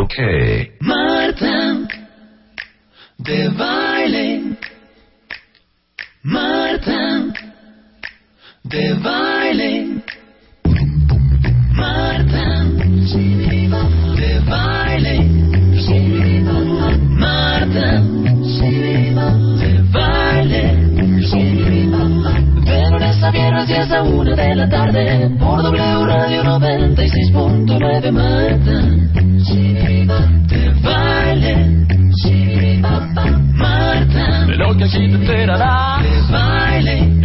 Ok. Marta de baile. Marta de baile. Marta de baile. A viernes 10 a 1 de la tarde por W Radio 96.9 Marta de baile. Marta De lo que aquí te enterarás, de baile.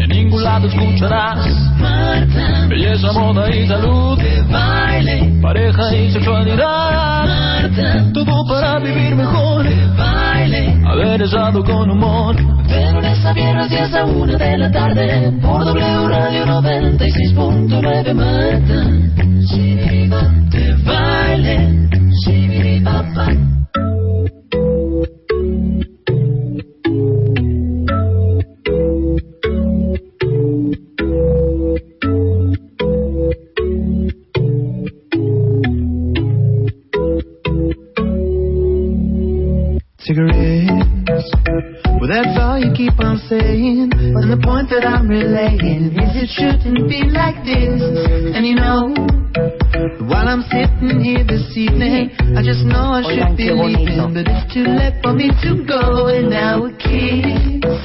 Lado escucharás. Marta Belleza, moda y salud, de baile. pareja y sexualidad. Marta Todo para vivir mejor, de baile. haber estado con humor. De lunes a viernes 10 a 1 de la tarde por W Radio 96.9 Marta de baile. Cigarettes. Well, that's all you keep on saying. And the point that I'm relaying is it shouldn't be like this. And you know, while I'm sitting here this evening, I just know I should be leaving. But it's too late for me to go, and now a kiss.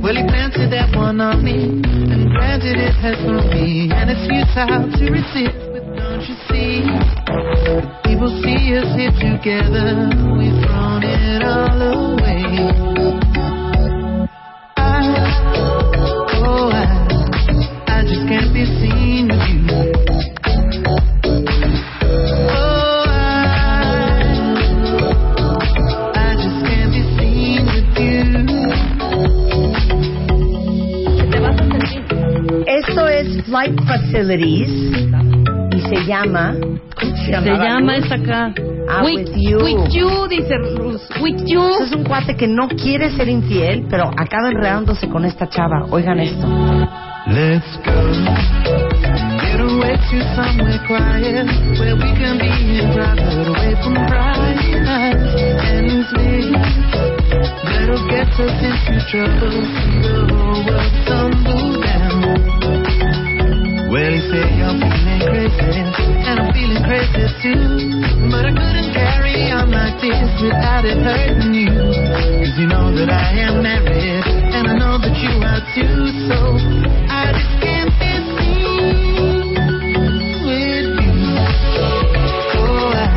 Well, he planted that one on me, and granted it has thrown me, and it's futile to resist. Don't you see? People see us here together, we've thrown it all away. I, oh, I, I just can't be seen with you. Oh. Esto es Flight Facilities se llama. ¿cómo se, llama esta acá. Ah, with, with you. With you, dice Luz. With you. Este es un cuate que no quiere ser infiel, pero acaba enredándose con esta chava. Oigan esto. Let's go. Get away to somewhere quiet where we can be in private, away from bright lights and mislead. That'll get us into trouble. The whole. Well, you say you're feeling crazy, and I'm feeling crazy too. But I couldn't carry on like this without it hurting you. Cause you know that I am married, and I know that you are too. So I just can't be seen with you. Oh, I,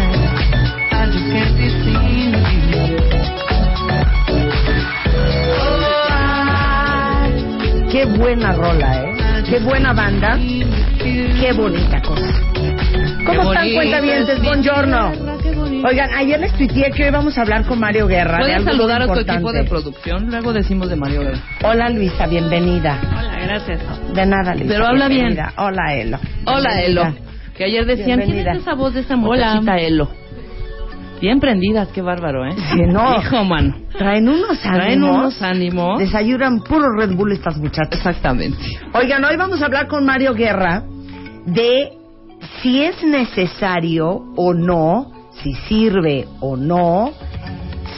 I just can't be seen with you. Oh, I, Qué buena rola, ¿eh? Qué buena banda. Qué bonita cosa. ¿Cómo están, cuentavientes? Buongiorno. Oigan, ayer les tuiteé que hoy vamos a hablar con Mario Guerra. de ¿Puedes saludar a tu equipo de producción? Luego decimos de Mario Guerra. Hola Luisa, bienvenida. Hola, gracias. De nada, Luisa. Pero habla bien. Hola, Elo. Hola, Bienvenida. Elo. Que ayer decían, ¿quién Bienvenida. es esa voz de esa muchachita Elo? Bien prendidas, qué bárbaro, ¿eh? Sí, no. Hijo, mano. Traen unos ánimos. Traen unos ánimos. Desayunan puro Red Bull estas muchachas. Exactamente. Oigan, hoy vamos a hablar con Mario Guerra de si es necesario o no, si sirve o no,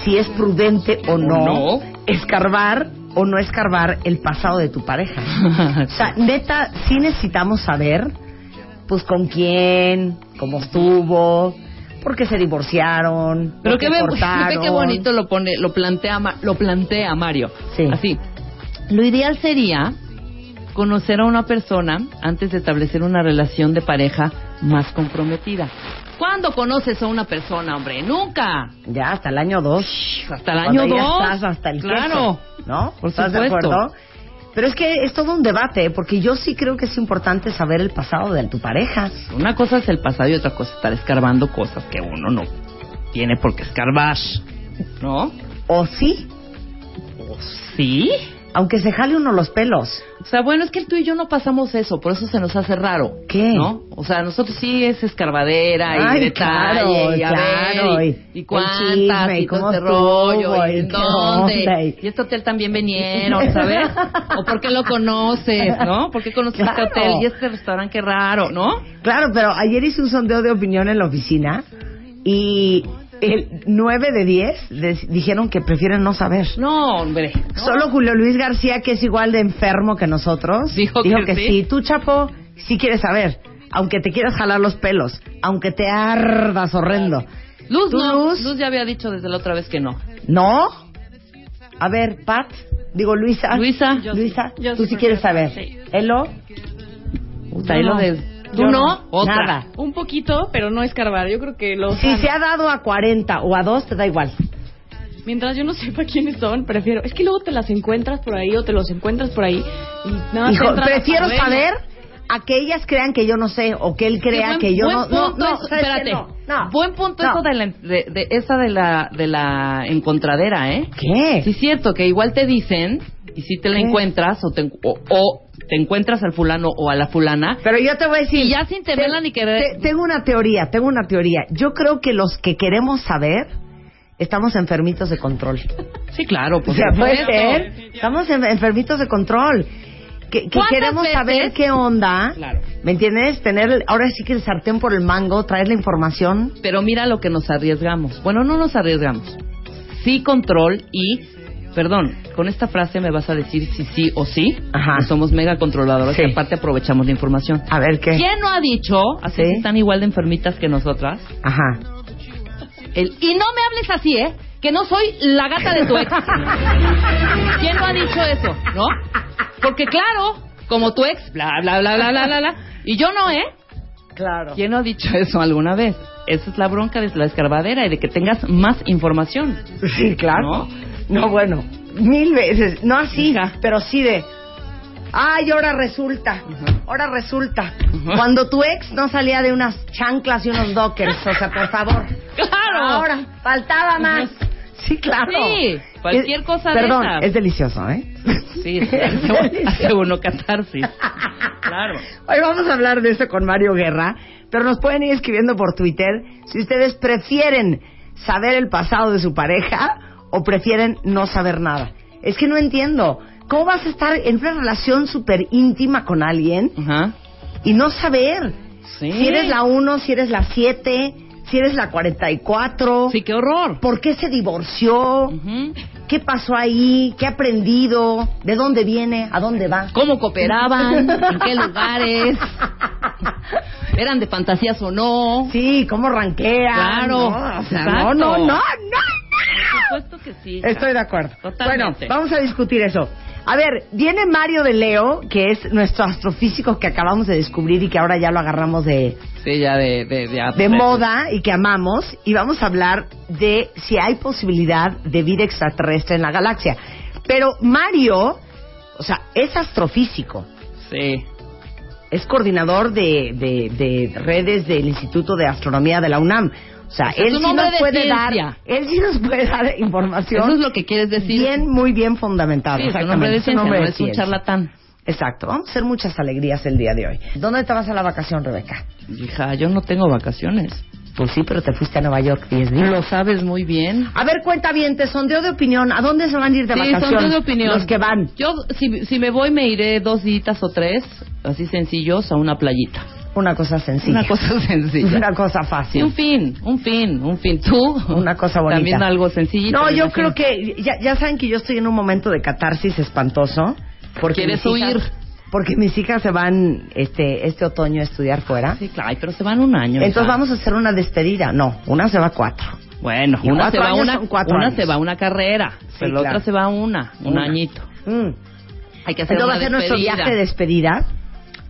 si es prudente o no, no. escarbar o no escarbar el pasado de tu pareja. O sea, neta, sí necesitamos saber, pues, con quién, cómo estuvo, por qué se divorciaron, Pero qué, qué bonito lo pone, lo plantea, lo plantea Mario. Sí. Así. Lo ideal sería conocer a una persona antes de establecer una relación de pareja más comprometida. ¿Cuándo conoces a una persona, hombre? Nunca. Ya, hasta el año 2. Hasta el año ya dos. estás hasta el Claro. queso, ¿no? Por ¿Estás de supuesto. acuerdo? Pero es que es todo un debate, porque yo sí creo que es importante saber el pasado de tu pareja. Una cosa es el pasado y otra cosa es estar escarbando cosas que uno no tiene por qué escarbar, ¿no? ¿O sí? ¿Sí? Aunque se jale uno los pelos. O sea, bueno, es que tú y yo no pasamos eso, por eso se nos hace raro. ¿Qué? ¿No? O sea, nosotros sí es escarbadera y Ay, detalle claro, y a claro, ver, y, y y cuántas chisme, y y todo cómo este rollo y y en dónde y- y este hotel también vinieron, ¿sabes? o por qué lo conoces, ¿no? ¿Por qué conoces Claro. este hotel y este restaurante qué raro, ¿no? Claro, pero ayer hice un sondeo de opinión en la oficina y el 9 de 10 des- dijeron que prefieren no saber. No, hombre. no. Solo Julio Luis García, que es igual de enfermo que nosotros, Dijo que sí. Tú, Chapo, sí quieres saber, aunque te quieras jalar los pelos, aunque te ardas horrendo. Luz, ¿Tú, no. Luz? Luz ya había dicho desde la otra vez que no. ¿No? A ver, Pat, digo Luisa. Luisa. Yo Luisa, sí. Yo tú sí sí quieres saber. sí. ¿Elo? Puta, Yo y lo no. de... ¿Tú Yo no? Otra. Nada. Un poquito, pero no escarbar. Yo creo que lo Si sano. se ha dado a 40 o a 2, te da igual. Mientras yo no sepa quiénes son, prefiero. Es que luego te las encuentras por ahí o te los encuentras por ahí y nada Hijo, prefiero paranoia. saber a que ellas crean que yo no sé o que él crea buen- que yo buen no. No, punto no, eso- espérate. No, no. Buen punto eso de la, de, de- esa de la, de la encontradera, ¿eh? ¿Qué? Sí, es cierto, que igual te dicen, y si te la ¿Qué? encuentras, o te, o, o te encuentras al fulano o a la fulana, Pero yo te voy a decir. Y ya sin temerla te- ni querer- te- tengo una teoría, tengo una teoría. Yo creo que los que queremos saber estamos enfermitos de control. sí, claro, O por sea, puede ser. Estamos en- enfermitos de control. Que, que ¿Cuántas queremos veces? saber qué onda. Claro. ¿Me entiendes? Tener ahora sí que el sartén por el mango, traer la información. Pero mira lo que nos arriesgamos. Bueno, no nos arriesgamos. Sí control y, perdón, con esta frase me vas a decir si sí o sí. Ajá. Somos mega controladores Sí. y aparte aprovechamos la información. A ver qué. ¿Quién no ha dicho, así Sí. están igual de enfermitas que nosotras, Ajá. el, y no me hables así, ¿eh? Que no soy la gata de tu ex. ¿Quién no ha dicho eso, no? Porque claro, como tu ex, bla, bla, bla, bla, bla, bla, bla. Y yo no, ¿eh? Claro. ¿Quién no ha dicho eso alguna vez? Esa es la bronca de la escarbadera y de que tengas más información. Sí, claro. ¿No? No, bueno, mil veces. No así, Hija. pero sí de. Ay, ahora resulta. Ahora resulta. Cuando tu ex no salía de unas chanclas y unos dockers, o sea, por favor. ¡Claro! Ahora, faltaba más. Sí, claro. Sí, cualquier Es- cosa de Perdón, es delicioso, ¿eh? Sí, hace, hace uno catarsis. Claro. Hoy vamos a hablar de eso con Mario Guerra, pero nos pueden ir escribiendo por Twitter si ustedes prefieren saber el pasado de su pareja o prefieren no saber nada. Es que no entiendo. ¿Cómo vas a estar en una relación súper íntima con alguien y no saber Sí. si eres la 1, si eres la 7, si eres la 44? Sí, qué horror. ¿Por qué se divorció? ¿Qué pasó ahí? ¿Qué ha aprendido? ¿De dónde viene? ¿A dónde va? ¿Cómo cooperaban? ¿En qué lugares? ¿Eran de fantasías o no? Sí, ¿cómo ranquea? Claro, No, o sea, exacto. no, no, no, no, no. Por supuesto que sí. Estoy de acuerdo. Totalmente. Bueno, vamos a discutir eso. A ver, viene Mario de Leo, que es nuestro astrofísico que acabamos de descubrir y que ahora ya lo agarramos de, Sí, ya de... De, de, de moda y que amamos. Y vamos a hablar de si hay posibilidad de vida extraterrestre en la galaxia. Pero Mario, o sea, es astrofísico. Sí. es coordinador de, de, de redes del Instituto de Astronomía de la UNAM. O sea, Es él sí nos de puede dar, él sí nos puede dar información Eso es lo que quieres decir. bien, muy bien fundamentada. Sí, Exactamente, hombre de ciencia, hombre no de es un charlatán. Exacto, vamos a hacer muchas alegrías el día de hoy. ¿Dónde te vas a la vacación, Rebeca? Hija, yo no tengo vacaciones. Pues sí, pero te fuiste a Nueva York 10 días. Lo sabes muy bien. A ver, cuenta bien, te sondeo de opinión. ¿A dónde se van a ir de Sí, vacación? son de opinión. Los que van. Yo, si, si me voy, me iré dos días o tres, así sencillos, a una playita. Una cosa sencilla. Una cosa sencilla. Una cosa Sí, fácil. un fin, un fin, un fin. Tú. Una cosa bonita. También algo sencillito. No, yo creo que ya, ya saben que yo estoy en un momento de catarsis espantoso. Porque ¿Quieres huir? Porque mis hijas se van este este otoño a estudiar fuera. Sí, claro, pero se van un año. Entonces vamos a hacer una despedida. No, una se va cuatro. Bueno, Y una se va una, una se va a una carrera, pero la claro. otra se va una, un Una. añito. Mm. Hay que hacer Entonces va una a ser nuestro viaje de despedida.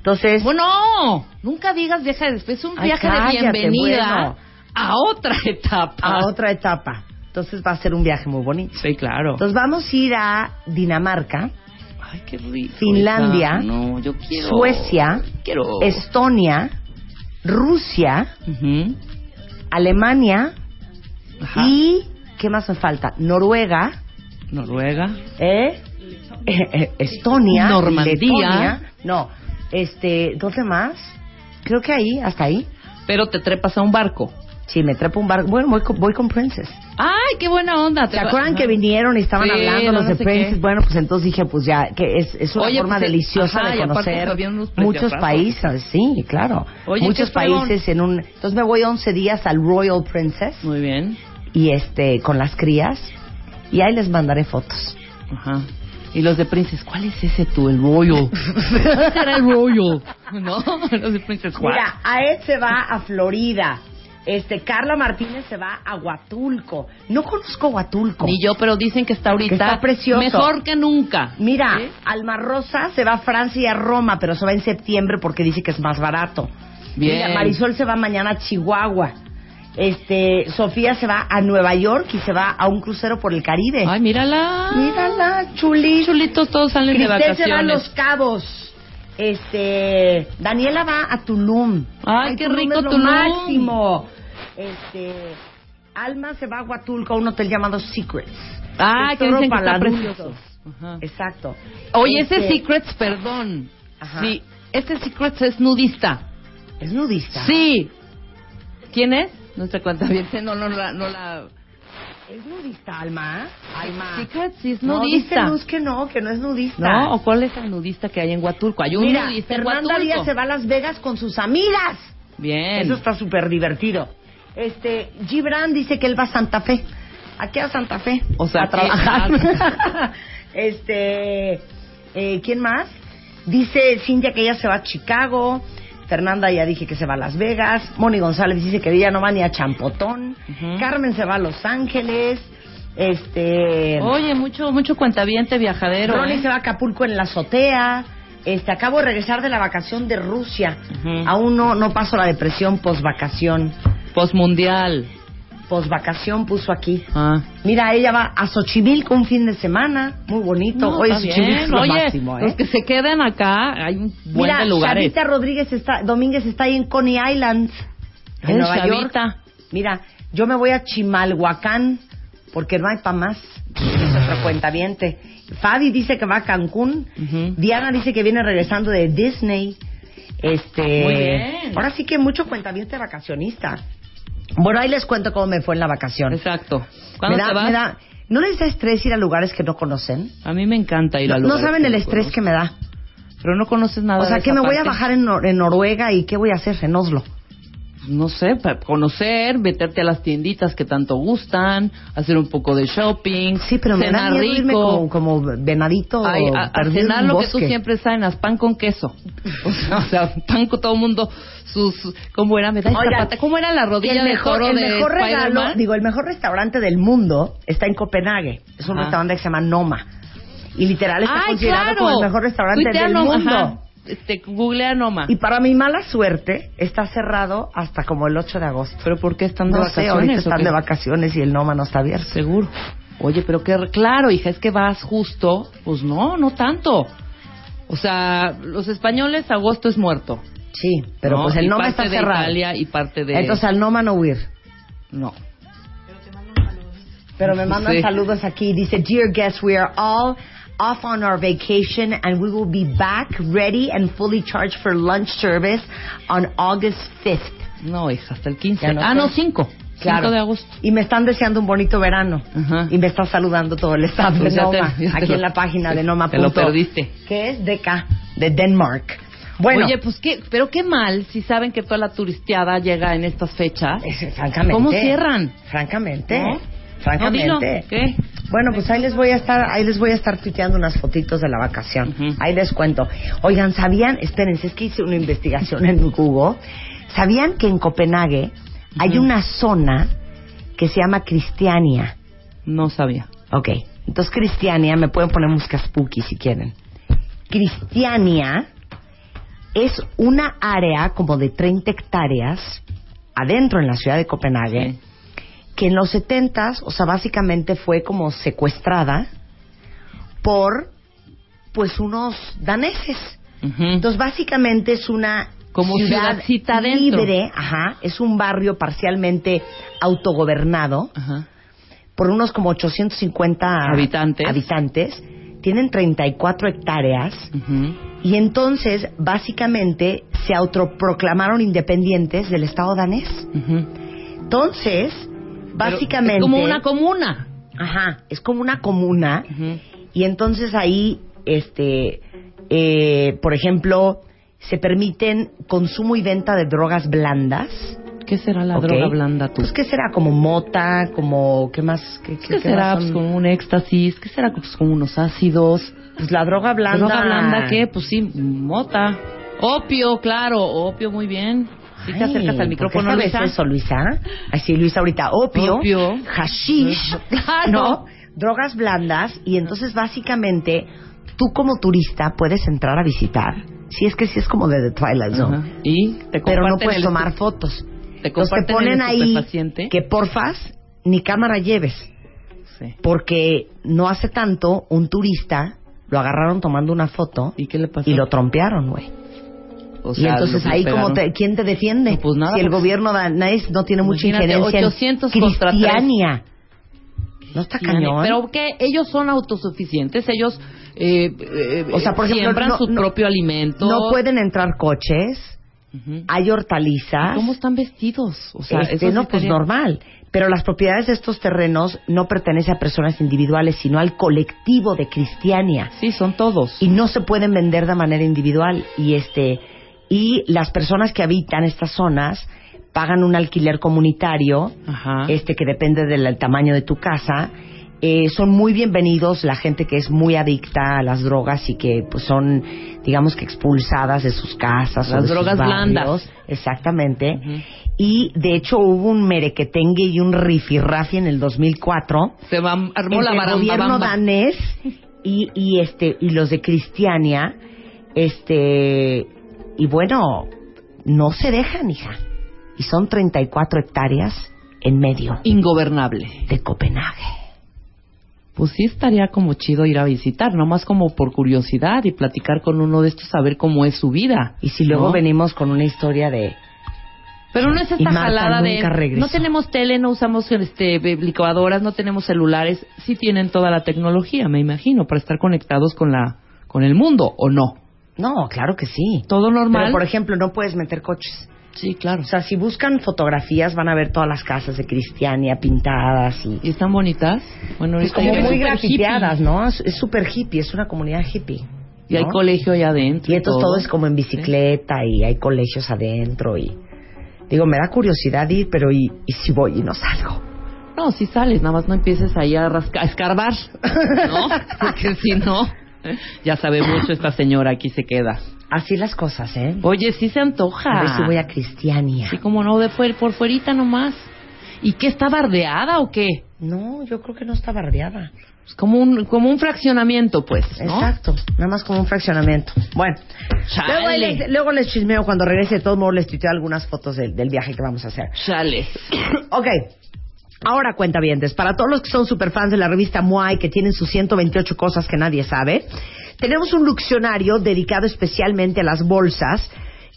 Entonces, Bueno, nunca digas viaje de despedida, es un Ay, viaje cállate, de bienvenida bueno. a otra etapa. a otra etapa. Entonces va a ser un viaje muy bonito. Sí, claro. Entonces vamos a ir a Dinamarca, Ay, qué rico. Finlandia. No, yo quiero. Suecia, Quiero. Estonia, Rusia. Alemania, Ajá. Y, ¿qué más me falta? Noruega, Noruega. ¿eh? Estonia, Normandía. Letonia. no, este, ¿dónde más? Creo que ahí, hasta ahí. Pero te trepas a un barco. Sí, me trepo un barco. Bueno, voy con, voy con Princess. ¡Ay, qué buena onda! ¿Se acuerdan que vinieron y estaban Sí, hablando los no de Princess? qué. Bueno, pues entonces dije, pues ya, que es, es una Oye, forma pues, deliciosa ajá, de conocer unos muchos países, sí, claro. Oye, muchos países en un... Entonces me voy 11 días al Royal Princess Muy bien. y este, con las crías y ahí les mandaré fotos. Ajá. Y los de Princess, ¿cuál es ese tú? El Royal. Ese era el Royal. ¿No? Los de Princess, ¿cuál? Mira, Aed se va a Florida. Este, Carla Martínez se va a Huatulco. No conozco Huatulco. Ni yo, pero dicen que está ahorita Que está precioso. mejor que nunca. Mira, ¿Sí? Alma Rosa se va a Francia y a Roma, pero se va en septiembre porque dice que es más barato. Bien. Mira, Marisol se va mañana a Chihuahua. Este, Sofía se va a Nueva York y se va a un crucero por el Caribe. Ay, mírala. Mírala, chulita. Chulitos todos salen de Cristel se va a vacaciones. Los Cabos. Este, Daniela va a Tulum. Ay, qué rico es lo Tulum. máximo. Este, Alma se va a Huatulco a un hotel llamado Secrets. Ah, que dicen que está precioso. Ajá. Exacto. Oye, Este, ese Secrets, perdón. Ajá. Sí, este Secrets es nudista. Es nudista. Sí. ¿Quién es? No se cuenta bien. No, no, la, no la... Es nudista, Alma. Alma. Sí es No, dice nudista. Luz que no, que no es nudista. ¿No? ¿O cuál es el nudista que hay en Huatulco? Hay un Mira, nudista en Fernanda Huatulco. Díaz se va a Las Vegas con sus amigas. Bien. Eso está súper divertido. Este, Gibran dice que él va a Santa Fe. Aquí a Santa Fe. O sea, a trabajar. este, eh, ¿quién más? Dice Cintia que ella se va a Chicago. Fernanda ya dije que se va a Las Vegas. Moni González dice que ella no va ni a Champotón. Carmen se va a Los Ángeles. Este, Oye, mucho, mucho cuentaviente viajadero. Ronnie ¿eh? se va a Acapulco en la azotea. Este, acabo de regresar de la vacación de Rusia. Aún no, no paso la depresión post-vacación. Postmundial. Post-vacación puso aquí. Ah. Mira, ella va a Xochimilco un fin de semana. Muy bonito. No, Xochimilco bien. es lo Oye, máximo, ¿eh? los que se queden acá, hay un buen Mira, de lugares. Chavita Rodríguez está, Domínguez está ahí en Coney Island, en Nueva York. Mira, yo me voy a Chimalhuacán porque no hay pa' más. Es otro cuentaviente. Fabi dice que va a Cancún. Diana dice que viene regresando de Disney. Este, Muy bien. Ahora sí que mucho cuentaviente vacacionista. Bueno, ahí les cuento cómo me fue en la vacación. Exacto. Me ¿Cuándo da- te vas? me da- ¿No les da estrés ir a lugares que no conocen? A mí me encanta ir No, a no lugares saben que el no estrés conozco. que me da. Pero no conoces nada O sea, de que esa me voy a parte. bajar en, Nor- en Noruega y ¿qué voy a hacer en Oslo? No sé, para conocer, meterte a las tienditas que tanto gustan, hacer un poco de shopping, Sí, pero me da cenar miedo rico. irme como, como venadito Ay, a, a cenar lo que tú siempre sabes, pan con queso. O sea, pan con todo el mundo, sus, ¿cómo era? Me da esta Oigan, pata. ¿Cómo era la rodilla el mejor, de toro el de mejor regalo, digo, el mejor restaurante del mundo está en Copenhague. Es un Ajá. restaurante que se llama Noma. Y literal está Ay, considerado claro. como el mejor restaurante del mundo. ajá. Este, googlea Noma. Y para mi mala suerte, está cerrado hasta como el 8 de agosto. ¿Pero por qué están de No sé, ahorita vacaciones? o están qué? de vacaciones y el Noma no está abierto. Seguro. Oye, pero que claro, hija, es que vas justo. Pues no, no tanto. O sea, los españoles, agosto es muerto. Sí, pero ¿no? pues el Noma parte está de cerrado. Italia y parte de... Entonces al Noma no huir. No. Pero me mandan Sí. saludos aquí. Dice, Dear guests, we are all off on our vacation and we will be back ready and fully charged for lunch service on August 5th. No, hija, hasta el 15. Ya no ah, no, 5. 5 de agosto. Y me están deseando un bonito verano. Ajá. Y me está saludando todo el staff de Pues te- Noma. te aquí lo- en la página de Noma. te lo perdiste. Que es DK, de Denmark. Bueno, Oye, pues qué, pero qué mal si saben que toda la turisteada llega en estas fechas. es- francamente. ¿Cómo cierran? Francamente. ¿No? Francamente. No, dilo. ¿Qué? Bueno, pues ahí les voy a estar, ahí les voy a estar tuiteando unas fotitos de la vacación. Ahí les cuento. Oigan, ¿sabían? Espérense, es que hice una investigación en Google. ¿Sabían que en Copenhague hay una zona que se llama Cristiania? No sabía. Ok. Entonces, Cristiania, me pueden poner música spooky si quieren. Cristiania es una área como de 30 hectáreas adentro en la ciudad de Copenhague Sí. Que en los setentas, o sea, básicamente fue como secuestrada por, pues, unos daneses. Entonces, básicamente es una Como adentro. libre, ajá, es un barrio parcialmente autogobernado Ajá. por unos como 850 Habitantes. habitantes. Tienen 34 hectáreas Ujú. y entonces básicamente se autoproclamaron independientes del Estado danés. Entonces, básicamente Es como una comuna. Ajá, es como una comuna y entonces ahí, este, eh, por ejemplo, se permiten consumo y venta de drogas blandas. ¿Qué será la droga blanda tú? Pues qué será como mota, como qué más, qué, ¿Qué, qué será? Pues como un éxtasis. ¿Qué será? Pues como unos ácidos. Pues la droga blanda. ¿Droga blanda qué? Pues sí, mota. Opio, claro. Opio, muy bien. Si te acercas al ¿por micrófono, qué Luisa. eso, Luisa? Así, Luisa, ahorita, opio, Opio. hashish, Claro. ¿no? Drogas blandas, y entonces básicamente tú como turista puedes entrar a visitar. Si es que sí es como de The Twilight Zone. Y te Pero no puedes tomar fotos. Te te ponen ahí que porfas ni cámara lleves, Sí. porque no hace tanto un turista lo agarraron tomando una foto ¿Y qué le pasó? y lo trompearon, güey. O Y sea, entonces lo ahí como te, quién te defiende? No, pues nada, si el porque- gobierno danés no tiene mucha injerencia 800 en contra tres. cristiania. No está cañón. Pero que ellos son autosuficientes, ellos eh, eh, O sea, por ejemplo, siembran no- su no- propio alimento. no pueden entrar coches, Ujú. hay hortalizas. ¿Cómo están vestidos? O sea, Este, no, pues estaría- normal. Pero las propiedades de estos terrenos no pertenecen a personas individuales, sino al colectivo de Cristiania. Sí, son todos. Y no se pueden vender de manera individual. Y este y las personas que habitan estas zonas pagan un alquiler comunitario, Ajá. este que depende del tamaño de tu casa. Eh, son muy bienvenidos la gente que es muy adicta a las drogas y que pues son digamos que expulsadas de sus casas o Las de sus drogas blandas. exactamente y de hecho hubo un merequetengue y un rifirrafi en el 2004 Se va, armó entre la el baramba gobierno bamba. danés y, y este y los de Cristiania este y bueno no se dejan hija y son 34 hectáreas en medio Ingobernable. de Copenhague Pues sí estaría como chido ir a visitar, nomás como por curiosidad y platicar con uno de estos, saber cómo es su vida. y si luego ¿no? venimos con una historia de Pero no es esta jalada de regresó. no tenemos tele, no usamos este licuadoras, no tenemos celulares, sí tienen toda la tecnología, me imagino, para estar conectados con la con el mundo o no. No claro que sí Todo normal. pero por ejemplo no puedes meter coches sí, claro. o sea si buscan fotografías van a ver todas las casas de Cristiania pintadas y ¿Y están bonitas? Bueno, Pues ahorita como muy grafiteadas. ¿no? Es es súper hippie, es una comunidad hippie. Y hay colegio allá adentro. Y entonces todo es como en bicicleta y hay colegios adentro y... Digo, me da curiosidad ir, pero ¿y, y si voy y no salgo? No, si sales, nada más no empieces ahí a, rasca- a escarbar, ¿no? Porque si no, ya sabe mucho esta señora, aquí se queda. Así las cosas, ¿eh? Oye, sí se antoja. A ver si voy a Cristiania. Sí, como no, de fuer- por fuerita nomás. ¿Y qué está bardeada o qué? No, yo creo que no está bardeada. Es como un, como un fraccionamiento, pues, ¿no? Exacto, nada más como un fraccionamiento. Bueno, Chale. luego, les, luego les chismeo cuando regrese. De todos modos, les tuiteo algunas fotos del, del viaje que vamos a hacer. Chale. Ok. Ahora cuenta para todos los que son superfans de la revista Muay, que tienen sus 128 cosas que nadie sabe, tenemos un luccionario dedicado especialmente a las bolsas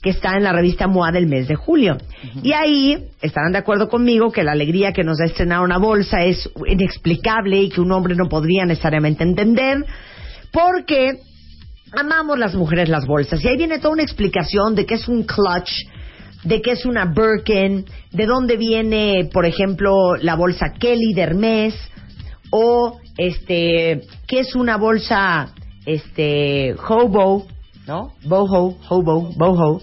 que está en la revista MOA del mes de julio. Y ahí estarán de acuerdo conmigo que la alegría que nos da estrenar una bolsa es inexplicable y que un hombre no podría necesariamente entender, porque amamos las mujeres las bolsas. Y ahí viene toda una explicación de qué es un clutch, de qué es una Birkin, de dónde viene, por ejemplo, la bolsa Kelly de Hermes, o este, qué es una bolsa este hobo, ¿no? Boho, hobo, boho.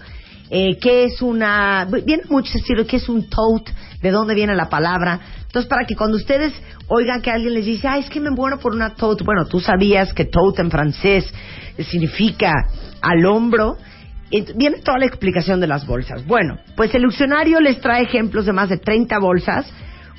Eh, ¿Qué es una...? Viene mucho estilo, ¿qué es un tote? ¿De dónde viene la palabra? Entonces, para que cuando ustedes oigan que alguien les dice, ah, es que me muero por una tote. Bueno, tú sabías que tote en francés significa al hombro. Viene toda la explicación de las bolsas. Bueno, pues el diccionario les trae ejemplos de más de 30 bolsas,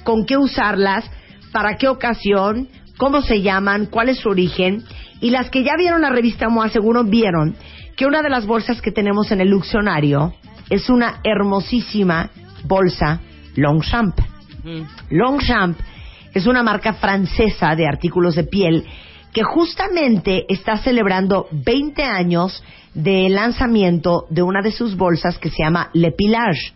con qué usarlas, para qué ocasión, cómo se llaman, cuál es su origen. Y las que ya vieron la revista MOA seguro vieron que una de las bolsas que tenemos en el diccionario es una hermosísima bolsa Longchamp. Longchamp es una marca francesa de artículos de piel que justamente está celebrando 20 años de lanzamiento de una de sus bolsas que se llama Le Pillage.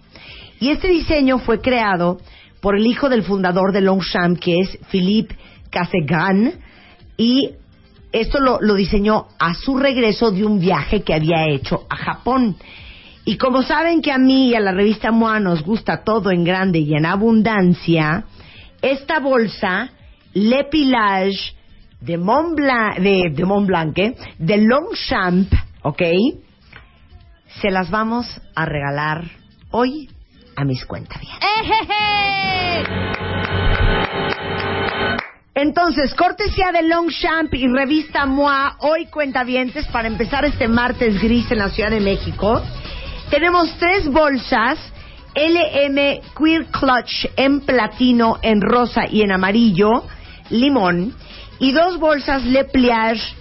Y este diseño fue creado por el hijo del fundador de Longchamp, que es Philippe Cassegrain, y esto lo, lo diseñó a su regreso de un viaje que había hecho a Japón. Y como saben que a mí y a la revista MOA nos gusta todo en grande y en abundancia, esta bolsa, Le Pillage de Mont Blanc, de, de Mont Blanc, ¿eh? de Longchamp, ¿ok? Se las vamos a regalar hoy a mis cuentavientes. Entonces, cortesía de Longchamp y revista MOA, hoy cuentavientes, para empezar este martes gris en la Ciudad de México, tenemos tres bolsas LM Queer Clutch en platino, en rosa y en amarillo, limón, y dos bolsas Le Pliage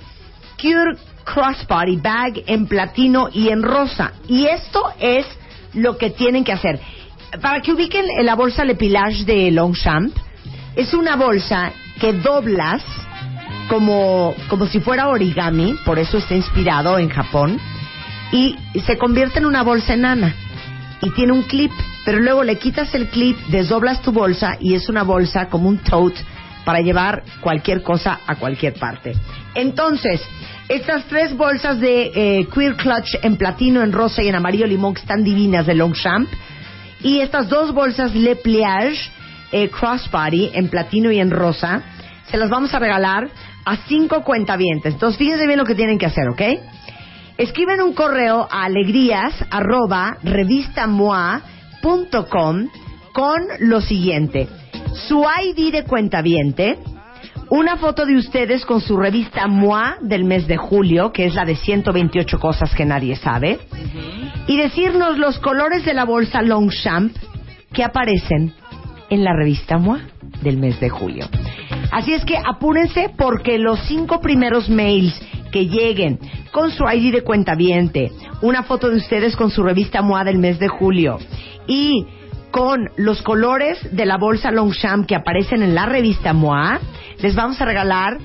Cure Crossbody Bag en platino y en rosa. Y esto es lo que tienen que hacer. Para que ubiquen la bolsa Le Pliage de Longchamp, es una bolsa que doblas como, como si fuera origami, por eso está inspirado en Japón, y se convierte en una bolsa enana. Y tiene un clip, pero luego le quitas el clip, desdoblas tu bolsa y es una bolsa como un tote para llevar cualquier cosa a cualquier parte. Entonces, estas tres bolsas de eh, Queer Clutch en platino, en rosa y en amarillo limón que están divinas de Longchamp, y estas dos bolsas Le Pliage eh, Crossbody en platino y en rosa, se las vamos a regalar a cinco cuentavientes. Entonces, fíjense bien lo que tienen que hacer, ¿ok? Escriben un correo a alegrías arroba con lo siguiente. Su ID de cuentaviente, una foto de ustedes con su revista MOA del mes de julio, que es la de 128 cosas que nadie sabe, y decirnos los colores de la bolsa Longchamp que aparecen en la revista MOA del mes de julio. Así es que apúrense porque los cinco primeros mails que lleguen con su ID de cuentaviente, una foto de ustedes con su revista MOA del mes de julio y con los colores de la bolsa Longchamp que aparecen en la revista MOA, les vamos a regalar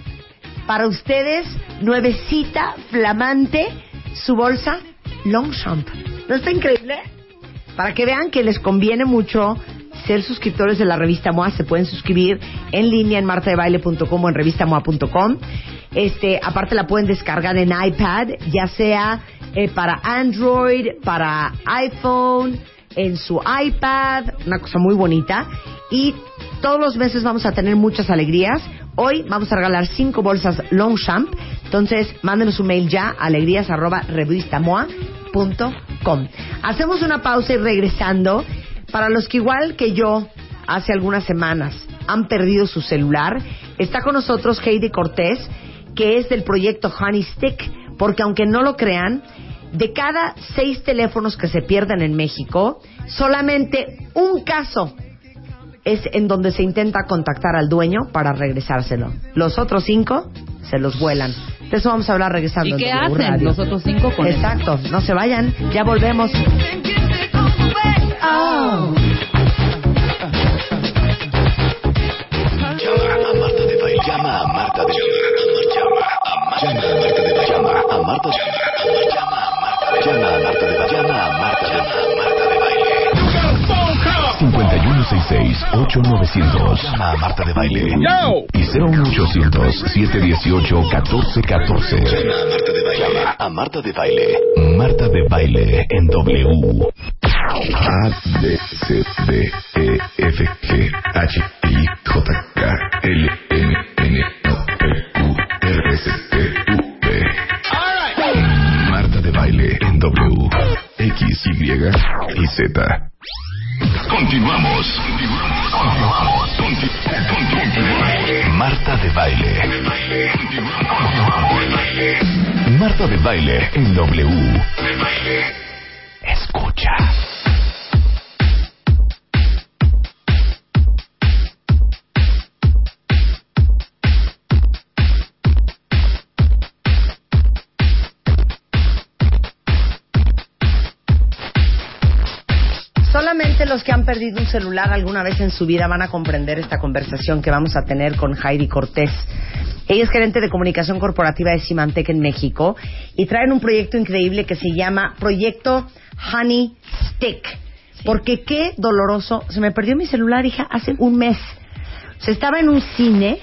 para ustedes nuevecita, flamante, su bolsa Longchamp. ¿No está increíble? Para que vean que les conviene mucho ser suscriptores de la revista MOA, se pueden suscribir en línea en martadebaile.com o en revistamoa.com. Este, aparte la pueden descargar en iPad, ya sea eh, para Android, para iPhone, en su iPad, una cosa muy bonita. Y todos los meses vamos a tener muchas alegrías. Hoy vamos a regalar cinco bolsas Longchamp. Entonces, mándenos un mail ya alegrías arroba. Hacemos una pausa y regresando. Para los que igual que yo, hace algunas semanas, han perdido su celular, está con nosotros Heidi Cortés, que es del proyecto Honey Stick, porque aunque no lo crean, de cada seis teléfonos que se pierden en México, solamente un caso es en donde se intenta contactar al dueño para regresárselo. Los otros cinco se los vuelan. De eso vamos a hablar regresando. ¿Y qué hacen Radio. los otros cinco con eso? Exacto, no se vayan, ya volvemos. Llama a Marta de Baile. Llama a Marta de Baile. Llama a Marta de Baile. Llama 5166-8900. Llama a Marta de Baile. Y 01800-718-1414. Llama a Marta de Baile. Llama a Marta de Baile. Marta de Baile en W. A, B, C, D, E, F, G, H, I, J, K, L, M, N, O, P, Q, R, S, T, U, V. Marta de Baile en W. X, Y y Z. Continuamos. Continuamos. Conti- conti- Marta de Baile. Marta de Baile en W. Escucha. Los que han perdido un celular alguna vez en su vida van a comprender esta conversación que vamos a tener con Heidi Cortés. Ella es gerente de comunicación corporativa de Symantec en México y traen un proyecto increíble que se llama Proyecto Honey Stick. Porque qué doloroso. Se me perdió mi celular, hija, hace un mes. Se estaba en un cine,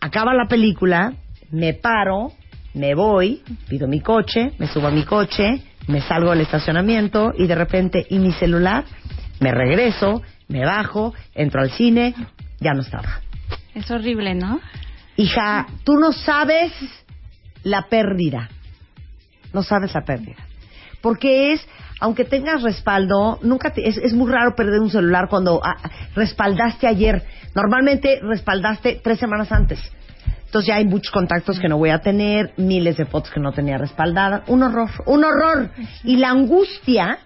acaba la película, me paro, me voy, pido mi coche, me subo a mi coche, me salgo del estacionamiento y de repente, ¿y mi celular? Me regreso, me bajo, entro al cine, ya no estaba. Es horrible, ¿no? Hija, tú no sabes la pérdida. No sabes la pérdida. Porque es, aunque tengas respaldo, nunca te- es, es muy raro perder un celular cuando ah, respaldaste ayer. Normalmente respaldaste tres semanas antes. Entonces ya hay muchos contactos que no voy a tener, miles de fotos que no tenía respaldadas. Un horror, un horror. Y la angustia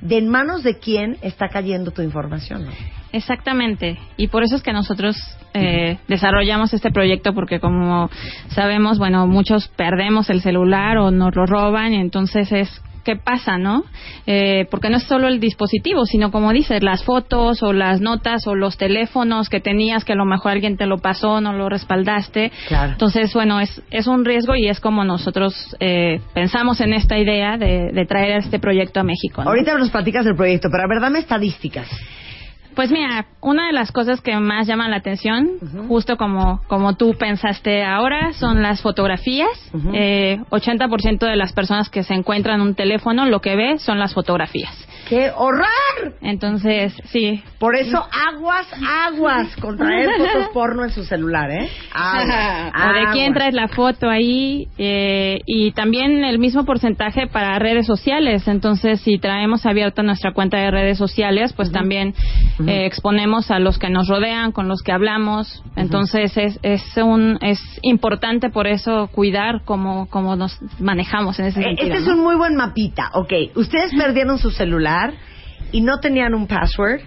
de en manos de quién está cayendo tu información. Exactamente. Y por eso es que nosotros eh, desarrollamos este proyecto porque como sabemos, bueno, muchos perdemos el celular o nos lo roban y entonces es qué pasa, ¿no? Eh, porque no es solo el dispositivo, sino como dices, las fotos o las notas o los teléfonos que tenías que a lo mejor alguien te lo pasó, no lo respaldaste. Claro. Entonces, bueno, es, es un riesgo y es como nosotros eh, pensamos en esta idea de, de traer este proyecto a México. ¿no? Ahorita nos platicas del proyecto, pero a ver, dame estadísticas. Pues mira, una de las cosas que más llaman la atención, justo como, como tú pensaste ahora, son las fotografías. Ujú. Eh, 80% de las personas que se encuentran en un teléfono lo que ve son las fotografías. ¡Qué horror! Entonces, sí. Por eso, aguas, aguas con traer fotos porno en su celular, ¿eh? Aguas, O de quién aguas. traes la foto ahí. eh, y también el mismo porcentaje para redes sociales. Entonces, si traemos abierta nuestra cuenta de redes sociales, pues también eh, exponemos a los que nos rodean, con los que hablamos. Entonces, es, es, un, es importante por eso cuidar cómo, cómo nos manejamos en ese Eh, sentido. Este es un muy buen mapita. Ok, ustedes perdieron su celular y no tenían un password.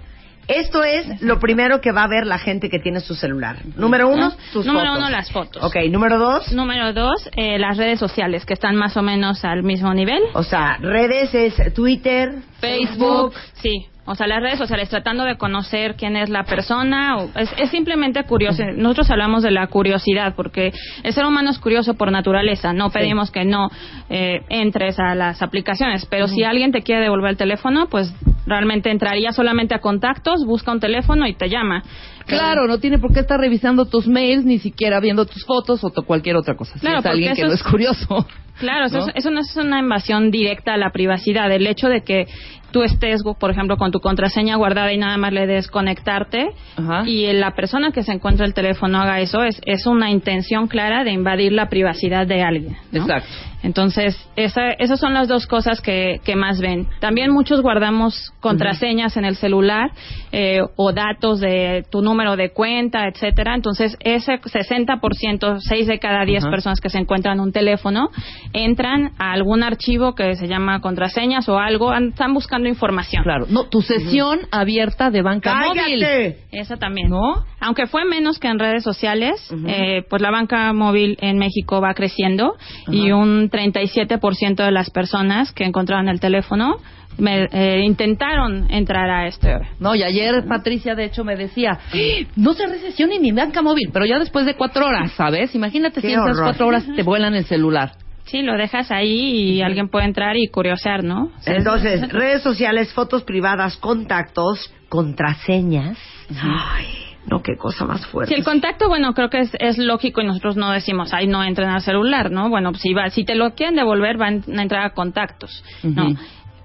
Esto es lo primero que va a ver la gente que tiene su celular. Número uno, Número fotos. uno, las fotos. Ok, número dos, Número dos, eh, las redes sociales, que están más o menos al mismo nivel. o sea, redes es Twitter, Facebook, sí. O sea, las redes sociales, tratando de conocer quién es la persona. o- es, es simplemente curioso. Nosotros hablamos de la curiosidad, porque el ser humano es curioso por naturaleza. No pedimos que no eh, entres a las aplicaciones. Pero si alguien te quiere devolver el teléfono, pues realmente entraría solamente a contactos, busca un teléfono y te llama. Claro, no tiene por qué estar revisando tus mails, ni siquiera viendo tus fotos o cualquier otra cosa. Si Claro, es alguien porque que eso no es- es curioso. Claro, eso, ¿No? es- eso no es una invasión directa a la privacidad. El hecho de que tú estés, por ejemplo, con tu contraseña guardada y nada más le des conectarte Ajá. y la persona que se encuentra el teléfono haga eso, es, es una intención clara de invadir la privacidad de alguien. ¿no? Exacto. Entonces, esa, esas son las dos cosas que, que más ven. También muchos guardamos contraseñas en el celular eh, o datos de tu número de cuenta, etcétera. Entonces, ese 60%, 6 de cada 10 Ajá. personas que se encuentran en un teléfono, entran a algún archivo que se llama contraseñas o algo, están buscando información. Claro. No, tu sesión abierta de banca móvil. ¡Cállate! Esa también. ¿No? Aunque fue menos que en redes sociales, eh, pues la banca móvil en México va creciendo y un 37% de las personas que encontraron el teléfono me, eh, intentaron entrar a este. No, y ayer Patricia, de hecho, me decía, "¡Ah! no se recesione ni banca móvil, pero ya después de cuatro horas, ¿sabes? Imagínate Qué si en esas horror. cuatro horas te vuelan el celular. Sí, lo dejas ahí y alguien puede entrar y curiosear, ¿no? Entonces, redes sociales, fotos privadas, contactos, contraseñas. Ay, no, qué cosa más fuerte. Si el contacto, bueno, creo que es, es lógico y nosotros no decimos, ay, no entren al celular, ¿no? Bueno, si, va, si te lo quieren devolver, van a entrar a contactos, ¿no?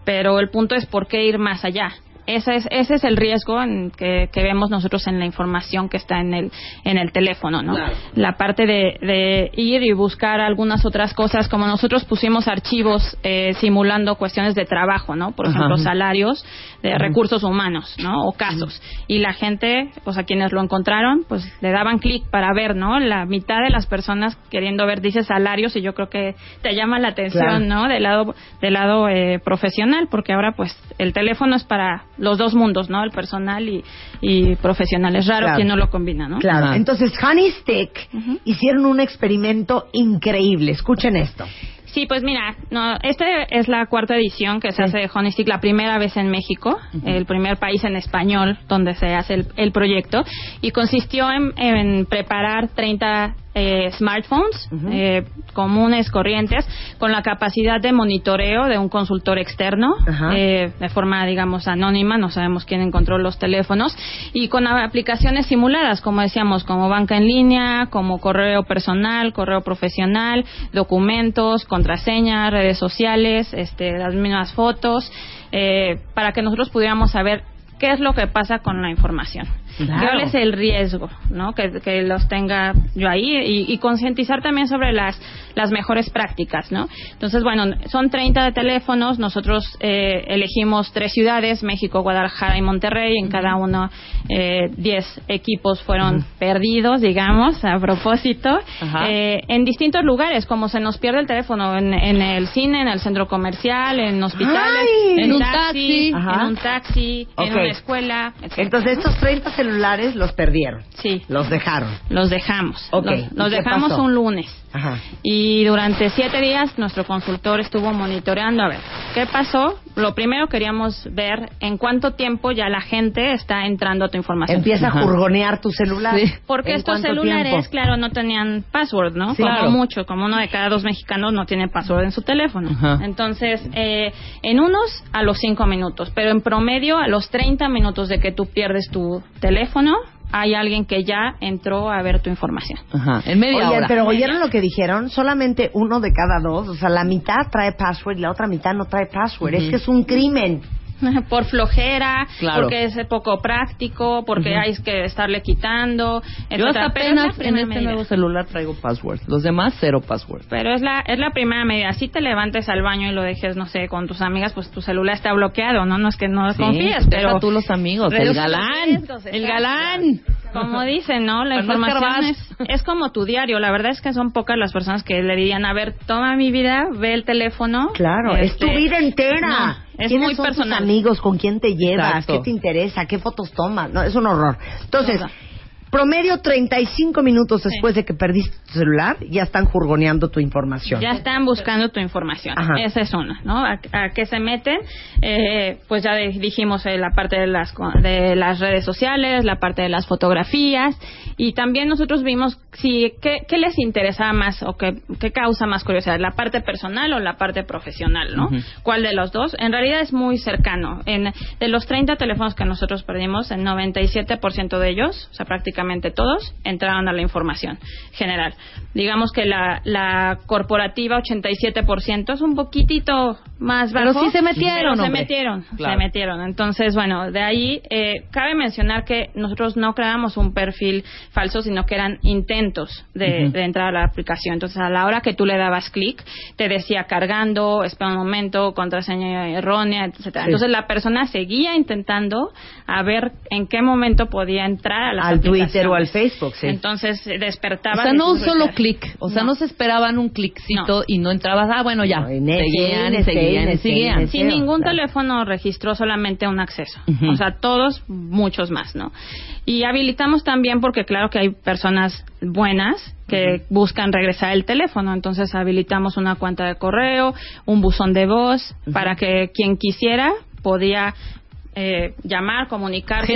Pero el punto es por qué ir más allá. Ese es, ese es el riesgo en que, que vemos nosotros en la información que está en el, en el teléfono, ¿no? La parte de, de ir y buscar algunas otras cosas, como nosotros pusimos archivos eh, simulando cuestiones de trabajo, ¿no? Por Ajá. ejemplo, salarios de recursos humanos, ¿no? O casos. Y la gente, o sea, quienes lo encontraron, pues le daban clic para ver, ¿no? La mitad de las personas queriendo ver dice salarios y yo creo que te llama la atención, Claro. ¿no? Del lado, del lado eh, profesional, porque ahora pues el teléfono es para los dos mundos, ¿no? El personal y, y profesional. Es raro Claro. quien no lo combina, ¿no? Claro. Entonces, Honey Stick hicieron un experimento increíble. Escuchen esto. Sí, pues mira, no, esta es la cuarta edición que se hace de Honestic, la primera vez en México, el primer país en español donde se hace el, el proyecto, y consistió en, en preparar 30 eh, smartphones eh, comunes, corrientes, con la capacidad de monitoreo de un consultor externo, eh, de forma, digamos, anónima, no sabemos quién encontró los teléfonos, y con aplicaciones simuladas, como decíamos, como banca en línea, como correo personal, correo profesional, documentos, contraseñas, redes sociales, este, las mismas fotos, eh, para que nosotros pudiéramos saber qué es lo que pasa con la información. Claro. ¿Cuál es el riesgo, no? Que, que los tenga yo ahí y, y concientizar también sobre las las mejores prácticas, ¿no? Entonces, bueno, son 30 de teléfonos. Nosotros eh, elegimos tres ciudades: México, Guadalajara y Monterrey. En cada uno eh, 10 equipos fueron perdidos, digamos, a propósito, eh, en distintos lugares, como se nos pierde el teléfono en, en el cine, en el centro comercial, en hospitales, ¡Ay! En un taxi, en un taxi, en una escuela. etcétera. Entonces estos 30 celulares los perdieron. Sí. Los dejaron. Los dejamos. Ok, Los, ¿y los qué dejamos pasó? un lunes. Ajá. Y durante siete días nuestro consultor estuvo monitoreando a ver qué pasó. Lo primero queríamos ver en cuánto tiempo ya la gente está entrando a tu información. Empieza a jurgonear tu celular. Sí. Porque ¿En estos celulares, tiempo? claro, no tenían password, ¿no? Sí. como Claro. mucho, como uno de cada dos mexicanos no tiene password en su teléfono. Ajá. Entonces, eh, en unos a los cinco minutos, pero en promedio a los 30 minutos de que tú pierdes tu teléfono, hay alguien que ya entró a ver tu información. Ajá, en media Oye, hora. pero oyeron lo que dijeron, solamente uno de cada dos, o sea, la mitad trae password y la otra mitad no trae password. Es que es un crimen. por flojera, Claro. porque es poco práctico, porque hay que estarle quitando. Yo hasta apenas en este medida. nuevo celular traigo password. Los demás, cero password. Pero es la, es la primera medida. Si te levantes al baño y lo dejes, no sé, con tus amigas, pues tu celular está bloqueado, ¿no? No es que no Sí, confíes, pero... tú los amigos, el galán, riesgos, el galán. Como dicen, ¿no? La información es, es como tu diario. La verdad es que son pocas las personas que le dirían, a ver, toma mi vida, ve el teléfono. Claro, es tu Este, vida entera. no, es ¿Quiénes muy son tus amigos? ¿Con quién te llevas? Exacto. ¿Qué te interesa? ¿Qué fotos tomas? No, es un horror. Entonces. Promedio 35 minutos después de que perdiste tu celular, ya están jurgoneando tu información. Ya están buscando tu información. Ajá. Esa es una, ¿no? ¿A, a qué se meten? Eh, pues ya dijimos eh, la parte de las, de las redes sociales, la parte de las fotografías y también nosotros vimos si qué, qué les interesaba más o qué, qué causa más curiosidad, la parte personal o la parte profesional, ¿no? ¿Cuál de los dos? En realidad es muy cercano. En, de los 30 teléfonos que nosotros perdimos, el 97% de ellos, o sea, prácticamente todos, entraron a la información general. Digamos que la, la corporativa, 87%, es un poquitito más bajo. Pero sí se metieron, pero se metieron, Claro. se metieron. Entonces, bueno, de ahí eh, cabe mencionar que nosotros no creamos un perfil falso, sino que eran intentos de, de entrar a la aplicación. Entonces, a la hora que tú le dabas clic, te decía cargando, espera un momento, contraseña errónea, etcétera. Sí. Entonces, la persona seguía intentando a ver en qué momento podía entrar a las Al Twitter o al. Facebook, sí. Entonces, eh, O sea, no un solo clic. O sea, no. No. se esperaban un cliccito No. y no entrabas. Ah, bueno, ya. No, seguían, y seguían, y seguían. Sin ningún claro. teléfono registró solamente un acceso. O sea, todos, muchos más, ¿no? Y habilitamos también porque claro que hay personas buenas que buscan regresar el teléfono. Entonces habilitamos una cuenta de correo, un buzón de voz, para que quien quisiera podía eh, llamar,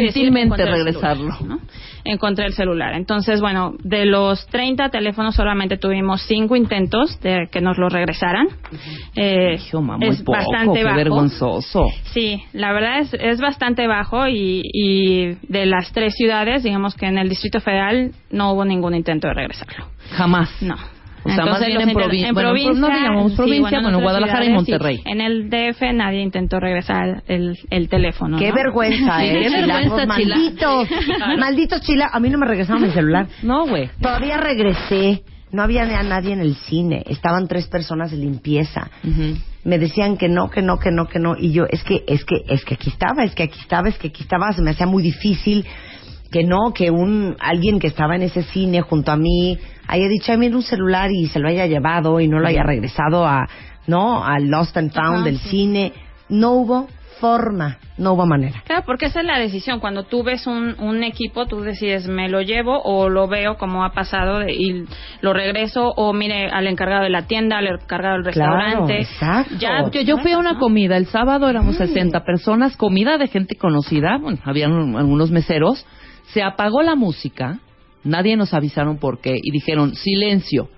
decir, Gentilmente "Encontré el regresarlo". celular", ¿no? Encontré el celular. Entonces, bueno, de los 30 teléfonos solamente tuvimos 5 intentos de que nos lo regresaran. Eh, Hijo, es poco, bastante qué bajo. vergonzoso. Sí, la verdad es, es bastante bajo y, y de las tres ciudades, digamos que en el Distrito Federal no hubo ningún intento de regresarlo. Jamás. No. O sea, más bien en provi- en bueno, provincia, no digamos sí, provincia, en bueno, otras Guadalajara y sí. Monterrey. En el DF nadie intentó regresar el, el teléfono. Qué ¿no? vergüenza, Sí, ¿eh? qué chilangos, vergüenza, chila. malditos. Malditos chila. A mí no me regresaron mi celular. No, güey. Todavía regresé. No había a nadie en el cine. Estaban tres personas de limpieza. Ujú. Me decían que no, que no, que no, que no. Y yo, es que, es que, es que aquí estaba, es que aquí estaba, es que aquí estaba. Se me hacía muy difícil que no, que un, alguien que estaba en ese cine junto a mí haya dicho, ay, mira un celular y se lo haya llevado y no lo haya regresado a, no, al Lost and Found Ajá, del sí. cine. No hubo forma, no hubo manera. Claro, porque esa es la decisión. Cuando tú ves un, un equipo, tú decides, me lo llevo o lo veo como ha pasado de- y lo regreso o mire al encargado de la tienda, al encargado del Claro, restaurante. exacto. Ya, Yo, yo fui a una comida el sábado, éramos 60 personas, comida de gente conocida, bueno, habían algunos meseros, se apagó la música, nadie nos avisaron por qué, y dijeron silencio,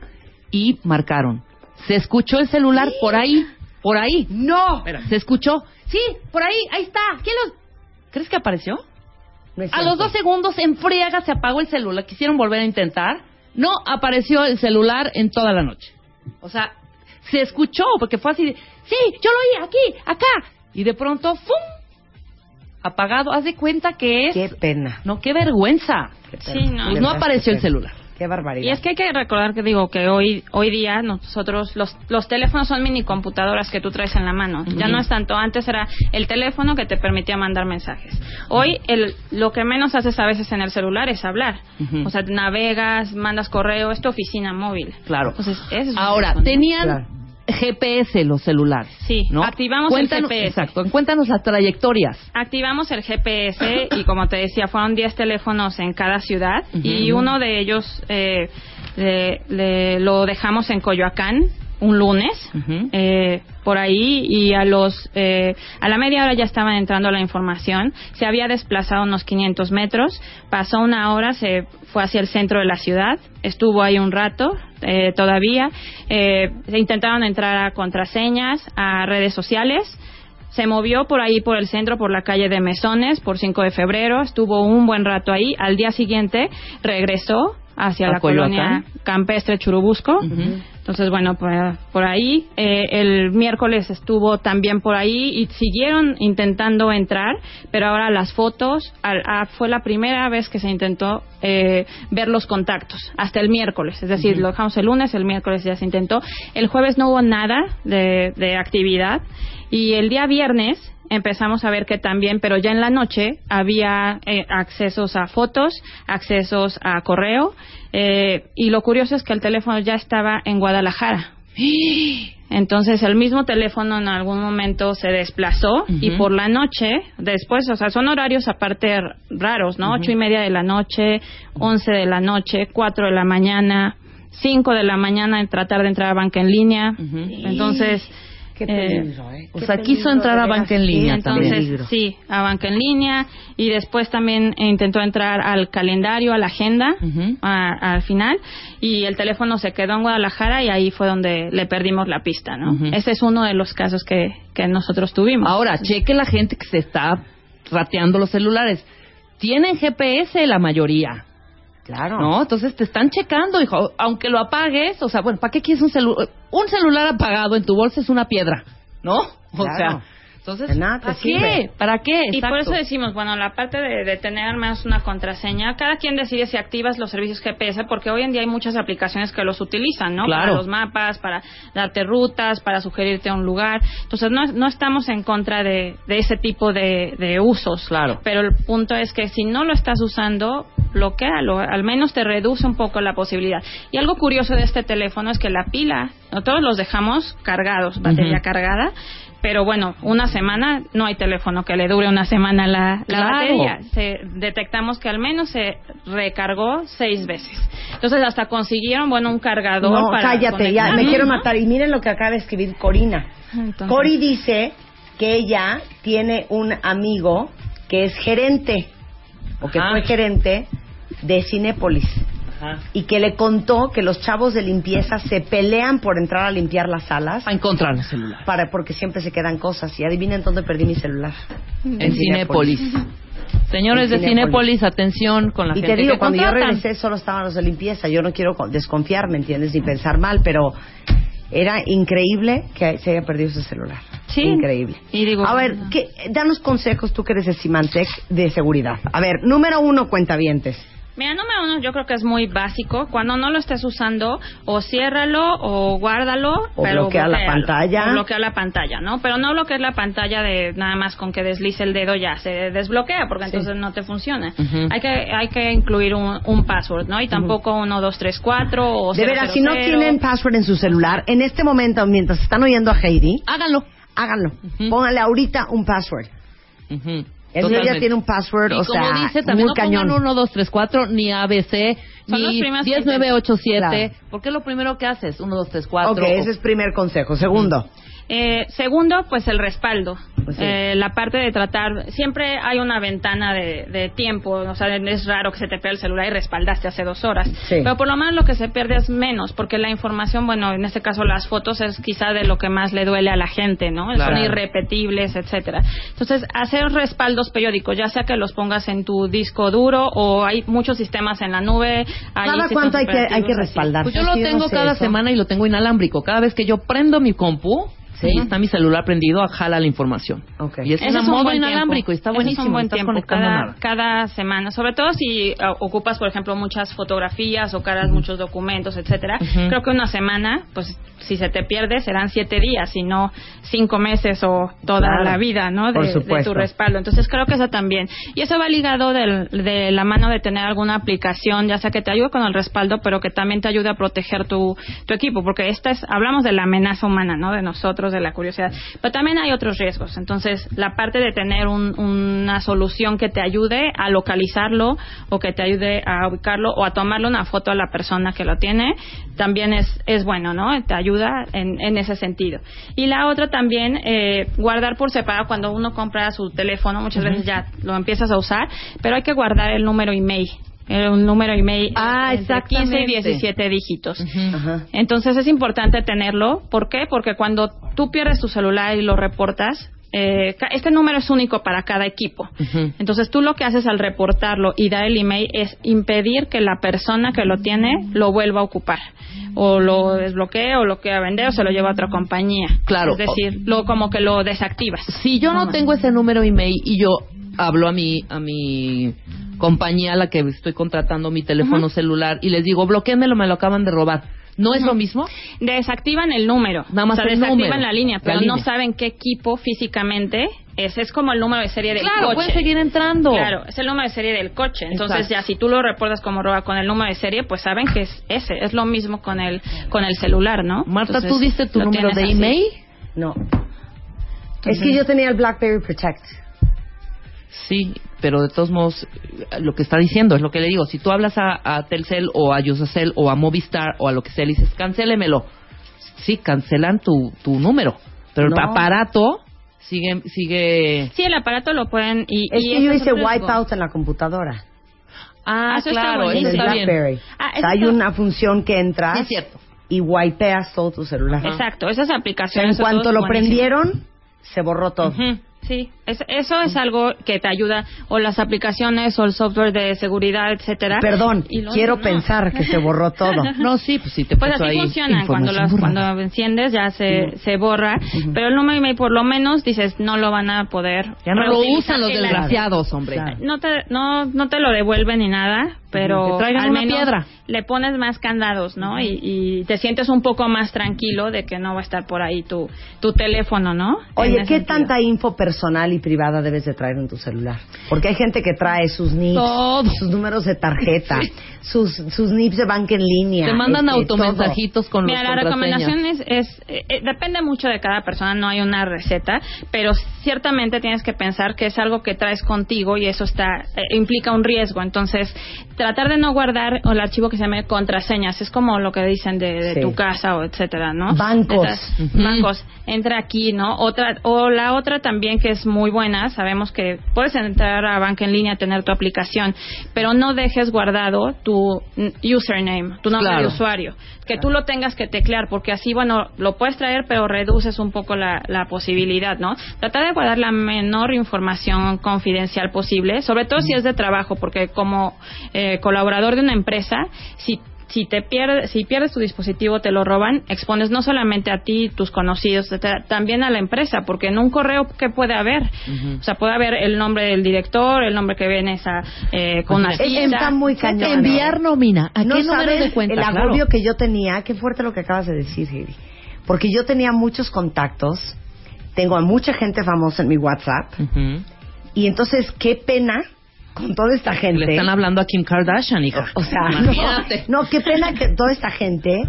y marcaron. Se escuchó el celular por ahí, por ahí. ¡No! Se escuchó, sí, por ahí, ahí está. ¿Quién los... ¿Crees que apareció? No A los dos segundos en friega se apagó el celular. Quisieron volver a intentar. No apareció el celular en toda la noche. O sea, se escuchó porque fue así. de, sí, yo lo oí aquí, acá. Y de pronto, ¡fum! Apagado. Haz de cuenta que es. Qué pena. No, qué vergüenza. qué pena. Sí, no. Pues no apareció el celular. Qué barbaridad. Y es que hay que recordar que digo que hoy hoy día nosotros los los teléfonos son mini computadoras que tú traes en la mano. Ya no es tanto antes era el teléfono que te permitía mandar mensajes. Hoy el lo que menos haces a veces en el celular es hablar. O sea, navegas, mandas correo, es tu oficina móvil. Claro. Entonces, es Ahora, tenían Claro. GPS los celulares. Sí, ¿no? activamos el Cuéntanos- GPS. Exacto. Cuéntanos las trayectorias. Activamos el GPS y como te decía, fueron 10 teléfonos en cada ciudad y uno de ellos eh, le- le- lo dejamos en Coyoacán un lunes eh, por ahí y a los eh, a la media hora ya estaban entrando la información se había desplazado unos 500 metros pasó una hora se fue hacia el centro de la ciudad estuvo ahí un rato eh, todavía eh, se intentaron entrar a contraseñas a redes sociales se movió por ahí, por el centro, por la calle de Mesones, por 5 de febrero, estuvo un buen rato ahí. Al día siguiente regresó hacia ¿A la Coyoacán? colonia campestre Churubusco. Entonces, bueno, por, por ahí. eh, el miércoles estuvo también por ahí y siguieron intentando entrar, pero ahora las fotos, al- ah, fue la primera vez que se intentó eh, ver los contactos, hasta el miércoles. Es decir, lo dejamos el lunes, el miércoles ya se intentó. El jueves no hubo nada de, de actividad y el día viernes empezamos a ver que también, pero ya en la noche había eh, accesos a fotos, accesos a correo, eh, y lo curioso es que el teléfono ya estaba en Guadalajara. Entonces el mismo teléfono en algún momento se desplazó y por la noche, después, o sea, son horarios aparte raros, ¿no? Ocho y media de la noche, once de la noche, cuatro de la mañana, cinco de la mañana en tratar de entrar a banca en línea. Entonces, Qué eh, peligro, ¿eh? o sea, quiso entrar a banca en línea también. entonces, sí, a banca en línea y después también intentó entrar al calendario, a la agenda, a- al final y el teléfono se quedó en Guadalajara y ahí fue donde le perdimos la pista, ¿no? Ese es uno de los casos que, que nosotros tuvimos. Ahora, cheque la gente que se está rateando los celulares. Tienen GPS la mayoría. Claro. ¿No? Entonces te están checando, hijo. Aunque lo apagues, o sea, bueno, ¿para qué quieres un celular? Un celular apagado en tu bolsa es una piedra, ¿no? O Claro. sea, entonces, De nada te ¿para sirve. qué? ¿Para qué? Y por eso decimos, bueno, la parte de, de tener al menos una contraseña, cada quien decide si activas los servicios GPS, porque hoy en día hay muchas aplicaciones que los utilizan, ¿no? Claro. Para los mapas, para darte rutas, para sugerirte un lugar. Entonces, no, no estamos en contra de, de ese tipo de, de usos. Claro. Pero el punto es que si no lo estás usando, bloquealo, al menos te reduce un poco la posibilidad. Y algo curioso de este teléfono es que la pila, nosotros los dejamos cargados, batería cargada, pero bueno, una semana no hay teléfono que le dure una semana la, la Claro. batería. Se, detectamos que al menos se recargó seis veces. Entonces hasta consiguieron, bueno, un cargador No, para cállate, ya, me quiero matar. Y miren lo que acaba de escribir Corina. Entonces- Cori dice que ella tiene un amigo que es gerente, o que Ajá. fue gerente de Cinépolis, Ajá. y que le contó que los chavos de limpieza se pelean por entrar a limpiar las salas A encontrar el celular. para porque siempre se quedan cosas. Y adivinen dónde perdí mi celular. En Cinépolis. Señores de En Cinépolis. Atención con la Y gente te digo, que cuando yo regresé solo estaban los de limpieza. Yo no quiero con- desconfiar, ¿me entiendes? Ni pensar mal, pero era increíble que se haya perdido ese celular. Sí. Increíble. Y digo, A ver, ¿qué, danos consejos, tú que eres de Symantec, de seguridad. A ver, número uno, cuentavientes. Mira, número uno, yo creo que es muy básico. Cuando no lo estés usando, o ciérralo o guárdalo. O pero bloquea la pantalla. O bloquea la pantalla, ¿no? Pero no bloquees la pantalla de nada más con que deslice el dedo ya se desbloquea, porque entonces no te funciona. Hay que hay que incluir un, un password, ¿no? Y tampoco uno, dos, tres, cuatro o De veras, si no tienen password en su celular, en este momento, mientras están oyendo a Heidi, Háganlo. háganlo. Pónganle ahorita un password. Ujú. El mío ya Totalmente. tiene un password, Y o como sea, dice, también muy no cañón. pongan 1, 2, 3, 4, ni ABC, Son ni primeros 10987. Claro. ¿Por qué lo primero que haces? 1, 2, 3, 4. Ok, ese es primer consejo. Segundo, Eh, segundo, pues el respaldo. Pues sí. Eh, la parte de tratar, siempre hay una ventana de, de tiempo, o sea, es raro que se te pierda el celular y respaldaste hace dos horas. Sí. Pero por lo menos lo que se pierde es menos, porque la información, bueno, en este caso las fotos es quizá de lo que más le duele a la gente, ¿no? Claro. Son irrepetibles, etcétera. Entonces, hacer respaldos periódicos, ya sea que los pongas en tu disco duro o hay muchos sistemas en la nube. hay ¿cada cuánto hay que, hay que respaldar? Pues yo lo tengo sé cada eso. semana y lo tengo inalámbrico. Cada vez que yo prendo mi compu, Sí. está mi celular prendido, jala la información. Ok. Y es un modo inalámbrico y está Ese es buenísimo. un buen tiempo cada, cada semana, sobre todo si eh, ocupas, por ejemplo, muchas fotografías o cargas muchos documentos, etcétera. Creo que una semana, pues si se te pierde serán siete días y no cinco meses o toda Claro. la vida, ¿no? De, tu respaldo. Entonces creo que eso también. Y eso va ligado del- de la mano de tener alguna aplicación, ya sea que te ayude con el respaldo, pero que también te ayude a proteger tu, tu equipo, porque esta es, hablamos de la amenaza humana, ¿no? De nosotros, de la curiosidad. Pero también hay otros riesgos. Entonces, la parte de tener un- una solución que te ayude a localizarlo o que te ayude a ubicarlo o a tomarle una foto a la persona que lo tiene, también es, es bueno, ¿no? Te ayuda en, en ese sentido. Y la otra también, eh, guardar por separado cuando uno compra su teléfono, muchas veces ya lo empiezas a usar, pero hay que guardar el número email. Eh, Un número email Ah, entre 15 y exactamente. 17 dígitos. Entonces es importante tenerlo. ¿Por qué? Porque cuando tú pierdes tu celular y lo reportas, eh, ca- este número es único para cada equipo. Entonces tú lo que haces al reportarlo y dar el email es impedir que la persona que lo tiene lo vuelva a ocupar. O lo desbloquee o lo quiera vender o se lo lleva a otra compañía. Claro. Es decir, lo, como que lo desactivas. Si yo no tengo ese número email y yo hablo a mi a mi compañía a la que estoy contratando mi teléfono celular y les digo, bloquéenmelo, me lo acaban de robar. ¿No es lo mismo? Desactivan el número. Nada más o sea, el desactivan número, la línea, la pero no saben qué equipo físicamente es. Es como el número de serie del Claro, coche. pueden seguir entrando. Claro, es el número de serie del coche. Entonces, Exacto. ya si tú lo reportas como roba con el número de serie, pues saben que es ese. Es lo mismo con el con el celular, ¿no? Marta, Entonces, ¿tú diste tu número de así. email? No. Es que yo tenía el BlackBerry Protect. Sí, pero de todos modos, lo que está diciendo es lo que le digo. Si tú hablas a, a Telcel o a Yusacel o a Movistar o a lo que sea, le dices, cancélemelo. Sí, cancelan tu, tu número. Pero No. el aparato sigue... sigue... Sí, el aparato lo pueden... Y, Es y que yo hice wipeout en la computadora. Ah, eso está claro, buenísimo. En eso el está bien. Ah, O sea, eso hay está- una función que entras Sí, es cierto. y wipeas todo tu celular. Exacto, esas En aplicaciones... cuanto eso es lo buenísimo. prendieron, se borró todo. Sí, es- eso es algo que te ayuda, o las aplicaciones, o el software de seguridad, etcétera. Perdón, quiero no. pensar que se borró todo. No, sí, pues sí te Pues puso así ahí funcionan, cuando, las, cuando enciendes ya se, se borra, pero el número email por lo menos dices no lo van a poder Ya no lo usan los desgraciados, hombre. Claro. No te, no, no te lo devuelven ni nada, pero Que al una menos piedra. le pones más candados, ¿no? y, y te sientes un poco más tranquilo de que no va a estar por ahí tu, tu teléfono, ¿no? Oye, ¿qué sentido. tanta info personal y privada debes de traer en tu celular? Porque hay gente que trae sus NIPs, Todo. sus números de tarjeta, sus, sus NIPs de banca en línea. Te mandan este, automensajitos con Mira, los la contraseñas. recomendación es, es eh, eh, depende mucho de cada persona, no hay una receta, pero ciertamente tienes que pensar que es algo que traes contigo y eso está eh, implica un riesgo. Entonces, tratar de no guardar el archivo que se llame contraseñas, es como lo que dicen de, de Sí. tu casa o etcétera, ¿no? Bancos. Bancos, entra aquí, ¿no? Otra o la otra también que es muy buena, sabemos que puedes entrar a banca en línea, tener tu aplicación, pero no dejes guardado tu username, tu nombre Claro. de usuario, que tú lo tengas que teclear, porque así, bueno, lo puedes traer, pero reduces un poco la, la posibilidad, ¿no? Tratar de guardar la menor información confidencial posible, sobre todo si es de trabajo, porque como eh, colaborador de una empresa, si si te pierdes, si pierdes tu dispositivo, te lo roban, expones no solamente a ti, tus conocidos, también a la empresa, porque en un correo ¿qué puede haber? O sea, puede haber el nombre del director, el nombre que viene esa eh, con una cita. está muy cañón. Enviar nómina. ¿A no qué número sabes de cuenta? el Claro. agobio que yo tenía. Qué fuerte lo que acabas de decir, Heidi. Porque yo tenía muchos contactos. Tengo a mucha gente famosa en mi WhatsApp. Y entonces, qué pena con toda esta gente. Le están hablando a Kim Kardashian, hijo. O sea, Imagínate. no, no, qué pena que toda esta gente,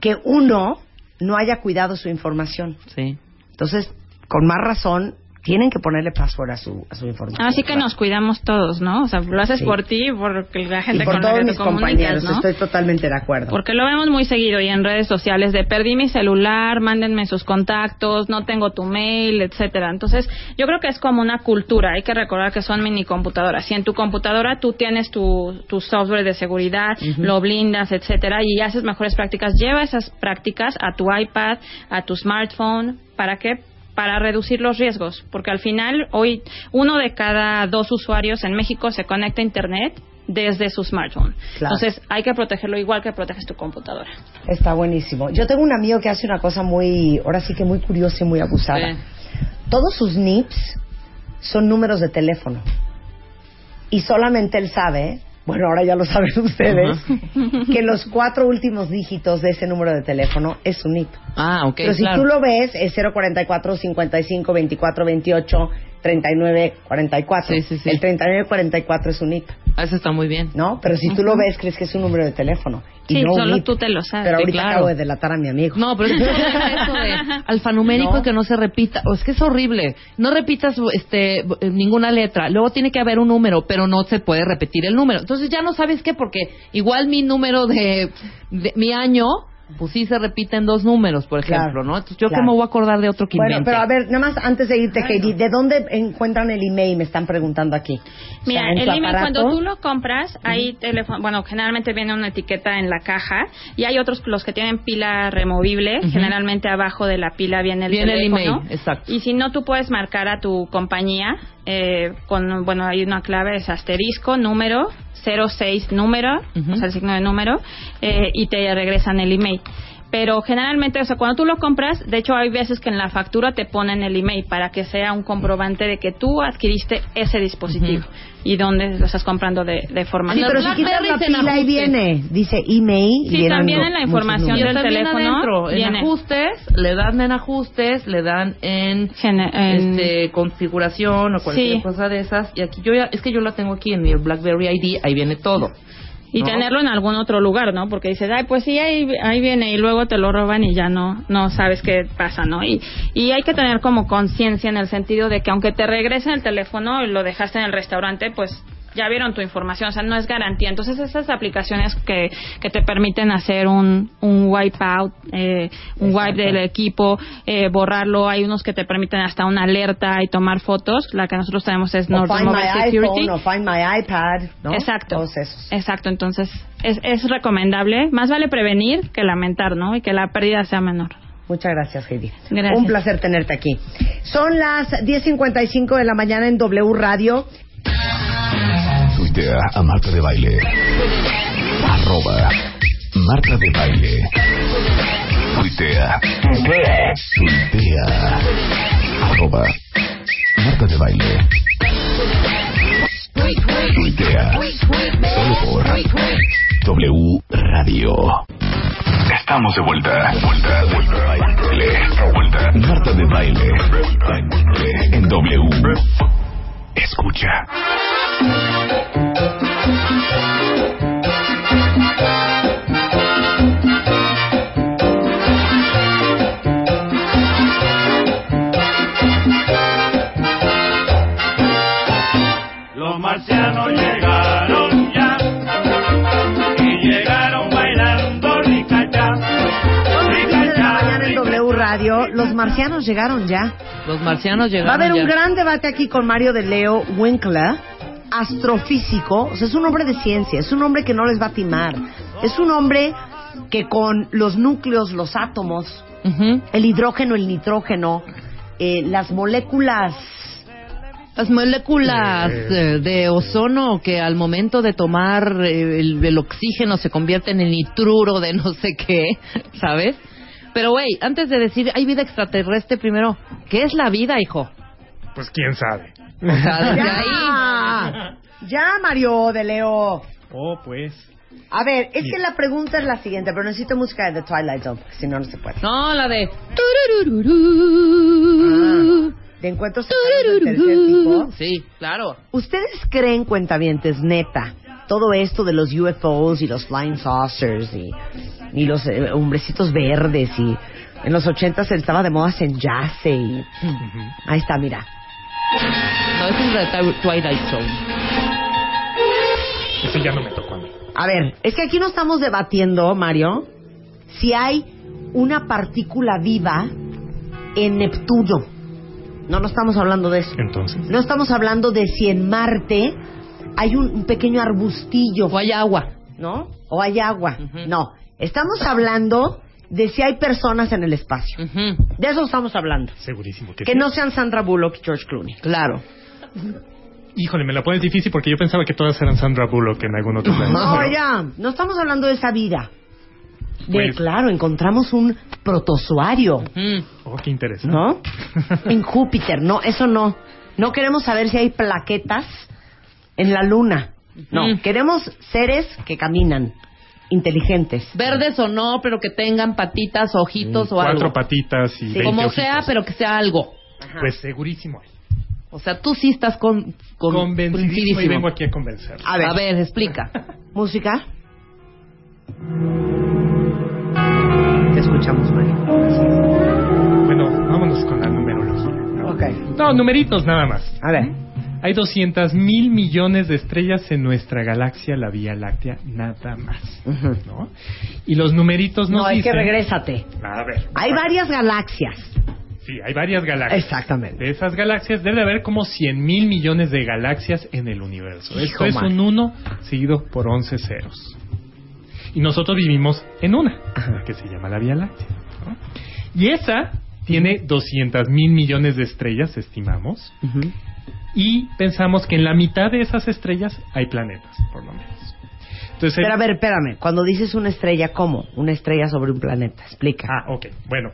que uno no haya cuidado su información. Sí. Entonces, con más razón, tienen que ponerle password a su, a su información. Así que nos cuidamos todos, ¿no? O sea, lo haces Sí. por ti por la gente y por con la todos que te mis compañeros, ¿no? estoy totalmente de acuerdo. Porque lo vemos muy seguido y en redes sociales de perdí mi celular, mándenme sus contactos, no tengo tu mail, etcétera. Entonces, yo creo que es como una cultura. Hay que recordar que son mini computadoras. Si en tu computadora tú tienes tu, tu software de seguridad, lo blindas, etcétera, y haces mejores prácticas, lleva esas prácticas a tu iPad, a tu smartphone, ¿para qué? Para reducir los riesgos, porque al final hoy uno de cada dos usuarios en México se conecta a Internet desde su smartphone. Claro. Entonces hay que protegerlo igual que proteges tu computadora. Está buenísimo. Yo tengo un amigo que hace una cosa muy, ahora sí que muy curiosa y muy abusada. Sí. Todos sus NIPs son números de teléfono. Y solamente él sabe, bueno, ahora ya lo saben ustedes, que los cuatro últimos dígitos de ese número de teléfono es su NIP. Ah, ok, Pero si claro. tú lo ves, es 044 55 24 28 39 44. Sí, sí, sí. El 39 44 es un NIP, Ah, Eso está muy bien. ¿no? Pero si tú lo ves, crees que es un número de teléfono. Sí, no solo tú te lo sabes. Pero ahorita claro. acabo de delatar a mi amigo. No, pero es que eso de alfanumérico No. que no se repita, o es que es horrible. No repitas este ninguna letra, luego tiene que haber un número, pero no se puede repetir el número. Entonces ya no sabes qué, porque igual mi número de, de- mi año, pues sí se repiten dos números, por ejemplo, Claro, ¿no? Entonces yo claro. que me voy a acordar de otro que Bueno, invente. pero a ver, nada más antes de irte, Katie, ¿de dónde encuentran el email? Me están preguntando aquí. O Mira, sea, el email aparato. cuando tú lo compras, hay teléfono, bueno, generalmente viene una etiqueta en la caja y hay otros los que tienen pila removible, generalmente abajo de la pila viene el Viene el email, exacto. Y si no, tú puedes marcar a tu compañía eh, con, bueno, hay una clave, es asterisco, número, 06 número, o sea, el signo de número, eh, y te regresan el email. Pero generalmente, o sea, cuando tú lo compras, de hecho hay veces que en la factura te ponen el email para que sea un comprobante de que tú adquiriste ese dispositivo y dónde lo estás comprando de, de forma Sí, pero si quitas la pila ahí viene, dice email. Sí, también en la información del teléfono adentro, en ajustes, le dan en ajustes, le dan en, Gene- en- este, configuración o cualquier Sí. cosa de esas. Y aquí yo ya, es que yo la tengo aquí en mi BlackBerry ID, ahí viene todo. Y ¿no? tenerlo en algún otro lugar, ¿no? Porque dices, ay, pues sí, ahí, ahí viene y luego te lo roban y ya no no sabes qué pasa, ¿no? Y, y hay que tener como conciencia en el sentido de que aunque te regresen el teléfono y lo dejaste en el restaurante, pues ya vieron tu información, o sea, no es garantía. Entonces, esas aplicaciones que, que te permiten hacer un, un wipeout, eh, un wipe del equipo, eh, borrarlo, hay unos que te permiten hasta una alerta y tomar fotos. La que nosotros tenemos es O Norton Find My Security. iPhone o Find My iPad, ¿no? Exacto. Todos esos. Exacto, entonces es, es recomendable. Más vale prevenir que lamentar, ¿no? Y que la pérdida sea menor. Muchas gracias, Heidi. Gracias. Un placer tenerte aquí. Son las 10.55 de la mañana en W Radio. Tuitea a Marta de Baile. Arroba Marta de Baile. Tuitea. Tuitea. Arroba Marta de Baile. Tuitea. Solo por W Radio. Estamos de vuelta. Vuelta, vuelta, baile. Vuelta. Marta de Baile. En W. Escucha. Los marcianos Los marcianos llegaron ya. Los marcianos llegaron Va a haber un gran debate aquí con Mario de Leo Winkler, astrofísico. O sea, es un hombre de ciencia, es un hombre que no les va a timar. Es un hombre que con los núcleos, los átomos, el hidrógeno, el nitrógeno, eh, las moléculas Las moléculas eh, de ozono que al momento de tomar eh, el, el oxígeno se convierten en nitruro de no sé qué, ¿sabes? Pero, güey, antes de decir hay vida extraterrestre, primero, ¿qué es la vida, hijo? Pues quién sabe. O sea, desde ahí. ¡Ya! ¡Ya, Mario de Leo! Oh, pues. A ver, es que la pregunta es la siguiente, pero necesito música de The Twilight Zone, porque si no, no se puede. No, la de. Ah, de encuentros cercanos del tercer tipo. Sí, claro. ¿Ustedes creen, cuentavientes, neta, todo esto de los UFOs y los flying saucers y, y los eh, hombrecitos verdes y En los 80 estaba de moda en jazz y... Ahí está, mira. No, es la Twi- Twilight Zone. Ese ya no me tocó a mí. A ver, es que aquí no estamos debatiendo, Mario, si hay una partícula viva en Neptuno. No, no estamos hablando de eso. Entonces. No estamos hablando de si en Marte hay un, un pequeño arbustillo, O hay agua. ¿no? O hay agua. No, estamos hablando de si hay personas en el espacio. De eso estamos hablando. Segurísimo que, Que sí. no sean Sandra Bullock y George Clooney. Claro. Híjole, me la pones difícil porque yo pensaba que todas eran Sandra Bullock en algún otro planeta. No, Pero- ya, no estamos hablando de esa vida. De, Pues- claro, encontramos un protozoario. Oh, qué interesante. ¿no? en Júpiter, no, eso no. No queremos saber si hay plaquetas en la luna. No, Ujú. queremos seres que caminan, inteligentes. Verdes o no, pero que tengan patitas, ojitos o Cuatro algo. patitas y Sí. 20 Como ojitos. sea, pero que sea algo. Pues segurísimo. O sea, tú sí estás con, con Convencidísimo y vengo aquí a convencer. A ver, A ver, explica. música. Te escuchamos, Mario. Bueno, vámonos con la numerología. ¿no? Ok. No, numeritos nada más. A ver. Hay 200 mil millones de estrellas en nuestra galaxia, la Vía Láctea, nada más. ¿no? Y los numeritos nos No, es que dicen... regrésate. A ver. Hay varias galaxias. Sí, hay varias galaxias. Exactamente. De esas galaxias debe haber como 100 mil millones de galaxias en el universo. Hijo Esto es un 1 seguido por 11 ceros. Y nosotros vivimos en una, que se llama la Vía Láctea. ¿no? Y esa tiene 200 mil millones de estrellas, estimamos. Ujú. Y pensamos que en la mitad de esas estrellas hay planetas, por lo menos. Entonces, Pero a ver, espérame. Cuando dices una estrella, ¿cómo? Una estrella sobre un planeta. Explica. Ah, ok. Bueno,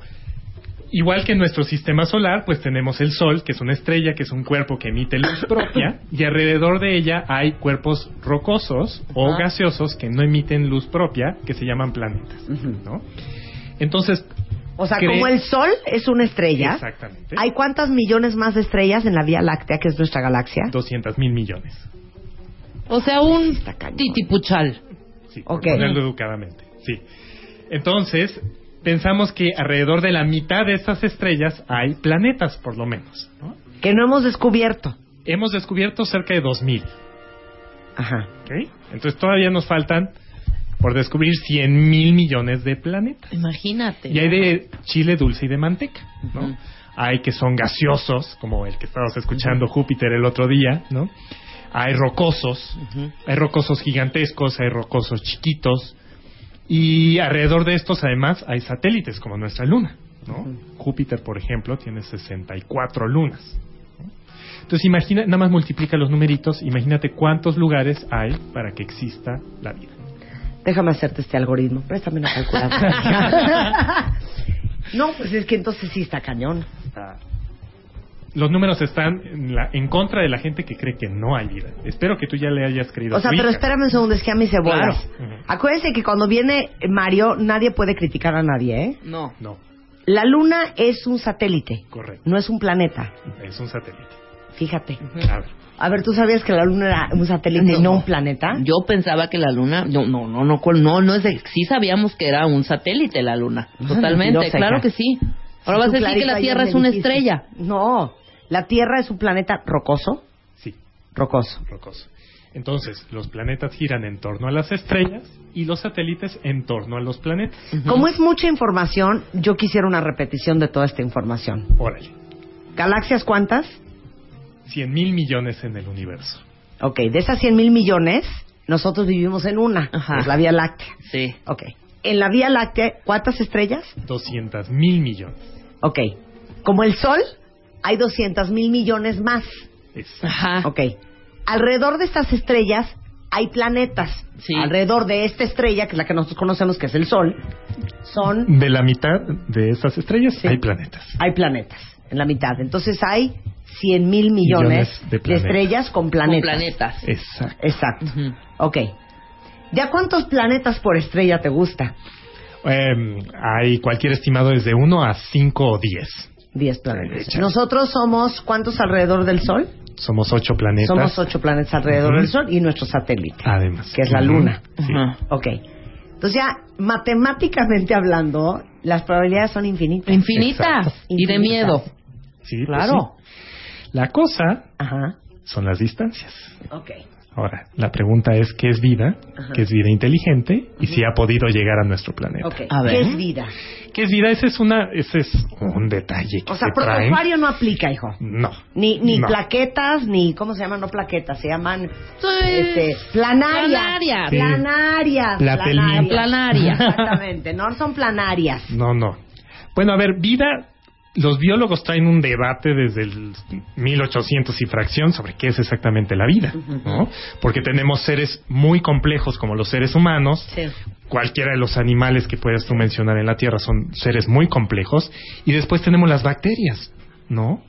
igual que en nuestro sistema solar, pues tenemos el Sol, que es una estrella, que es un cuerpo que emite luz propia, y alrededor de ella hay cuerpos rocosos o gaseosos que no emiten luz propia, que se llaman planetas. ¿no? Entonces, O sea, como el Sol es una estrella, Exactamente. ¿hay cuántas millones más de estrellas en la Vía Láctea, que es nuestra galaxia? 200 mil millones. O sea, un titipuchal. Sí, por Ok. ponerlo educadamente. Sí. Entonces, pensamos que alrededor de la mitad de estas estrellas hay planetas, por lo menos, ¿no? Que no hemos descubierto. Hemos descubierto cerca de 2000. Ajá. ¿ok? Entonces todavía nos faltan por descubrir 100 mil millones de planetas. Imagínate. Y hay de chile dulce y de manteca, ¿no? Hay que son gaseosos, como el que estabas escuchando Júpiter el otro día, ¿no? Hay rocosos, hay rocosos gigantescos, hay rocosos chiquitos, y alrededor de estos además hay satélites como nuestra luna, ¿no? Júpiter, por ejemplo, tiene 64 lunas. Entonces imagina, nada más multiplica los numeritos, imagínate cuántos lugares hay para que exista la vida. Déjame hacerte este algoritmo. Préstame una calculadora. no, pues es que entonces sí está cañón. Los números están en, la- en contra de la gente que cree que no hay vida. Espero que tú ya le hayas creído. O a sea, pero hija. espérame un segundo, es que a mí se. Claro. Acuérdense que cuando viene Mario, nadie puede criticar a nadie, ¿eh? No. No, La Luna es un satélite, correcto. no es un planeta. Es un satélite. Fíjate. A ver. A ver, ¿tú sabías que la Luna era un satélite y no un planeta? Yo pensaba que la luna, no, no, no, no, no, no es de, sí sabíamos que era un satélite la luna, totalmente, mentirosa, claro que sí. Ahora Sí, vas a decir que la Tierra es una estrella. No, la Tierra es un planeta rocoso. Sí, Rocoso. rocoso. Entonces, los planetas giran en torno a las estrellas y los satélites en torno a los planetas. Como es mucha información, yo quisiera una repetición de toda esta información. Órale. ¿Galaxias cuántas? 100 mil millones en el universo. Ok, de esas 100 mil millones, nosotros vivimos en una, Ajá. que es la Vía Láctea. Sí. Ok. En la Vía Láctea, ¿cuántas estrellas? 200 mil millones. Ok. Como el Sol, hay 200 mil millones más. Es- Ajá. Ok. Alrededor de estas estrellas hay planetas. Sí. Alrededor de esta estrella, que es la que nosotros conocemos, que es el Sol, son De la mitad de estas estrellas Sí. hay planetas. hay planetas en la mitad. Entonces hay 100 mil millones, Millones de estrellas con Con planetas. Exacto. Exacto. Ok. ¿Ya cuántos planetas por estrella te gusta? Em, hay cualquier estimado desde 1 a 5 o 10. 10 planetas. Nosotros somos, ¿cuántos alrededor del Sol? Somos 8 planetas. Somos ocho planetas alrededor del Sol y nuestro satélite, Además. que es la. Luna. Sí. Ok. Entonces ya, matemáticamente hablando, las probabilidades son infinitas. Infinitas. Y de miedo. Sí, pues Claro. sí. La cosa Ajá, son las distancias. ok. Ahora, la pregunta es qué es vida, Ajá. qué es vida inteligente y si ha podido llegar a nuestro planeta. Ok, A ver. ¿qué es vida? ¿Qué es vida? Ese es una, ese es un detalle que O sea, se protozoario no aplica, hijo. No. Ni, ni No. plaquetas, ni, ¿cómo se llaman? No plaquetas, se llaman este, planarias. Planarias. Sí. Planarias. Platelmintas. Planarias. Exactamente, no son planarias. No, no. Bueno, a ver, vida, los biólogos traen un debate desde el 1800 y fracción sobre qué es exactamente la vida, ¿no? Porque tenemos seres muy complejos como los seres humanos, Sí. cualquiera de los animales que puedas tú mencionar en la Tierra son seres muy complejos, y después tenemos las bacterias, ¿no?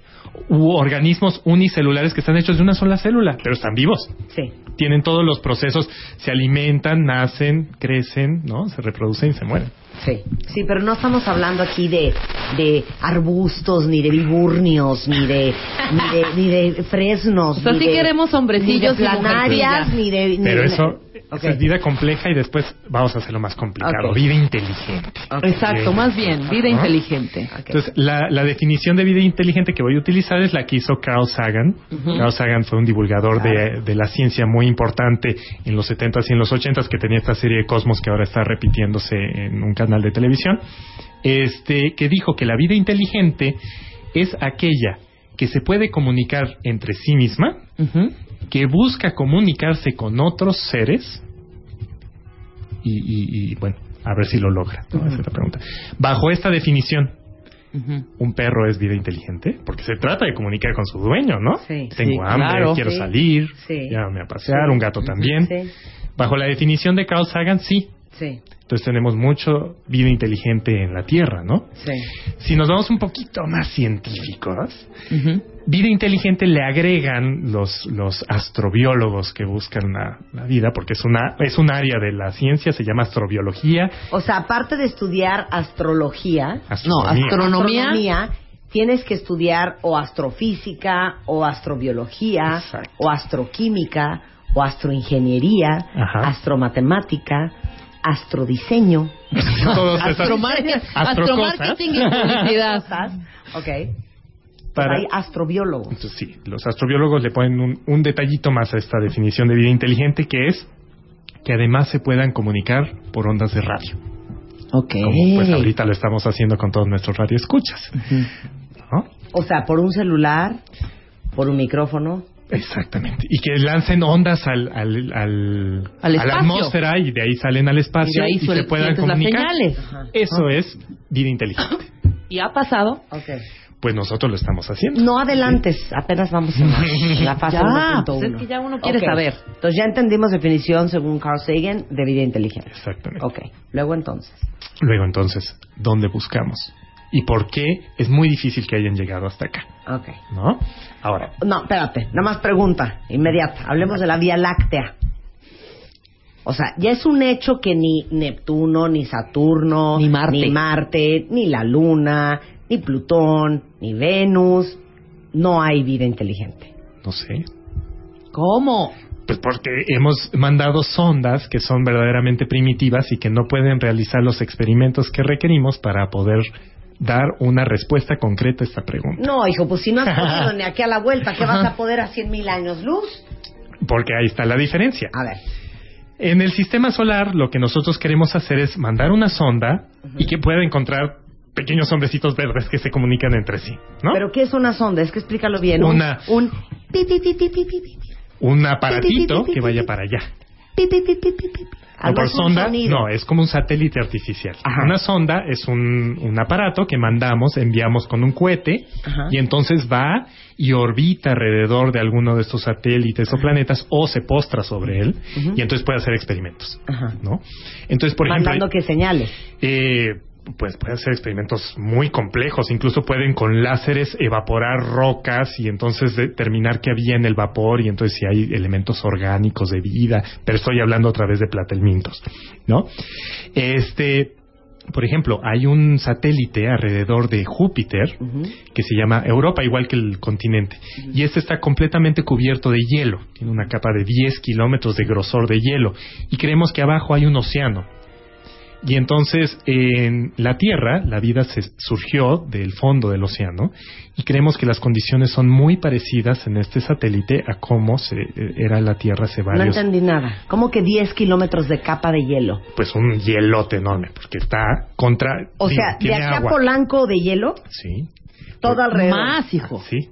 U organismos unicelulares que están hechos de una sola célula, pero están vivos. Sí. Tienen todos los procesos, se alimentan, nacen, crecen, ¿no? Se reproducen y se mueren. Sí, sí, pero no estamos hablando aquí de, de arbustos, ni de viburnios, ni de, ni de, ni de fresnos. O sea, ni sí de- queremos hombrecillos ni de planarias, ni de... ni Pero de- eso, Ok. eso es vida compleja y después vamos a hacerlo más complicado. Ok. Vida inteligente. Ok. Exacto, más bien, vida Ajá. inteligente. Entonces, la, la definición de vida inteligente que voy a utilizar es la que hizo Carl Sagan. Carl Sagan fue un divulgador de, de la ciencia muy importante en los 70s y en los 80s que tenía esta serie de Cosmos que ahora está repitiéndose en un canal de televisión. Este, que dijo que la vida inteligente es aquella que se puede comunicar entre sí misma, que busca comunicarse con otros seres y, y- y, bueno, a ver si lo logra. ¿no? Esa es la pregunta. Bajo esta definición, un perro es vida inteligente porque se trata de comunicar con su dueño, ¿no? Sí. Tengo Sí, hambre, claro. quiero Sí. salir, Sí. llévame a pasear, un gato también. Bajo la definición de Carl Sagan, sí. Sí, Entonces tenemos mucho vida inteligente en la Tierra, ¿no? sí. Si nos vamos un poquito más científicos, vida inteligente le agregan los, los astrobiólogos que buscan la, la vida, porque es una es un área de la ciencia, se llama astrobiología. O sea, aparte de estudiar astrología, No, astronomía. astronomía. astronomía, tienes que estudiar o astrofísica, o astrobiología, Exacto. o astroquímica, o astroingeniería, Ajá. astromatemática, astrodiseño. Todas esas Astromar- astrocosas. Astromarketing y publicidad. Cosas. Ok. Para- Hay astrobiólogos. Entonces, sí, los astrobiólogos le ponen un, un detallito más a esta definición de vida inteligente, que es que además se puedan comunicar por ondas de radio. Ok. Como pues ahorita lo estamos haciendo con todos nuestros radioescuchas. ¿no? O sea, por un celular, por un micrófono. Exactamente. Y que lancen ondas al, al, al- Al a la espacio. atmósfera y de ahí salen al espacio Y y, se puedan comunicar. Ajá. Eso es vida inteligente. ¿Y ha pasado? Ok. Pues nosotros lo estamos haciendo. No adelantes, apenas vamos en la, fase Ya, 1.1. pues es que ya uno quiere Ok. saber. Entonces ya entendimos definición según Carl Sagan de vida inteligente. Exactamente. Ok. Luego entonces. Luego entonces, ¿dónde buscamos? ¿Y por qué es muy difícil que hayan llegado hasta acá? Ok. ¿No? Ahora, No, espérate, nada más pregunta, inmediata. Hablemos de la Vía Láctea. O sea, ya es un hecho que ni Neptuno, ni Saturno, Ni Marte. ni, Marte, ni la Luna, ni Plutón, ni Venus, no hay vida inteligente. no sé. ¿Cómo? Pues porque hemos mandado sondas que son verdaderamente primitivas y que no pueden realizar los experimentos que requerimos para poder dar una respuesta concreta a esta pregunta. No, hijo, pues si no has podido ni aquí a la vuelta, ¿qué vas a poder a 100 mil años luz? Porque ahí está la diferencia. A ver, En el sistema solar lo que nosotros queremos hacer es mandar una sonda y que pueda encontrar pequeños hombrecitos verdes que se comunican entre sí, ¿no? ¿pero qué es una sonda? Es que explícalo bien. Un- Una- Un, pi, pi, pi, pi, pi, pi, pi, Un aparatito que vaya para allá. No por sonda, sonido. no, es como un satélite artificial. Ajá. Una sonda es un, un aparato que mandamos, enviamos con un cohete Ajá. y entonces va y orbita alrededor de alguno de estos satélites o planetas o se postra sobre él y entonces puede hacer experimentos, Ajá. ¿no? Entonces, por Mandando ejemplo, que señales. eh, pues puede hacer experimentos muy complejos, incluso pueden con láseres evaporar rocas y entonces determinar qué había en el vapor y entonces si hay elementos orgánicos de vida, pero estoy hablando otra vez de platelmintos, ¿no? Este, por ejemplo, hay un satélite alrededor de Júpiter que se llama Europa, igual que el continente, y este está completamente cubierto de hielo, tiene una capa de 10 kilómetros de grosor de hielo, y creemos que abajo hay un océano. Y entonces en la Tierra la vida se surgió del fondo del océano y creemos que las condiciones son muy parecidas en este satélite a cómo se, eh, era la Tierra hace No varios entendí nada. ¿Cómo que 10 kilómetros de capa de hielo? pues un hielote enorme porque está contra O sea, de aquí a agua. Polanco de hielo, Sí. todo alrededor. Más, hijo. Sí.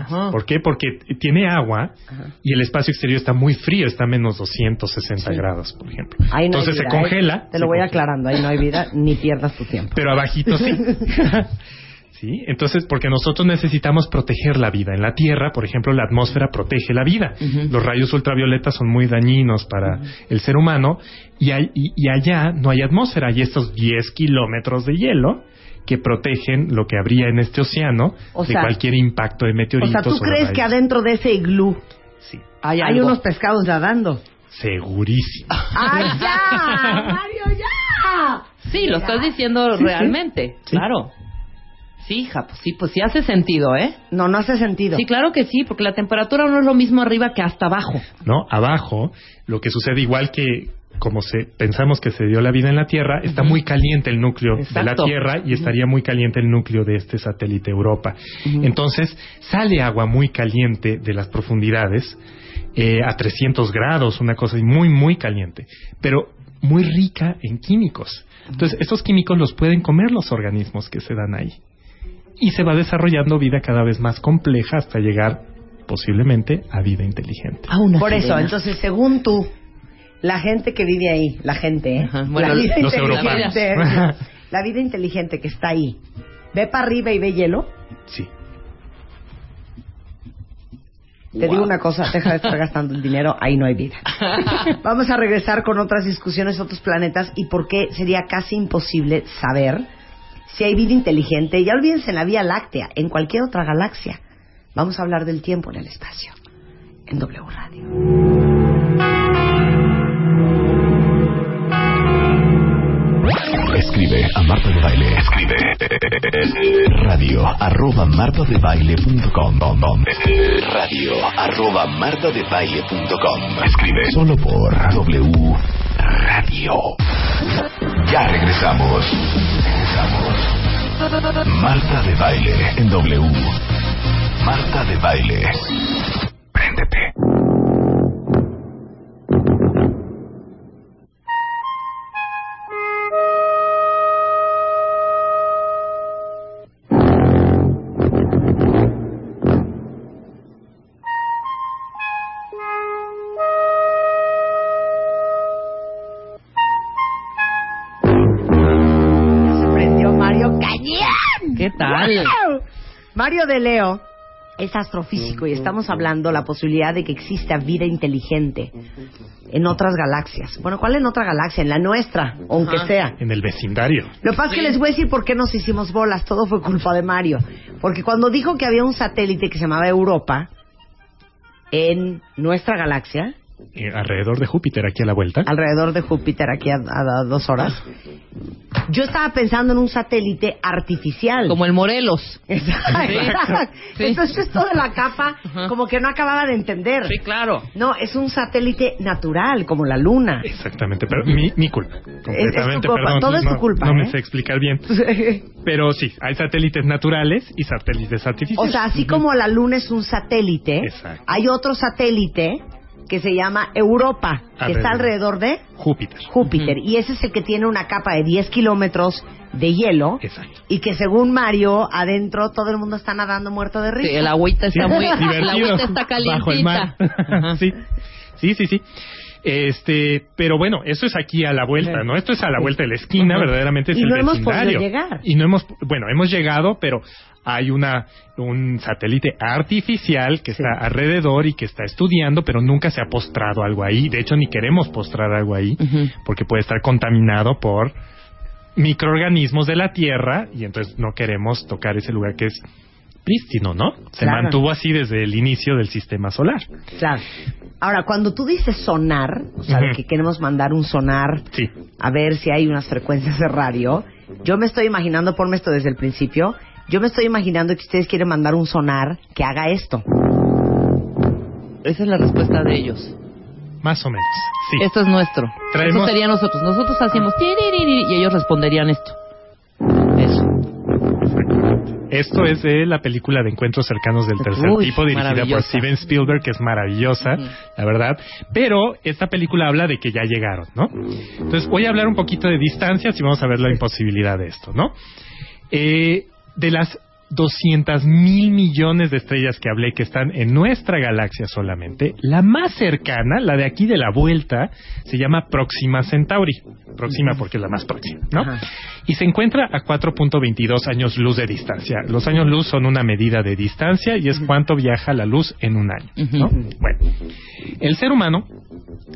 Ajá. ¿Por qué? Porque tiene agua Ajá. y el espacio exterior está muy frío, está a menos 260 Sí. grados, por ejemplo. Ahí no hay Entonces vida, se ¿eh? congela. Te lo voy congela. aclarando, ahí no hay vida, ni pierdas tu tiempo. Pero abajito sí. sí, entonces porque nosotros necesitamos proteger la vida. En la Tierra, por ejemplo, la atmósfera protege la vida. Los rayos ultravioletas son muy dañinos para el ser humano y, hay- y- y allá no hay atmósfera. Hay estos 10 kilómetros de hielo que protegen lo que habría en este océano O de sea- cualquier impacto de O meteoritos. sea, ¿tú o crees que adentro de ese iglú Sí, Hay, unos pescados nadando? segurísimo. ¡Ay, ya! ¡Mario, ya! Sí, lo estás diciendo realmente. Sí. Claro. Sí, hija, pues sí, pues sí hace sentido, ¿eh? No, no hace sentido. Sí, claro que sí, porque la temperatura no es lo mismo arriba que hasta abajo. ¿no? Abajo, lo que sucede igual que como se pensamos que se dio la vida en la Tierra, está muy caliente el núcleo de la. Tierra y estaría muy caliente el núcleo de este satélite Europa. Entonces, sale agua muy caliente de las profundidades eh, a 300 grados, una cosa muy, muy caliente, pero muy rica en químicos. Entonces, estos químicos los pueden comer los organismos que se dan ahí. Y se va desarrollando vida cada vez más compleja hasta llegar posiblemente a vida inteligente. A una Por eso, entonces, según tú, la gente que vive ahí, la gente, ¿eh? Ajá, bueno, la vida los inteligente, europeos. la vida inteligente que está ahí, ¿ve para arriba y ve hielo? Sí. Te digo una cosa, deja de estar gastando el dinero, ahí no hay vida. Vamos a regresar con otras discusiones, otros planetas y por qué sería casi imposible saber si hay vida inteligente. Ya olvídense en la Vía Láctea, en cualquier otra galaxia. Vamos a hablar del tiempo en el espacio, en W Radio. Escribe a Marta de Baile. Escribe radio arroba martadebaile.com radio arroba martadebaile.com Escribe solo por W Radio. Ya regresamos. Regresamos. Marta de Baile en W. Marta de Baile. Préndete. Mario de Leo es astrofísico y estamos hablando la posibilidad de que exista vida inteligente en otras galaxias. Bueno, ¿cuál en otra galaxia? En la nuestra, aunque Ajá. sea. En el vecindario. Lo que pasa es que les voy a decir por qué nos hicimos bolas. Todo fue culpa de Mario. Porque cuando dijo que había un satélite que se llamaba Europa en nuestra galaxia, Eh, alrededor de Júpiter, aquí a la vuelta. alrededor de Júpiter, aquí a, a dos horas, yo estaba pensando en un satélite artificial. Como el Morelos. Exacto. Sí. Entonces esto de la capa, como que no acababa de entender. Sí, claro. No, es un satélite natural, como la luna. Exactamente, pero mi, mi culpa. Completamente, culpa, perdón. todo es tu no- culpa, No ¿eh? me sé explicar bien. Pero sí, hay satélites naturales y satélites O artificiales. sea, así como la luna es un satélite, Exacto. hay otro satélite que se llama Europa, que está alrededor de Júpiter. Júpiter. Y ese es el que tiene una capa de 10 kilómetros de hielo. Exacto. Y que según Mario, adentro todo el mundo está nadando muerto de risa. Sí, el agüita está Sí, muy... La divertido. agüita está Bajo el mar. calientita. sí. sí, sí, sí. Este, pero bueno, eso es aquí a la vuelta, ¿no? Esto es a la vuelta de la esquina, verdaderamente es Y el no hemos podido llegar. Y no hemos, bueno, hemos llegado, pero hay una un satélite artificial que está alrededor y que está estudiando, pero nunca se ha postrado algo ahí. De hecho, ni queremos postrar algo ahí, porque puede estar contaminado por microorganismos de la Tierra y entonces no queremos tocar ese lugar que es prístino, ¿no? Se Claro. mantuvo así desde el inicio del sistema solar. Claro. Ahora, cuando tú dices sonar, o sea, que queremos mandar un sonar Sí. a ver si hay unas frecuencias de radio, yo me estoy imaginando, ponme esto desde el principio, yo me estoy imaginando que ustedes quieren mandar un sonar que haga esto. Esa es la respuesta de ellos. más o menos. Sí. Esto es nuestro. Traemos- Eso sería nosotros. Nosotros hacíamos tiririri y ellos responderían esto. Eso. Esto es de la película de Encuentros cercanos del tercer Uy, tipo, dirigida por. Steven Spielberg, que es maravillosa, la verdad. Pero esta película habla de que ya llegaron, ¿no? Entonces voy a hablar un poquito de distancias y vamos a ver la imposibilidad de esto, ¿no? Eh, de las 200 mil millones de estrellas que hablé que están en nuestra galaxia solamente, la más cercana, la de aquí de la vuelta, se llama Próxima Centauri. Próxima porque es la más próxima, ¿no? Ajá. Y se encuentra a 4.22 años luz de distancia. Los años luz son una medida de distancia y es cuánto viaja la luz en un año, ¿no? Bueno, el ser humano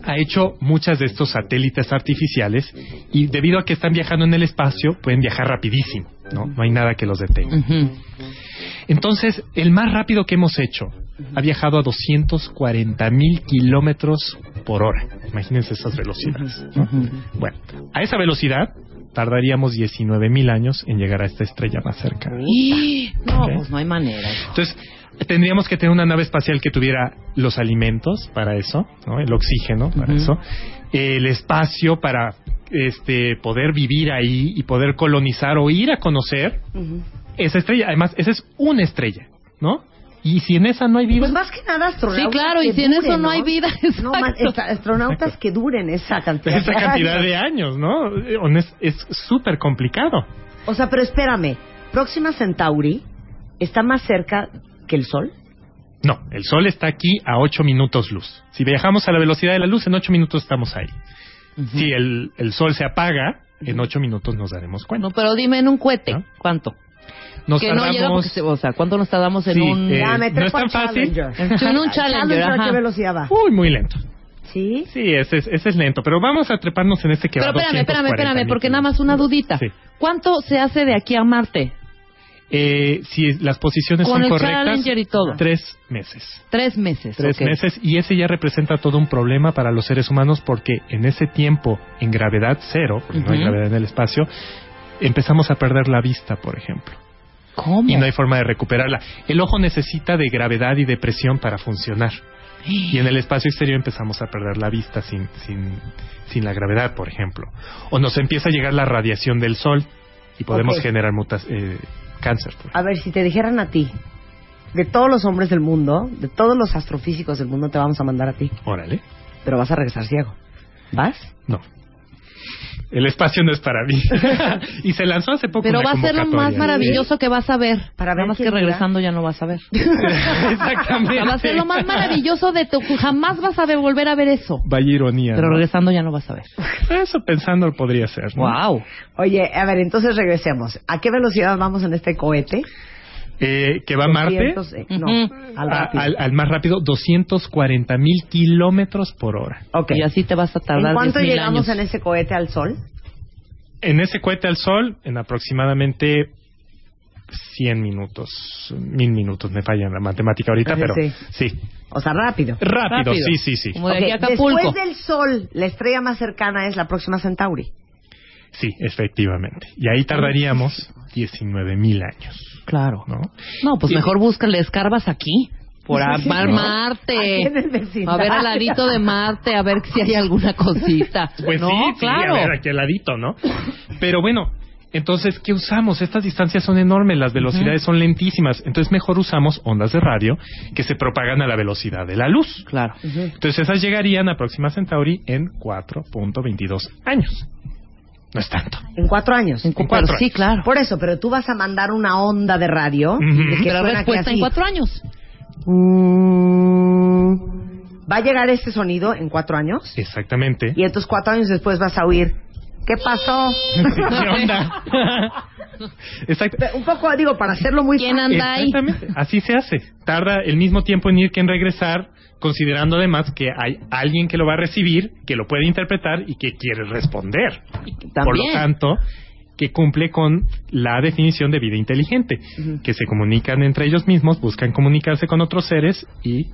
ha hecho muchas de estos satélites artificiales y debido a que están viajando en el espacio pueden viajar rapidísimo, ¿no? No hay nada que los detenga. Entonces, el más rápido que hemos hecho ha viajado a 240 mil kilómetros por hora. Imagínense esas velocidades. ¿no? Bueno, a esa velocidad tardaríamos 19 mil años en llegar a esta estrella más cercana. ¡Y! No, pues no hay manera. Entonces, tendríamos que tener una nave espacial que tuviera los alimentos para eso, ¿no? el oxígeno para eso, el espacio para este poder vivir ahí y poder colonizar o ir a conocer esa estrella. Además, esa es una estrella, ¿no? Y si en esa no hay vida, Pues más que nada astronautas. Sí, claro, y que si en eso duren, no hay vida, No, más, exacto. esta- astronautas que duren esa cantidad esa de cantidad años. de años, ¿no? Eh, Es súper complicado. O sea, pero espérame. Próxima Centauri está más cerca que el Sol. No, el Sol está aquí a 8 minutos luz. Si viajamos a la velocidad de la luz, en 8 minutos estamos ahí. Si el, el Sol se apaga, en 8 minutos nos daremos cuenta. No, pero dime en un cohete, ¿No? ¿cuánto? Nos que no llega tardamos- porque se, o sea, ¿cuánto nos tardamos en Sí, un eh, Ya, me no es tan fácil. En un Challenger, ¿a qué velocidad va? Uy, muy lento. ¿Sí? Sí, ese es, ese es lento. Pero vamos a treparnos en este que Pero va a espérame, espérame, 240 espérame, porque mil nada más una dudita. Sí. ¿Cuánto se hace de aquí a Marte? Eh, si las posiciones Con son el correctas, Challenger y todo. tres meses. Tres meses. Tres meses y ese ya representa todo un problema para los seres humanos porque en ese tiempo, en gravedad cero, porque no hay gravedad en el espacio, empezamos a perder la vista, por ejemplo. ¿Cómo? Y no hay forma de recuperarla. El ojo necesita de gravedad y de presión para funcionar. Y en el espacio exterior empezamos a perder la vista sin, sin, sin la gravedad, por ejemplo. O nos empieza a llegar la radiación del sol y podemos generar mutas, eh, cáncer. por A ver, si te dijeran a ti, de todos los hombres del mundo, de todos los astrofísicos del mundo, te vamos a mandar a ti. Órale. Pero vas a regresar ciego. ¿Vas? No. El espacio no es para mí. y se lanzó hace poco Pero una va a ser lo más maravilloso que vas a ver. Para ver Nada más que regresando ya no vas a ver. Exactamente. va a ser lo más maravilloso de tu... Jamás vas a ver- volver a ver eso. Vaya ironía. Pero ¿no? regresando ya no vas a ver. Eso pensando podría ser. ¿no? Wow. Oye, a ver, entonces regresemos. ¿A qué velocidad vamos en este cohete? Eh, que va a Marte 200, eh, No, Ujú. al a- rápido. al, al más rápido 240 mil kilómetros por hora. Ok. Y así te vas a tardar ¿En cuánto 10.000 llegamos años. en ese cohete al Sol? En ese cohete al Sol, en aproximadamente 100 minutos, mil minutos, me falla la matemática ahorita, pero sí. sí. O sea, rápido. Rápido, Rápido. sí, sí, sí. Como de. Después del Sol, la estrella más cercana es la próxima Centauri. Sí, efectivamente. Y ahí tardaríamos 19 mil años, Claro. ¿no? No, pues Y- mejor búscale escarbas aquí. Por Sí, sí, a- sí. Marte. A ver al ladito de Marte, a ver si hay alguna cosita. Pues no, sí, sí, claro. a ver, aquí al ladito, ¿no? Pero bueno, entonces, ¿qué usamos? Estas distancias son enormes, las velocidades son lentísimas, entonces mejor usamos ondas de radio que se propagan a la velocidad de la luz. Claro. Entonces esas llegarían a Próxima Centauri en 4.22 años. No es tanto. En cuatro años. En cuatro cuatro, sí, años. claro. Por eso, pero tú vas a mandar una onda de radio Ujú. de que Pero suena aquí respuesta en cuatro años. Mm, ¿Va a llegar ese sonido en cuatro años? Exactamente. Y entonces cuatro años después vas a oír. ¿Qué pasó? ¿Qué onda? Exacto. Un poco, digo, para hacerlo muy ¿Quién anda ahí? Exactamente. Así se hace. Tarda el mismo tiempo en ir que en regresar, considerando además que hay alguien que lo va a recibir, que lo puede interpretar y que quiere responder. Por lo tanto, que cumple con la definición de vida inteligente, que se comunican entre ellos mismos, buscan comunicarse con otros seres y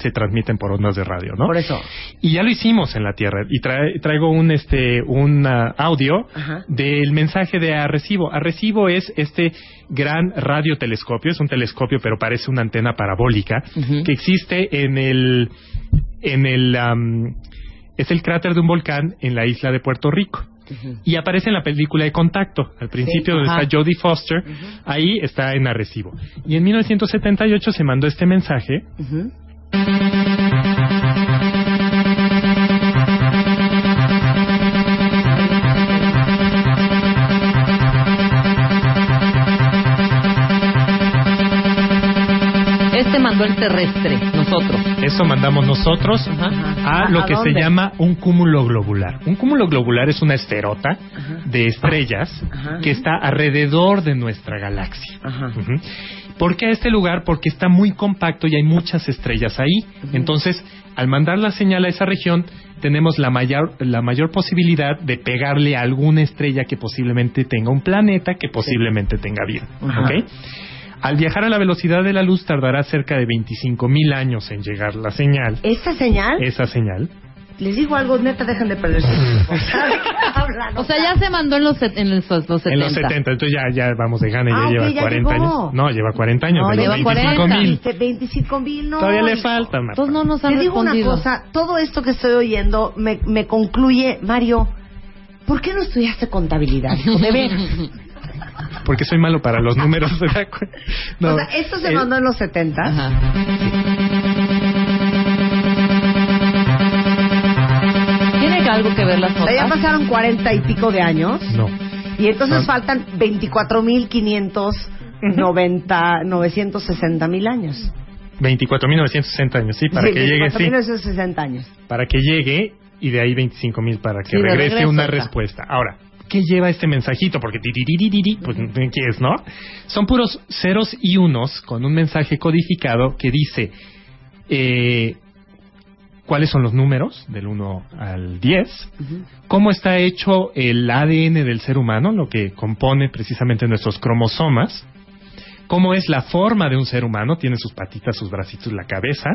se transmiten por ondas de radio, ¿no? Por eso. Y ya lo hicimos en la Tierra. Y trae- traigo un este un ah, audio Ajá. del mensaje de Arecibo. Arecibo es este gran radiotelescopio, es un telescopio pero parece una antena parabólica que existe en el en el am, es el cráter de un volcán en la isla de Puerto Rico. Y aparece en la película de Contacto, al principio donde ajá. está Jodie Foster, ahí está en Arrecibo. Y en 1978 se mandó este mensaje Este mandó el terrestre, nosotros. Eso mandamos nosotros a ¿A- lo a que se llama un cúmulo globular. Un cúmulo globular es una esferota de estrellas que está alrededor de nuestra galaxia. ¿Por qué a este lugar? Porque está muy compacto y hay muchas estrellas ahí. Entonces, al mandar la señal a esa región, tenemos la mayor, la mayor posibilidad de pegarle a alguna estrella que posiblemente tenga un planeta, que posiblemente tenga vida. Ajá. ¿Ok? Al viajar a la velocidad de la luz tardará cerca de 25 mil años en llegar la señal. ¿Esta señal? Esa señal. Les digo algo, neta, dejen de perder. O sea, ya se mandó en los, set- en los, los 70. En los 70, entonces ya, ya vamos de gana y Ah, ya ok, lleva ya 40 llegó. años. No, lleva 40 años. No, lleva 25 40. mil. Dice 25 mil, no. Todavía le falta, Marta. Entonces no nos han Te digo una respondido. cosa, todo esto que estoy oyendo me, me concluye, Mario, ¿por qué no estudiaste contabilidad? De veras. Porque soy malo para los números. ¿se da cu- No, o sea, esto se eh, mandó en los 70. ¿Tiene algo que ver las sea, ya notas? pasaron 40 y pico de años. No. Y entonces Son- faltan 24.590, 960 mil años. 24.960 años, sí, para Sí, que llegue, sí. 24.960 años. Para que llegue y de ahí 25.000 para que Sí, regrese una está. respuesta. Ahora, ¿qué lleva este mensajito? Porque tiriririri, pues ¿qué es, no? Son puros ceros y unos con un mensaje codificado que dice eh, cuáles son los números del 1 al 10, cómo está hecho el ADN del ser humano, lo que compone precisamente nuestros cromosomas, cómo es la forma de un ser humano, tiene sus patitas, sus bracitos, la cabeza,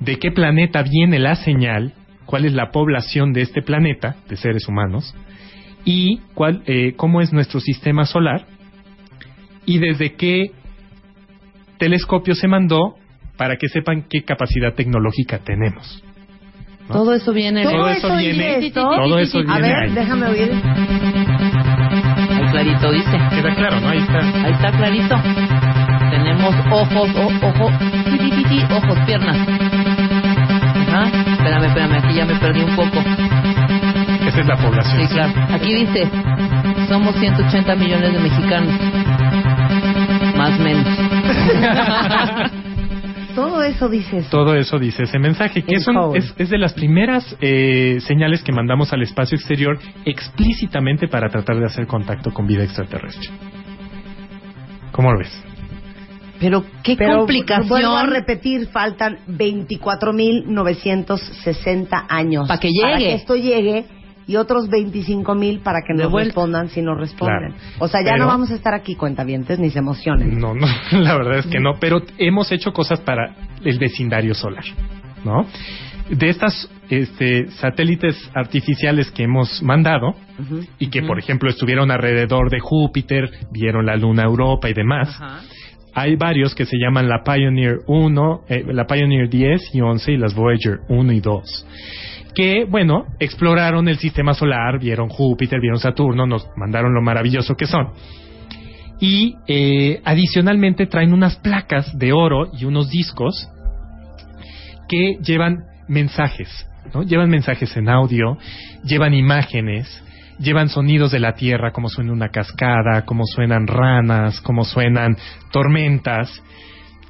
de qué planeta viene la señal, cuál es la población de este planeta, de seres humanos, y cuál, eh, cómo es nuestro sistema solar, y desde qué telescopio se mandó para que sepan qué capacidad tecnológica tenemos. ¿no? Todo eso viene... Todo eso y viene- esto- todo eso A viene ver, ahí. déjame oír. Ahí clarito dice. Queda claro, ¿no? Ahí está. Ahí está clarito. Tenemos ojos, o- ojo, ti, ti, ti, ti, ojos, piernas. Ajá. Espérame, espérame, aquí ya me perdí un poco. Esa es la población. Sí, claro. Aquí dice, somos 180 millones de mexicanos. Más menos. Todo eso dices. Todo eso dice ese mensaje, que es, un- es, es de las primeras eh, señales que mandamos al espacio exterior explícitamente para tratar de hacer contacto con vida extraterrestre. ¿Cómo lo ves? Pero qué Pero complicación. vuelvo a repetir, faltan 24.960 años. Pa' que Para llegue. que esto llegue y otros 25.000 para que nos respondan si nos responden. Claro. O sea, ya Pero- no vamos a estar aquí cuentavientes ni se emocionen. No, no, la verdad es que no, pero hemos hecho cosas para el vecindario solar, ¿no? De estas este, satélites artificiales que hemos mandado y que, por ejemplo, estuvieron alrededor de Júpiter, vieron la Luna Europa y demás, hay varios que se llaman la Pioneer 1, eh, la Pioneer 10 y 11 y las Voyager 1 y 2 que, bueno, exploraron el sistema solar, vieron Júpiter, vieron Saturno, nos mandaron lo maravilloso que son. Y eh, adicionalmente traen unas placas de oro y unos discos que llevan mensajes, ¿no? Llevan mensajes en audio, llevan imágenes, llevan sonidos de la tierra, como suena una cascada, como suenan ranas, como suenan tormentas,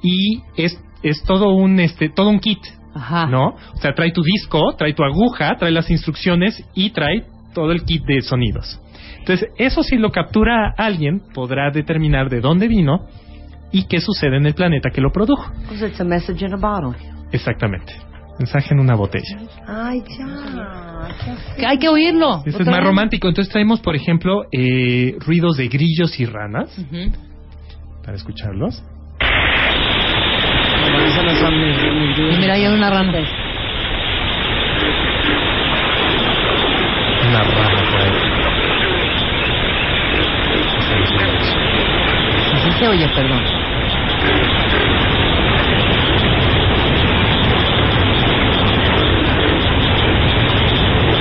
y es, es todo un este, todo un kit, Ajá. ¿no? O sea, trae tu disco, trae tu aguja, trae las instrucciones y trae todo el kit de sonidos. Entonces, eso si lo captura alguien, podrá determinar de dónde vino y qué sucede en el planeta que lo produjo. Pues it's a message in a bottle. Exactamente. Mensaje en una botella. Ay, hay que oírlo. Eso es más romántico. Entonces traemos, por ejemplo, eh, ruidos de grillos y ranas para escucharlos. Y mira, ahí hay una rana. Una rana por ahí. Así se oye, perdón.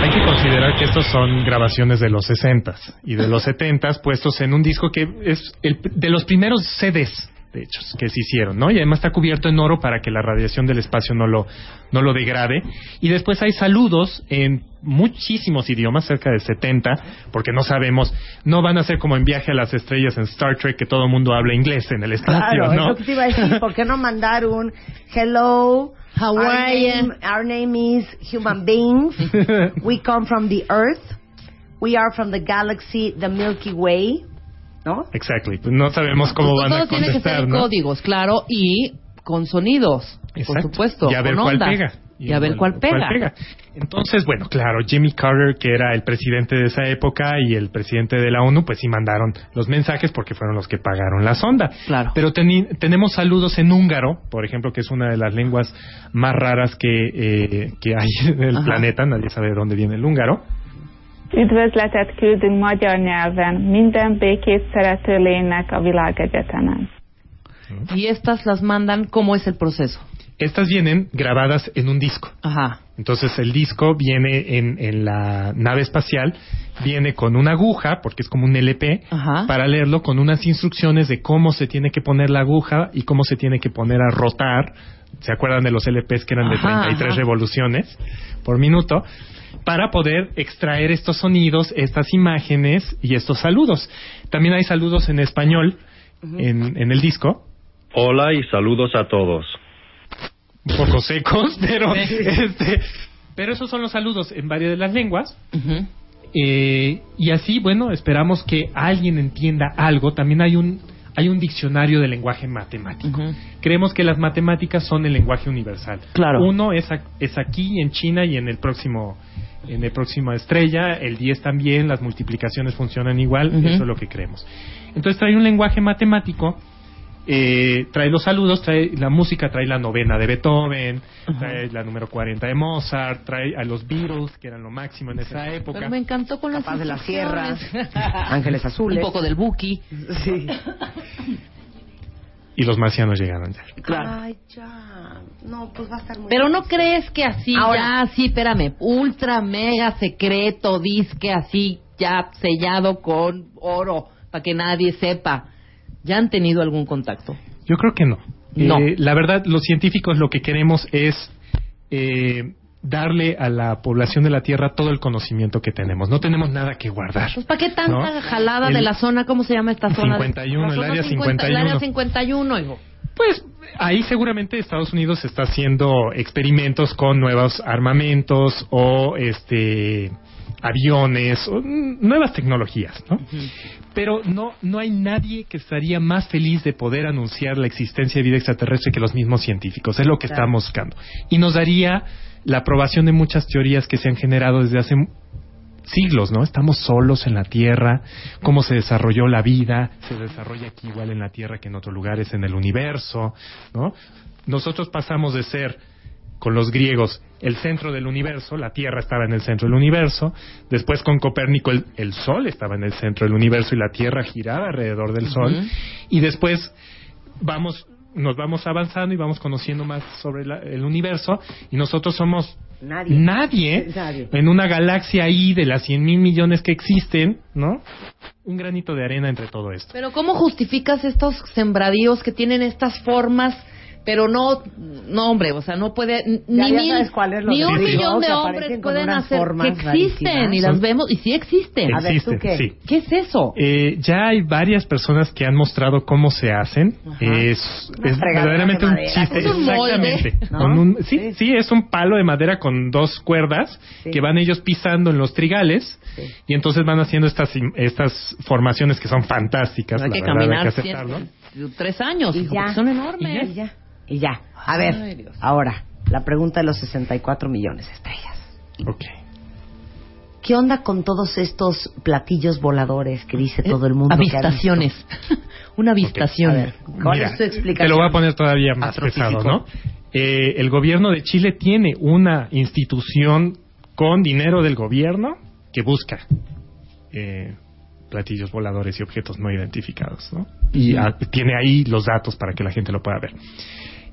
Hay que considerar que estos son grabaciones de los 60s y de los 70s puestos en un disco que es el, de los primeros CDs de hecho, que se hicieron, ¿no? Y además está cubierto en oro para que la radiación del espacio no lo, no lo degrade. Y después hay saludos en muchísimos idiomas, cerca de 70, porque no sabemos, no van a ser como en Viaje a las Estrellas en Star Trek, que todo el mundo habla inglés en el espacio, Claro, es ¿no? lo que te iba a decir. ¿Por qué no mandar un hello? Hawaiian. Our name, our name is human beings. We come from the earth. We are from the galaxy, the Milky Way. ¿No? Exactly. Pues no sabemos cómo van a Todo tiene que ser contestar, códigos, claro, y con sonidos, por Exacto. supuesto. Y a ver con cuál ondas. pega. Y a ver cuál pega. Entonces, bueno, claro, Jimmy Carter, que era el presidente de esa época, y el presidente de la ONU, pues sí mandaron los mensajes porque fueron los que pagaron la sonda. Claro. Pero tenemos saludos en húngaro, por ejemplo, que es una de las lenguas más raras que, eh, que hay en el Ajá. planeta. Nadie sabe de dónde viene el húngaro. Üdvözletet küldünk magyar nyelven minden békét szerető lénynek a világegyetemen. Y estas las mandan, ¿cómo es el proceso? Estas vienen grabadas en un disco. Ajá. Entonces el disco viene en, en la nave espacial, viene con una aguja, porque es como un LP, Ajá. para leerlo con unas instrucciones de cómo se tiene que poner la aguja y cómo se tiene que poner a rotar. ¿Se acuerdan de los LPs que eran de Ajá, 33 ajá. revoluciones por minuto? Para poder extraer estos sonidos, estas imágenes y estos saludos. También hay saludos en español en, en el disco. Hola y saludos a todos. un poco secos, pero este, pero esos son los saludos en varias de las lenguas. Eh, y así, bueno, esperamos que alguien entienda algo. También hay un hay un diccionario de lenguaje matemático. Creemos que las matemáticas son el lenguaje universal. Claro. Uno es, es aquí en China y en el próximo en el próximo estrella, el 10 también, las multiplicaciones funcionan igual, eso es lo que creemos. Entonces trae un lenguaje matemático, eh, trae los saludos, trae la música, trae la novena de Beethoven, trae la número 40 de Mozart, trae a los Beatles, que eran lo máximo en esa época. Pero me encantó con las Capaz de las sierras, Ángeles Azules. Un poco del Buki. Sí. Y los marcianos llegaron ya. Claro. Ay, ya. No, pues va a estar muy Pero no crees que así, Ahora- ya así, espérame, ultra mega secreto, disque así, ya sellado con oro, para que nadie sepa. ¿Ya han tenido algún contacto? Yo creo que no. No. Eh, la verdad, los científicos lo que queremos es eh, darle a la población de la Tierra todo el conocimiento que tenemos. No tenemos nada que guardar. Pues ¿para qué tanta ¿No? jalada El- de la zona? ¿Cómo se llama esta zona? 51, La el área 50, El área 51. 51, hijo. Pues ahí seguramente Estados Unidos está haciendo experimentos con nuevos armamentos o este aviones o nuevas tecnologías, ¿no? Pero no no hay nadie que estaría más feliz de poder anunciar la existencia de vida extraterrestre que los mismos científicos. Es lo que Claro. estamos buscando. Y nos daría la aprobación de muchas teorías que se han generado desde hace siglos, ¿no? Estamos solos en la Tierra, cómo se desarrolló la vida, se desarrolla aquí igual en la Tierra que en otros lugares en el universo, ¿no? Nosotros pasamos de ser con los griegos el centro del universo, la Tierra estaba en el centro del universo, después con Copérnico el, el Sol estaba en el centro del universo y la Tierra giraba alrededor del Sol, y después vamos nos vamos avanzando y vamos conociendo más sobre la- el universo y nosotros somos Nadie. nadie Nadie. en una galaxia ahí de las 100 mil millones que existen, ¿no? Un granito de arena entre todo esto. Pero ¿cómo justificas estos sembradíos que tienen estas formas, pero no, no hombre, o sea, no puede, ni ya mil, sabes cuál es lo ni un digo, millón de hombres pueden hacer, formas que existen rarísimas. y las Son- vemos, y sí existen. A ver, ¿tú Existen, qué? sí. ¿Qué es eso? Eh, ya hay varias personas que han mostrado cómo se hacen. Ajá. Es, verdaderamente de un chiste. Es un molde, Exactamente. ¿no? Con un- sí, Sí. sí, es un palo de madera con dos cuerdas Sí. que van ellos pisando en los trigales Sí. y entonces van haciendo estas estas formaciones que son fantásticas. hay la que verdad, hay caminar que cien- aceptarlo. tres años, Y hijo, ya. porque son enormes. Y ya. Y ya. A Ay, ver, Dios. ahora, la pregunta de los 64 millones de estrellas. Ok. ¿Qué onda con todos estos platillos voladores que dice todo el mundo? Avistaciones. Una avistación. A ver, ¿cuál Mira, es tu explicación? Te lo voy a poner todavía más pesado, ¿no? Eh, el gobierno de Chile tiene una institución con dinero del gobierno que busca eh, platillos voladores y objetos no identificados, ¿no? Y tiene ahí los datos para que la gente lo pueda ver.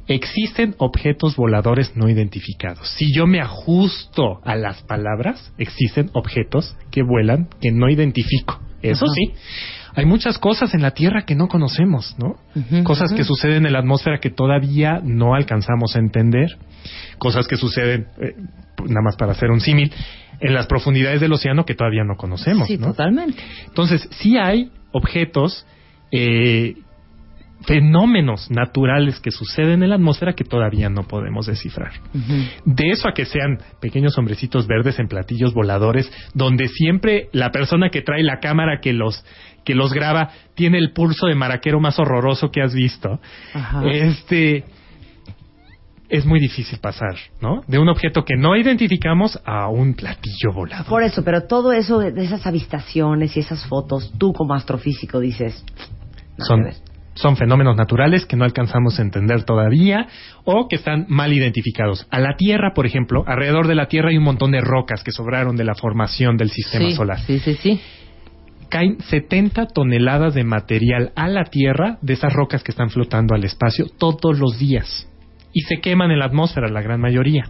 Existen objetos voladores no identificados. Si yo me ajusto a las palabras, existen objetos que vuelan que no identifico. Eso Ajá. sí. Hay muchas cosas en la Tierra que no conocemos, ¿no? cosas que suceden en la atmósfera que todavía no alcanzamos a entender. Cosas que suceden, eh, nada más para hacer un símil, en las profundidades del océano que todavía no conocemos, Sí, ¿no? totalmente. Entonces, sí hay objetos, eh, fenómenos naturales que suceden en la atmósfera que todavía no podemos descifrar. De eso a que sean pequeños hombrecitos verdes en platillos voladores, donde siempre la persona que trae la cámara que los que los graba tiene el pulso de maraquero más horroroso que has visto. Ajá. Este es muy difícil pasar, ¿no? De un objeto que no identificamos a un platillo volador. Por eso, pero todo eso de, esas avistaciones y esas fotos, tú como astrofísico dices, nada son. Son fenómenos naturales que no alcanzamos a entender todavía o que están mal identificados. A la Tierra, por ejemplo, alrededor de la Tierra hay un montón de rocas que sobraron de la formación del sistema Sí, solar. Sí, sí, sí. Caen 70 toneladas de material a la Tierra de esas rocas que están flotando al espacio todos los días. Y se queman en la atmósfera, la gran mayoría.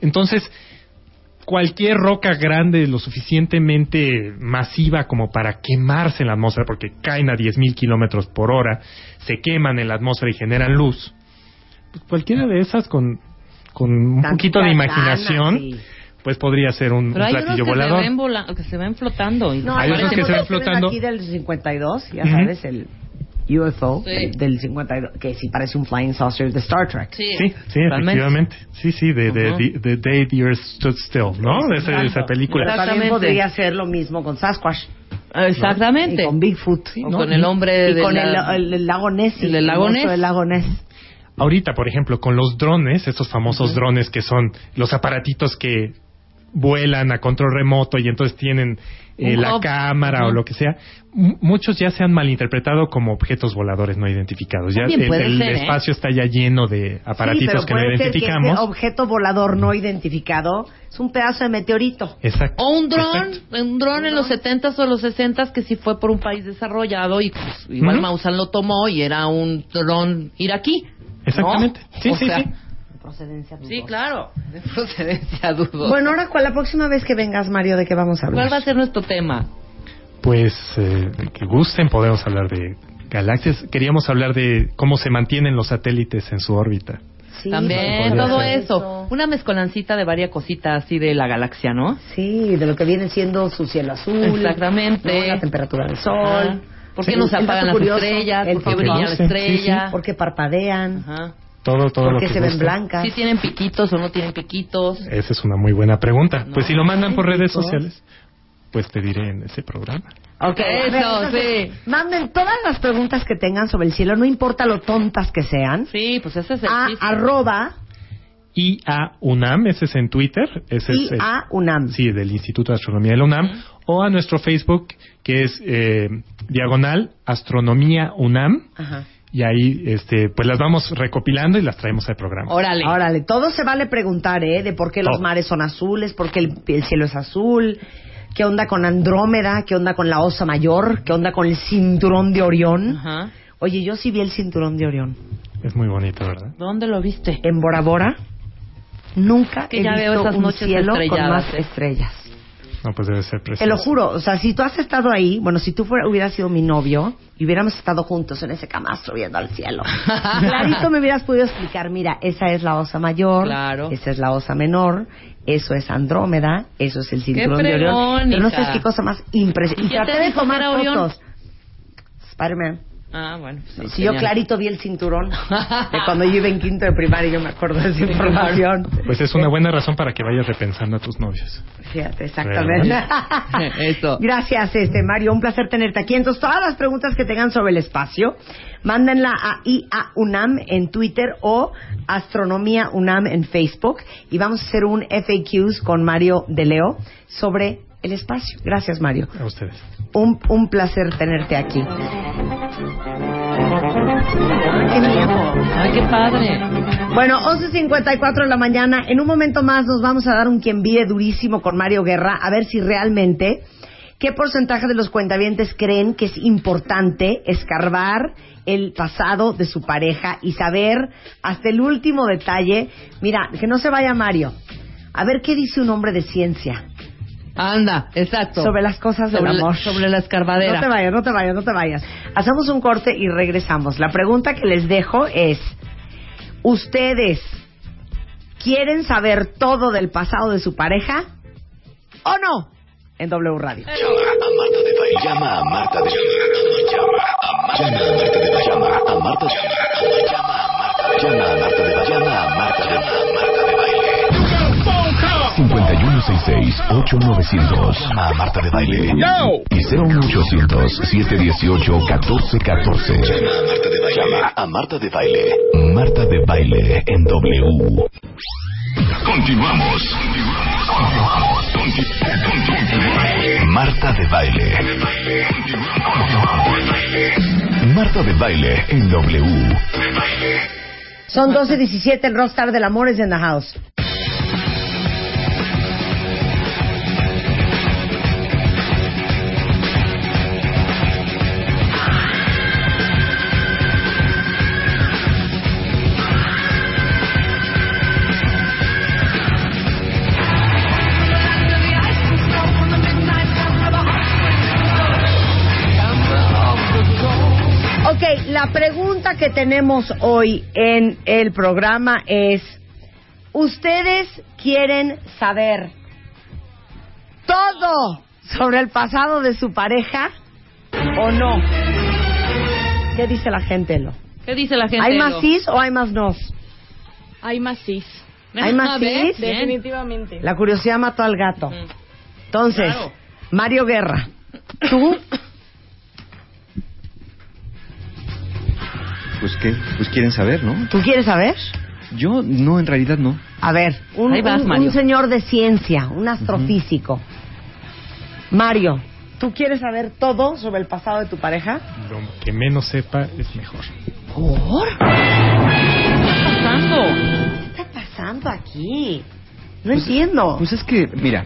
Entonces, cualquier roca grande lo suficientemente masiva como para quemarse en la atmósfera, porque caen a 10.000 kilómetros por hora, se queman en la atmósfera y generan luz. Pues cualquiera de esas con, con un poquito de imaginación, sí. pues podría ser un, Pero un hay unos platillo volador. vola- que se ven flotando. Y No, Hay otros que se ven flotando. aquí del 52, ya Ujú. sabes, el UFO Sí. del, del 52, que sí parece un flying saucer de Star Trek. Sí, Sí, sí, efectivamente. Sí, sí, de, de, Ujú. de- de Day the Earth Stood Still, ¿no? De, de esa película. Pero también podría ser lo mismo con Sasquatch. Exactamente. Y con Bigfoot. O ¿no? con el hombre y de con la- el, el- el lago Ness. el del lago Ness. del lago Ness. Ahorita, por ejemplo, con los drones, estos famosos drones que son los aparatitos que vuelan a control remoto y entonces tienen eh, la hub. cámara o lo que sea, m- muchos ya se han malinterpretado como objetos voladores no identificados. Ya el, puede el ser, ¿eh? espacio está ya lleno de aparatitos sí, pero que no que identificamos. ese objeto volador no identificado es un pedazo de meteorito. Exacto. O un dron, un dron en los 70s o los 60s que sí fue por un país desarrollado y pues, igual. Maussan lo tomó y era un dron iraquí. ¿no? Exactamente. Sí, O sí, sea, sí. De procedencia Sí, dudosa. claro, de procedencia dudosa. Bueno, ahora, ¿cuál la próxima vez que vengas, Mario, de qué vamos a hablar? ¿Cuál va a ser nuestro tema? Pues, eh, que gusten, podemos hablar de galaxias. Queríamos hablar de cómo se mantienen los satélites en su órbita. Sí, También, todo ser. eso. Una mezcolancita de varias cositas así de la galaxia, ¿no? Sí, de lo que viene siendo su cielo azul. Exactamente. ¿no? La temperatura del sol. Ajá. ¿Por qué El- no se el apagan las curioso, estrellas? el ¿Por qué brilla la Sí, sí, estrella? ¿Por qué parpadean? Ajá. Todo, todo ¿Por lo qué que se ven guste. blancas? ¿Sí tienen piquitos o no tienen piquitos? Esa es una muy buena pregunta. No. Pues si lo mandan por redes sociales, pues te diré en ese programa. Ok, Eso, entonces, sí. Manden todas las preguntas que tengan sobre el cielo, no importa lo tontas que sean, Sí, pues ese es el a chiste. arroba IA UNAM, ese es en Twitter. Ese es, el- IA UNAM. Sí, del Instituto de Astronomía de la UNAM. O a nuestro Facebook, que es eh, diagonal Astronomía UNAM. Ajá. Y ahí, este, pues las vamos recopilando y las traemos al programa. Órale. Órale, todo se vale preguntar, ¿eh? De por qué los Todo. mares son azules, por qué el, el cielo es azul, qué onda con Andrómeda, qué onda con la Osa Mayor, qué onda con el cinturón de Orión. Ajá. Oye, yo sí vi el cinturón de Orión. Es muy bonito, ¿verdad? ¿Dónde lo viste? En Bora Bora, nunca Que he ya visto veo esas un noches cielo con más ¿eh? estrellas. No, pues debe ser Te precioso. lo juro, o sea, si tú has estado ahí, bueno, si tú fuera, hubieras sido mi novio y hubiéramos estado juntos en ese camastro viendo al cielo, clarito me hubieras podido explicar, mira, esa es la osa mayor, Claro. esa es la osa menor, eso es Andrómeda, eso es el cinturón de Orión. Pero no sabes qué cosa más impresionante. Y ¿Quién te traté de tomar fotos. Spider-Man. Ah, bueno. pues, Si yo clarito vi el cinturón de cuando yo iba en quinto de primaria, yo me acuerdo de esa información. Pues es una buena razón para que vayas repensando a tus novios. Fíjate, exactamente. Eso. Gracias, este Mario, un placer tenerte aquí. Entonces, todas las preguntas que tengan sobre el espacio, mándenla a IA UNAM en Twitter o Astronomía UNAM en Facebook y vamos a hacer un FAQs con Mario de Leo sobre el espacio. Gracias, Mario. A ustedes. Un, un placer tenerte aquí. ¡Qué miedo! Ay, qué padre. Bueno, 11.54 de la mañana. En un momento más nos vamos a dar un quien vive durísimo con Mario Guerra, a ver si realmente ¿Qué porcentaje de los cuentavientes creen que es importante escarbar el pasado de su pareja y saber hasta el último detalle? Mira, que no se vaya Mario. A ver qué dice un hombre de ciencia Anda, exacto. sobre las cosas del la- amor. sobre la escarbadera. No te vayas, no te vayas, no te vayas. Hacemos un corte y regresamos. La pregunta que les dejo es, ¿ustedes quieren saber todo del pasado de su pareja o no? En W Radio. Llama a Marta de Llama a Marta de Llama a Marta de Llama a Marta de 5166-8900 Llama a Marta de Baile. Y 01800-718-1414 Llama a Marta de Baile. Marta de Baile. En W. Continuamos. Marta de Baile. Marta de Baile en W. Son 12.17, el rockstar del amor es en the house. Pregunta que tenemos hoy en el programa es, ¿ustedes quieren saber todo sobre el pasado de su pareja o no? ¿Qué dice la gente, Lo? ¿Qué dice la gente? ¿Hay más Elo? cis o hay más nos? Hay más cis. ¿Hay más bien. Definitivamente. La curiosidad mató al gato. Mm. Entonces, Claro. Mario Guerra, ¿tú? Pues qué, pues quieren saber, ¿no? ¿Tú quieres saber? Yo no, en realidad no. A ver, un, Ahí vas, un- Mario. un señor de ciencia, un astrofísico. Mario, ¿tú quieres saber todo sobre el pasado de tu pareja? Lo que menos sepa es mejor. ¿Por? pasando? ¿Qué está pasando aquí? No entiendo. Pues es que, mira,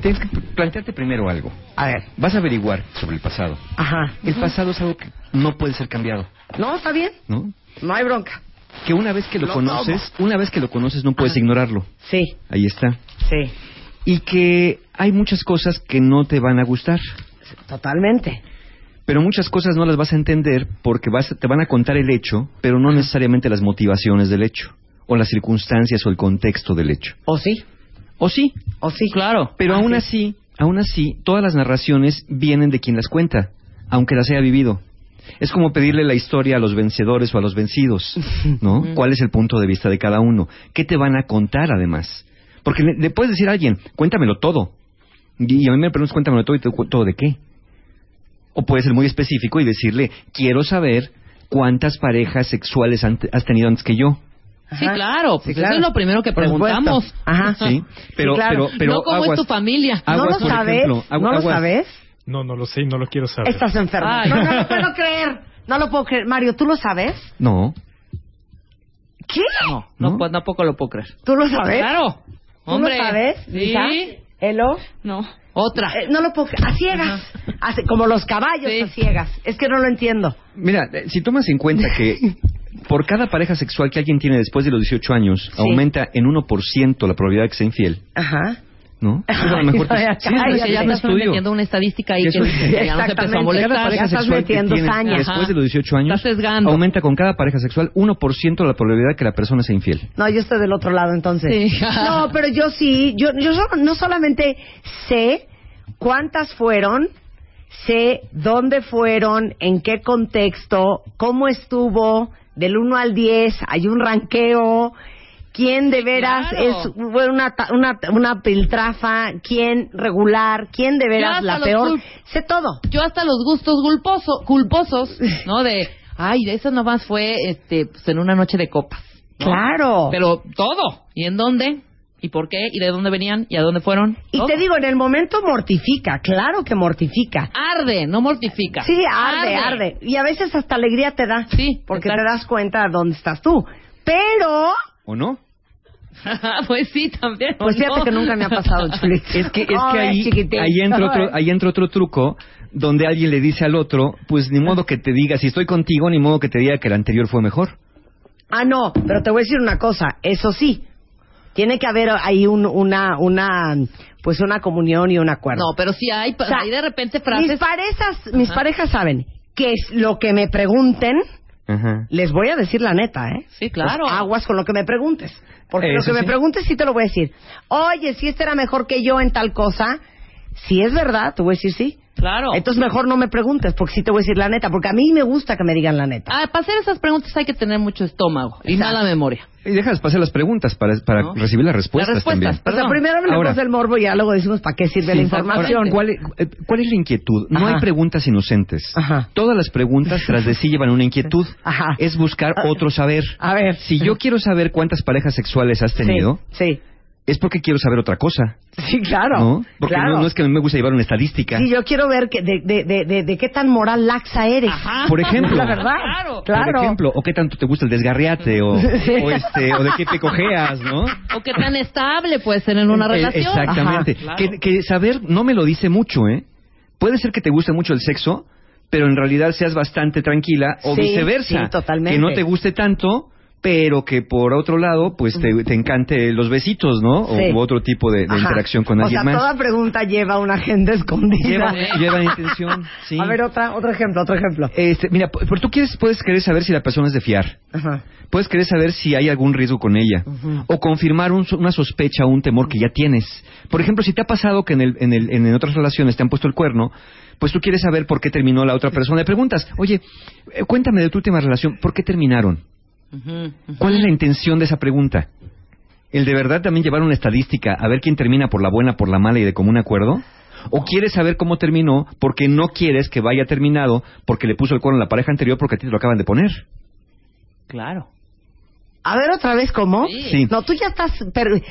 tienes que plantearte primero algo. A ver, Vas a averiguar sobre el pasado. ajá. El pasado es algo que no puede ser cambiado, No, está bien. ¿no? No hay bronca. Que una vez que lo, Lo conoces, una vez que lo conoces no puedes Ajá. ignorarlo. Sí, Ahí está. sí, Y que hay muchas cosas que no te van a gustar. totalmente. Pero muchas cosas no las vas a entender porque vas, te van a contar el hecho, pero no necesariamente las motivaciones del hecho, o las circunstancias o el contexto del hecho. ¿O sí? O sí, ¿O sí? Claro. pero Ah, aún sí. así, aún así, todas las narraciones vienen de quien las cuenta, aunque las haya vivido. Es como pedirle la historia a los vencedores o a los vencidos, ¿no? ¿Cuál es el punto de vista de cada uno? ¿Qué te van a contar además? Porque le, le puedes decir a alguien, cuéntamelo todo. Y, a mí me preguntas, cuéntamelo todo y te todo de qué. O puedes ser muy específico y decirle, quiero saber cuántas parejas sexuales han- has tenido antes que yo. Sí, claro. Pues Sí, claro. eso es lo primero que preguntamos. Ajá. Sí, pero, claro. pero, pero no como aguas, es tu familia. ¿No aguas, lo por sabes? ejemplo, agu- ¿No lo sabes? No, no lo sé y no lo quiero saber. Estás enfermo. Ay. No, no lo puedo creer. No lo puedo creer. Mario, ¿tú lo sabes? No. ¿Qué? No, no, ¿No? pues tampoco lo puedo creer. ¿Tú lo sabes? Claro. ¿Tú Hombre. lo sabes? Sí. Lisa? ¿Elo? No. Otra. Eh, no lo puedo creer. A ciegas. Así- como los caballos Sí. a ciegas. Es que no lo entiendo. Mira, eh, si tomas en cuenta que por cada pareja sexual que alguien tiene después de los 18 años, Sí. aumenta en 1% la probabilidad de que sea infiel, Ajá. ¿no? Pues a lo Ay, mejor no, ya sí, que ya me estudio. metiendo una estadística ahí Que que, eso- que ya nos empezó a molestar. Ya estás que metiendo tienes saña. después de los 18 años Estás aumenta con cada pareja sexual 1% la probabilidad de que la persona sea infiel. No, yo estoy del otro lado entonces. Sí. No, pero yo sí, yo, yo no solamente sé cuántas fueron, sé dónde fueron, en qué contexto, cómo estuvo, del 1 al 10, hay un ranqueo, quién de veras claro. es una, una, una piltrafa, quién regular, quién de veras la peor, sé todo. Yo hasta los gustos culposo, culposos, ¿no? De, ay, de eso nomás fue este, pues, en una noche de copas. ¿no? Claro. Pero todo. ¿Y en dónde? ¿Y por qué? ¿Y de dónde venían? ¿Y a dónde fueron? y Todo. te digo, en el momento mortifica, claro que mortifica. Arde, no mortifica. Sí, arde, arde, Y a veces hasta alegría te da. Sí, Porque exacto. te das cuenta de dónde estás tú. Pero, ¿O no? pues sí, también. Pues fíjate que nunca me ha pasado, Chulito. Es que, es que ahí, ahí, entra otro, ahí entra otro truco donde alguien le dice al otro, pues ni modo que te diga, si estoy contigo, ni modo que te diga que el anterior fue mejor. Ah, no, pero te voy a decir una cosa, eso sí, tiene que haber ahí un- una, una, pues una comunión y un acuerdo. No, pero sí hay, O sea, hay de repente frases. Mis parejas, mis parejas saben que es lo que me pregunten, Ajá. les voy a decir la neta, ¿eh? Sí, claro. Pues aguas con lo que me preguntes. Porque lo que me preguntes sí te lo voy a decir. Oye, si este era mejor que yo en tal cosa, si es verdad, te voy a decir sí. Claro. Entonces mejor no me preguntes, porque sí te voy a decir la neta, porque a mí me gusta que me digan la neta. Ah, para hacer esas preguntas hay que tener mucho estómago y Exacto. mala memoria. Y dejas pasar las preguntas para, para ¿No? recibir las respuestas, Las respuestas, también. o sea, primero hablamos Ahora- del morbo y ya luego decimos para qué sirve Sí. la información. Ahora, ¿cuál, es, eh, cuál es la inquietud? No Ajá. hay preguntas inocentes. Ajá. Todas las preguntas tras de sí llevan una inquietud. Ajá. Es buscar otro saber. A ver. Si yo quiero saber cuántas parejas sexuales has tenido, Sí, es porque quiero saber otra cosa. sí, claro. ¿No? Porque claro. no, no es que a mí me gusta llevar una estadística. Sí, yo quiero ver que de, de, de, de, de qué tan moral laxa eres. Por ejemplo. La verdad. Claro. Claro. Por ejemplo, o qué tanto te gusta el desgarriate, o, Sí. o, este, o de qué te cojeas, ¿no? O qué tan estable puede ser en una Eh, relación. Exactamente. Ajá, que, claro. que saber no me lo dice mucho, ¿eh? Puede ser que te guste mucho el sexo, pero en realidad seas bastante tranquila, o Sí, viceversa. sí, totalmente. Que no te guste tanto, pero que por otro lado, pues te, te encante los besitos, ¿no? O Sí. u otro tipo de, interacción con o alguien sea, más. toda pregunta lleva una agenda escondida. Lleva, lleva intención, sí. A ver, otra, otro ejemplo, otro ejemplo. Este, mira, pero tú quieres, puedes querer saber si la persona es de fiar. Ajá. Puedes querer saber si hay algún riesgo con ella. O confirmar un una sospecha o un temor que ya tienes. Por ejemplo, si te ha pasado que en, el, en, el, en otras relaciones te han puesto el cuerno, pues tú quieres saber por qué terminó la otra persona. Le preguntas, oye, eh, cuéntame de tu última relación, ¿por qué terminaron? ¿Cuál es la intención de esa pregunta? ¿El de verdad también llevar una estadística a ver quién termina por la buena, por la mala y de común acuerdo? ¿O quieres saber cómo terminó porque no quieres que vaya terminado porque le puso el cuerno a la pareja anterior porque a ti te lo acaban de poner? Claro. A ver, otra vez, ¿cómo? Sí. No, tú ya estás per-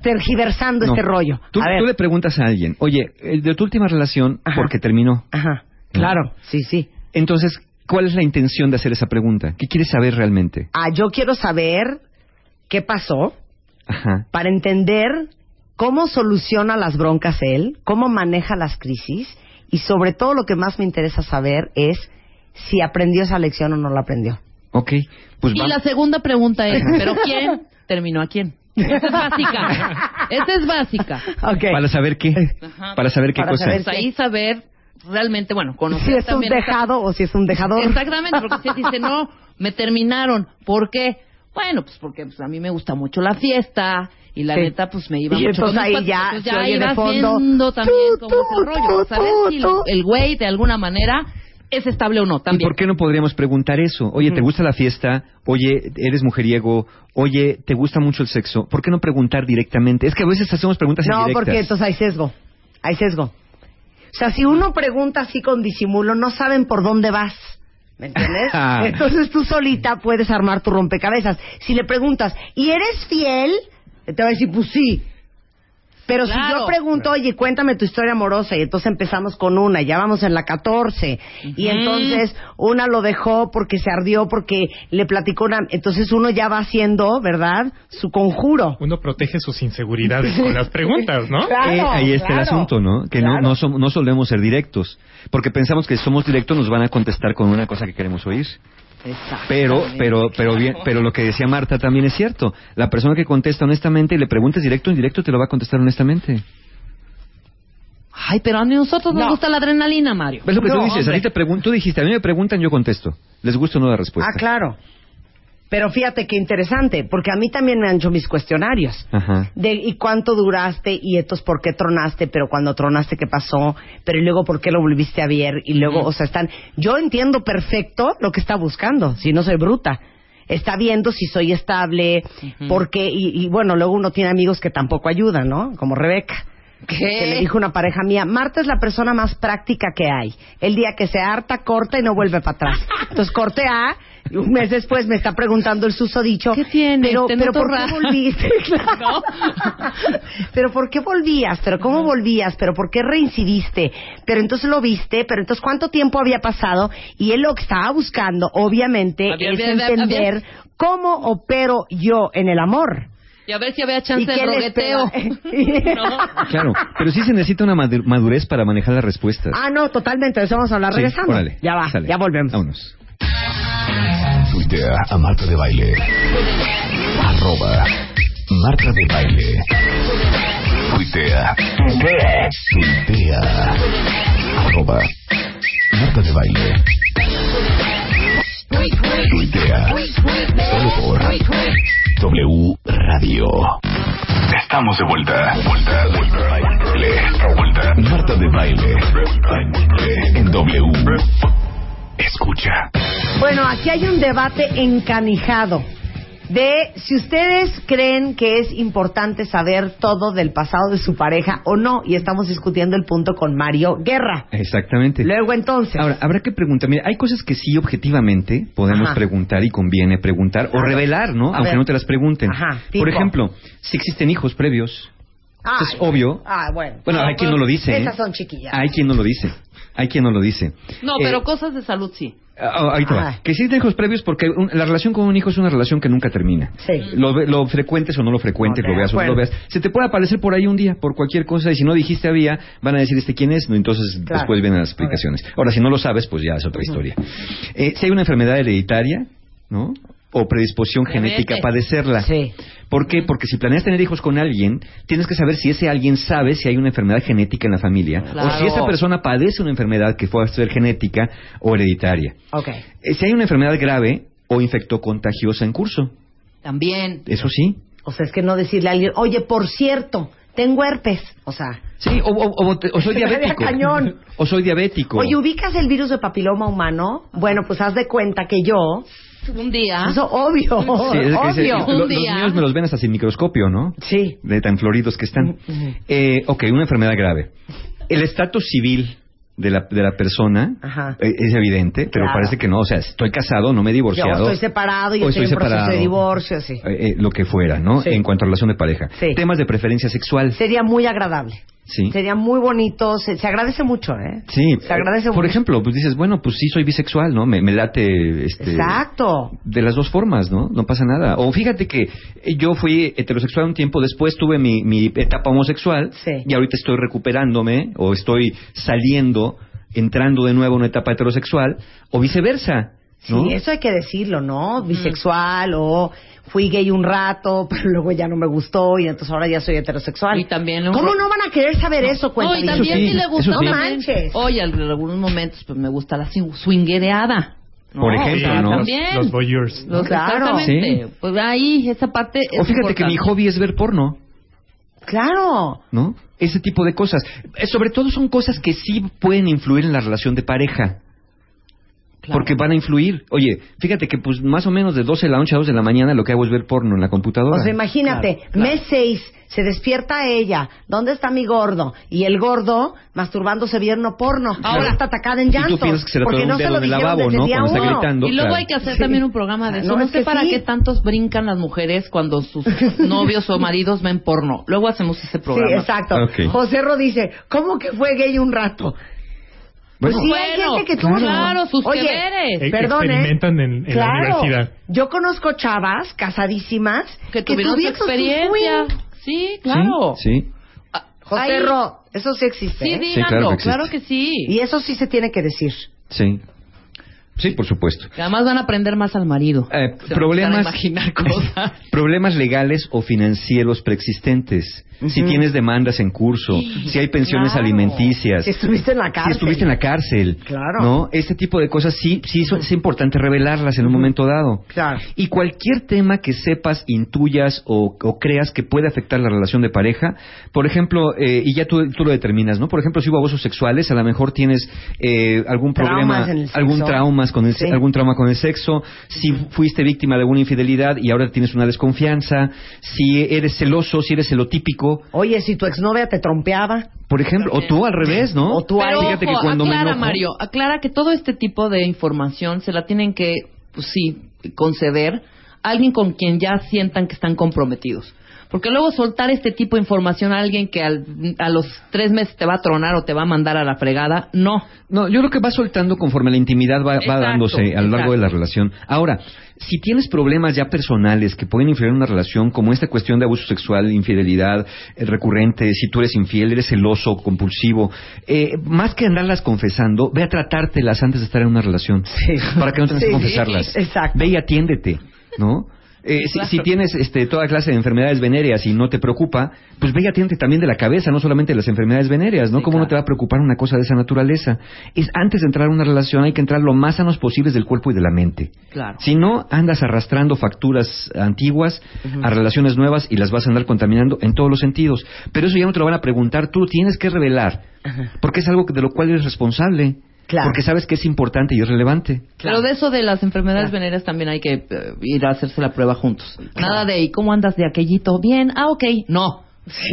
tergiversando No. este rollo. Tú, a ver. tú le preguntas a alguien, oye, el de tu última relación, ¿por qué terminó? Ajá. Claro, sí, sí. Entonces, ¿cuál es la intención de hacer esa pregunta? ¿Qué quieres saber realmente? Ah, yo quiero saber qué pasó Ajá. para entender cómo soluciona las broncas él, cómo maneja las crisis y sobre todo lo que más me interesa saber es si aprendió esa lección o no la aprendió. Ok, pues Y la segunda pregunta es, ¿pero quién terminó a quién? Esa es básica. Esa es básica. Ok. Para saber qué. Ajá. Para saber qué Para cosa. Pues ahí saber realmente, bueno, conocer Si es un también esa- dejado o si es un dejador. Exactamente, porque si dice, no, me terminaron. ¿Por qué? Bueno, pues porque pues, a mí me gusta mucho la fiesta y la Sí. neta pues me iba Y mucho entonces ahí ya entonces ya iba de fondo, viendo también tú, el tú, rollo, tú, saber tú, si tú. el güey de alguna manera es estable o no ¿Y también. por qué no podríamos preguntar eso? Oye, ¿te gusta la fiesta? Oye, ¿eres mujeriego? Oye, ¿te gusta mucho el sexo? ¿Por qué no preguntar directamente? Es que a veces hacemos preguntas No, indirectas. porque entonces hay sesgo. Hay sesgo. O sea, si uno pregunta así con disimulo, no saben por dónde vas. ¿Me entiendes? Ah. Entonces tú solita puedes armar tu rompecabezas. Si le preguntas, ¿y eres fiel? Te va a decir, pues sí. Pero si yo pregunto, oye, cuéntame tu historia amorosa, y entonces empezamos con una, ya vamos en la 14, y entonces una lo dejó porque se ardió, porque le platicó una... Entonces uno ya va haciendo, ¿verdad? Su conjuro. Uno protege sus inseguridades con las preguntas, ¿no? Claro, Eh, ahí está el asunto, ¿no? Que no, Claro. no, som- no solemos ser directos. Porque pensamos que si somos directos nos van a contestar con una cosa que queremos oír. Pero, pero, pero bien, pero lo que decía Marta también es cierto. La persona que contesta honestamente y le preguntes directo o indirecto te lo va a contestar honestamente. Ay, pero a nosotros nos No. gusta la adrenalina, Mario. Es lo que No, tú dices. hombre. A ti te pregun- tú dijiste, a mí me preguntan, yo contesto. ¿Les gusta o no la respuesta? Ah, claro. Pero fíjate qué interesante, porque a mí también me han hecho mis cuestionarios. Ajá. De, ¿y cuánto duraste? ¿Y entonces por qué tronaste? Pero cuando tronaste, ¿qué pasó? Pero y luego, ¿por qué lo volviste a ver? Y luego, o sea, están... Yo entiendo perfecto lo que está buscando, si no soy bruta. Está viendo si soy estable, porque... Y, y bueno, luego uno tiene amigos que tampoco ayudan, ¿no? Como Rebeca. Que le dijo una pareja mía, Marta es la persona más práctica que hay. El día que se harta, corta y no vuelve para atrás. Entonces corte A, y un mes después me está preguntando el susodicho. ¿Qué tienes? Pero, ¿Te pero ¿por qué volviste? Claro. pero ¿por qué volvías? ¿Pero cómo volvías? ¿Pero por qué reincidiste? Pero entonces lo viste, pero entonces ¿cuánto tiempo había pasado? Y él lo que estaba buscando, obviamente, Había- es había- había- entender cómo opero yo en el amor. Y a ver si había chance ¿Y de rogueteo. Claro, pero sí se necesita una madu- madurez para manejar las respuestas. Ah, no, totalmente. De eso vamos a hablar Sí, regresando. órale, ya va, sale. ya volvemos. Vámonos. Tuitea a Marta de Baile. Arroba Marta de Baile. Tuitea. Tuitea. Arroba Marta de Baile. Tuitea. Solo por W Radio. Estamos de vuelta. Vuelta, vuelta. Vuelta. Marta de Baile. En W. Escucha. Bueno, aquí hay un debate encanijado de si ustedes creen que es importante saber todo del pasado de su pareja o no. Y estamos discutiendo el punto con Mario Guerra. Exactamente. Luego entonces. Ahora, habrá que preguntar. Mira, hay cosas que sí objetivamente podemos Ajá. preguntar y conviene preguntar o revelar, ¿no? A Aunque ver. no te las pregunten. Ajá, Por ejemplo, si existen hijos previos, Ay, es obvio. Ah, bueno. Bueno, hay quien no lo dice. ¿eh? Esas son chiquillas. Hay quien no lo dice. Hay quien no lo dice. No, Eh, pero cosas de salud sí. Ah, ahí te va. Que existen hijos previos porque un- la relación con un hijo es una relación que nunca termina. Sí. Lo, lo frecuentes o no lo frecuentes, Ok, lo veas o no de lo veas. Se te puede aparecer por ahí un día, por cualquier cosa, y si no dijiste había, van a decir este quién es, no, entonces Claro. después vienen las explicaciones. Ahora, si no lo sabes, pues ya es otra historia. Eh, si hay una enfermedad hereditaria, ¿no? O predisposición genética a padecerla. Sí. ¿Por qué? Porque si planeas tener hijos con alguien, tienes que saber si ese alguien sabe si hay una enfermedad genética en la familia Claro. o si esa persona padece una enfermedad que pueda ser genética o hereditaria. Ok. Eh, Si hay una enfermedad grave o infectocontagiosa en curso, También. eso sí. O sea, es que no decirle a alguien, oye, por cierto, tengo herpes. O sea, Sí, o, o- o o soy diabético. cañón. O soy diabético. oye, ¿ubicas el virus de papiloma humano? Bueno, pues haz de cuenta que yo. Un día. Eso, obvio. Sí, es que dice, obvio. lo- Un los día. niños me los ven hasta sin microscopio, ¿no? Sí. De tan floridos que están. Eh, ok, una enfermedad grave. El estatus civil de la, de la persona Ajá. eh, es evidente, pero Claro. parece que no. O sea, estoy casado, no me he Yo divorciado. estoy separado y estoy, estoy en proceso de divorcio, sí. Eh, eh, lo que fuera, ¿no? Sí. En cuanto a relación de pareja. Sí. Temas de preferencia sexual. Sería muy agradable. Sí. Sería muy bonito. Se, se agradece mucho, ¿eh? Sí. Se agradece Por mucho. ejemplo, pues dices, bueno, pues sí soy bisexual, ¿no? Me, me late este Exacto. de las dos formas, ¿no? No pasa nada. O fíjate que yo fui heterosexual un tiempo, después tuve mi, mi etapa homosexual Sí. y ahorita estoy recuperándome o estoy saliendo, entrando de nuevo a una etapa heterosexual o viceversa, ¿no? Sí, eso hay que decirlo, ¿no? Bisexual o fui gay un rato, pero luego ya no me gustó y entonces ahora ya soy heterosexual. Y también un ¿Cómo no van a querer saber eso, No, cuenta y también sí, si le eso gusta. sí. No manches. Oye, en algunos momentos pues me gusta la swing- swinguereada. ¿no? Por ejemplo, sea, ¿no? También. Los voyeurs. Los- Claro. Exactamente. Pues ahí, esa parte es O fíjate que mi importante. hobby es ver porno. Claro. ¿no? Ese tipo de cosas. Eh, Sobre todo son cosas que sí pueden influir en la relación de pareja. Claro. Porque van a influir. Oye, fíjate que pues más o menos de 12 de la noche a 2 de la mañana lo que hago es ver porno en la computadora. O sea, imagínate, Claro, claro. mes 6, se despierta ella, ¿dónde está mi gordo? Y el gordo masturbándose viendo porno. Ahora está atacada en Y tú llanto. piensas que se le porque no un se lo en el dijeron lavabo, desde ¿no? Cuando está gritando. Y luego claro. hay que hacer Sí. también un programa de eso. No, No, es sé para sí. qué tantos brincan las mujeres cuando sus novios o maridos ven porno. Luego hacemos ese Sí, programa. exacto. Ok. José Ro dice, ¿cómo que fue gay un rato? Bueno, pues sí, hay Bueno, gente que tuvo... claro, sus Oye, deberes. E- perdón, ¿eh? experimentan en, en la Claro. universidad. Yo conozco chavas casadísimas Que tuvieron su su experiencia. Sí, claro. Sí. Ah, José Ro, eso sí existe. Sí, ¿eh? díganlo, claro que existe. claro que sí. Y eso sí se tiene que decir. Sí. Sí, por supuesto. Y además van a aprender más al marido. Eh, problemas, a imaginar cosas. problemas legales o financieros preexistentes. Si Ujú. tienes demandas en curso, Sí, si hay pensiones claro. alimenticias, Si estuviste en la si cárcel. estuviste en la cárcel, Claro. ¿no? Este tipo de cosas sí, sí es, es importante revelarlas en un momento dado. Claro. Y cualquier tema que sepas, intuyas o, o creas que puede afectar la relación de pareja, por ejemplo, eh, y ya tú, tú lo determinas, ¿no? Por ejemplo, si hubo abusos sexuales, a lo mejor tienes eh, algún problema, Traumas el sexo. Traumas con el, Sí. algún trauma con el sexo, si fuiste víctima de alguna infidelidad y ahora tienes una desconfianza, si eres celoso, si eres celotípico, Oye, si tu exnovia te trompeaba. por ejemplo, o tú al revés, ¿no? O tú Pero Fíjate ojo, que cuando me aclara, enojo- Mario, aclara que todo este tipo de información se la tienen que, pues sí, conceder a alguien con quien ya sientan que están comprometidos. Porque luego soltar este tipo de información a alguien que al- a los tres meses te va a tronar o te va a mandar a la fregada, no. No, yo creo que va soltando conforme la intimidad va, dándose a lo largo de la relación. Ahora, si tienes problemas ya personales que pueden influir en una relación, como esta cuestión de abuso sexual, infidelidad eh, recurrente, si tú eres infiel, eres celoso, compulsivo, eh, más que andarlas confesando, ve a tratártelas antes de estar en una relación. Para que no tengas Sí, que confesarlas. exacto. Ve y atiéndete, ¿no? Eh, si, si tienes este, toda clase de enfermedades venéreas y no te preocupa, pues ve y atiéndete también de la cabeza, no solamente de las enfermedades venéreas, ¿no? ¿Cómo no te va a preocupar una cosa de esa naturaleza? Es antes de entrar a una relación hay que entrar lo más sanos posibles del cuerpo y de la mente. Claro. Si no, andas arrastrando facturas antiguas a relaciones nuevas y las vas a andar contaminando en todos los sentidos. Pero eso ya no te lo van a preguntar, tú lo tienes que revelar, porque es algo de lo cual eres responsable. Porque sabes que es importante y es relevante. Pero de eso de las enfermedades venéreas también hay que eh, ir a hacerse la prueba juntos. Nada de, ¿y cómo andas de aquellito? Bien, ah, ok. No.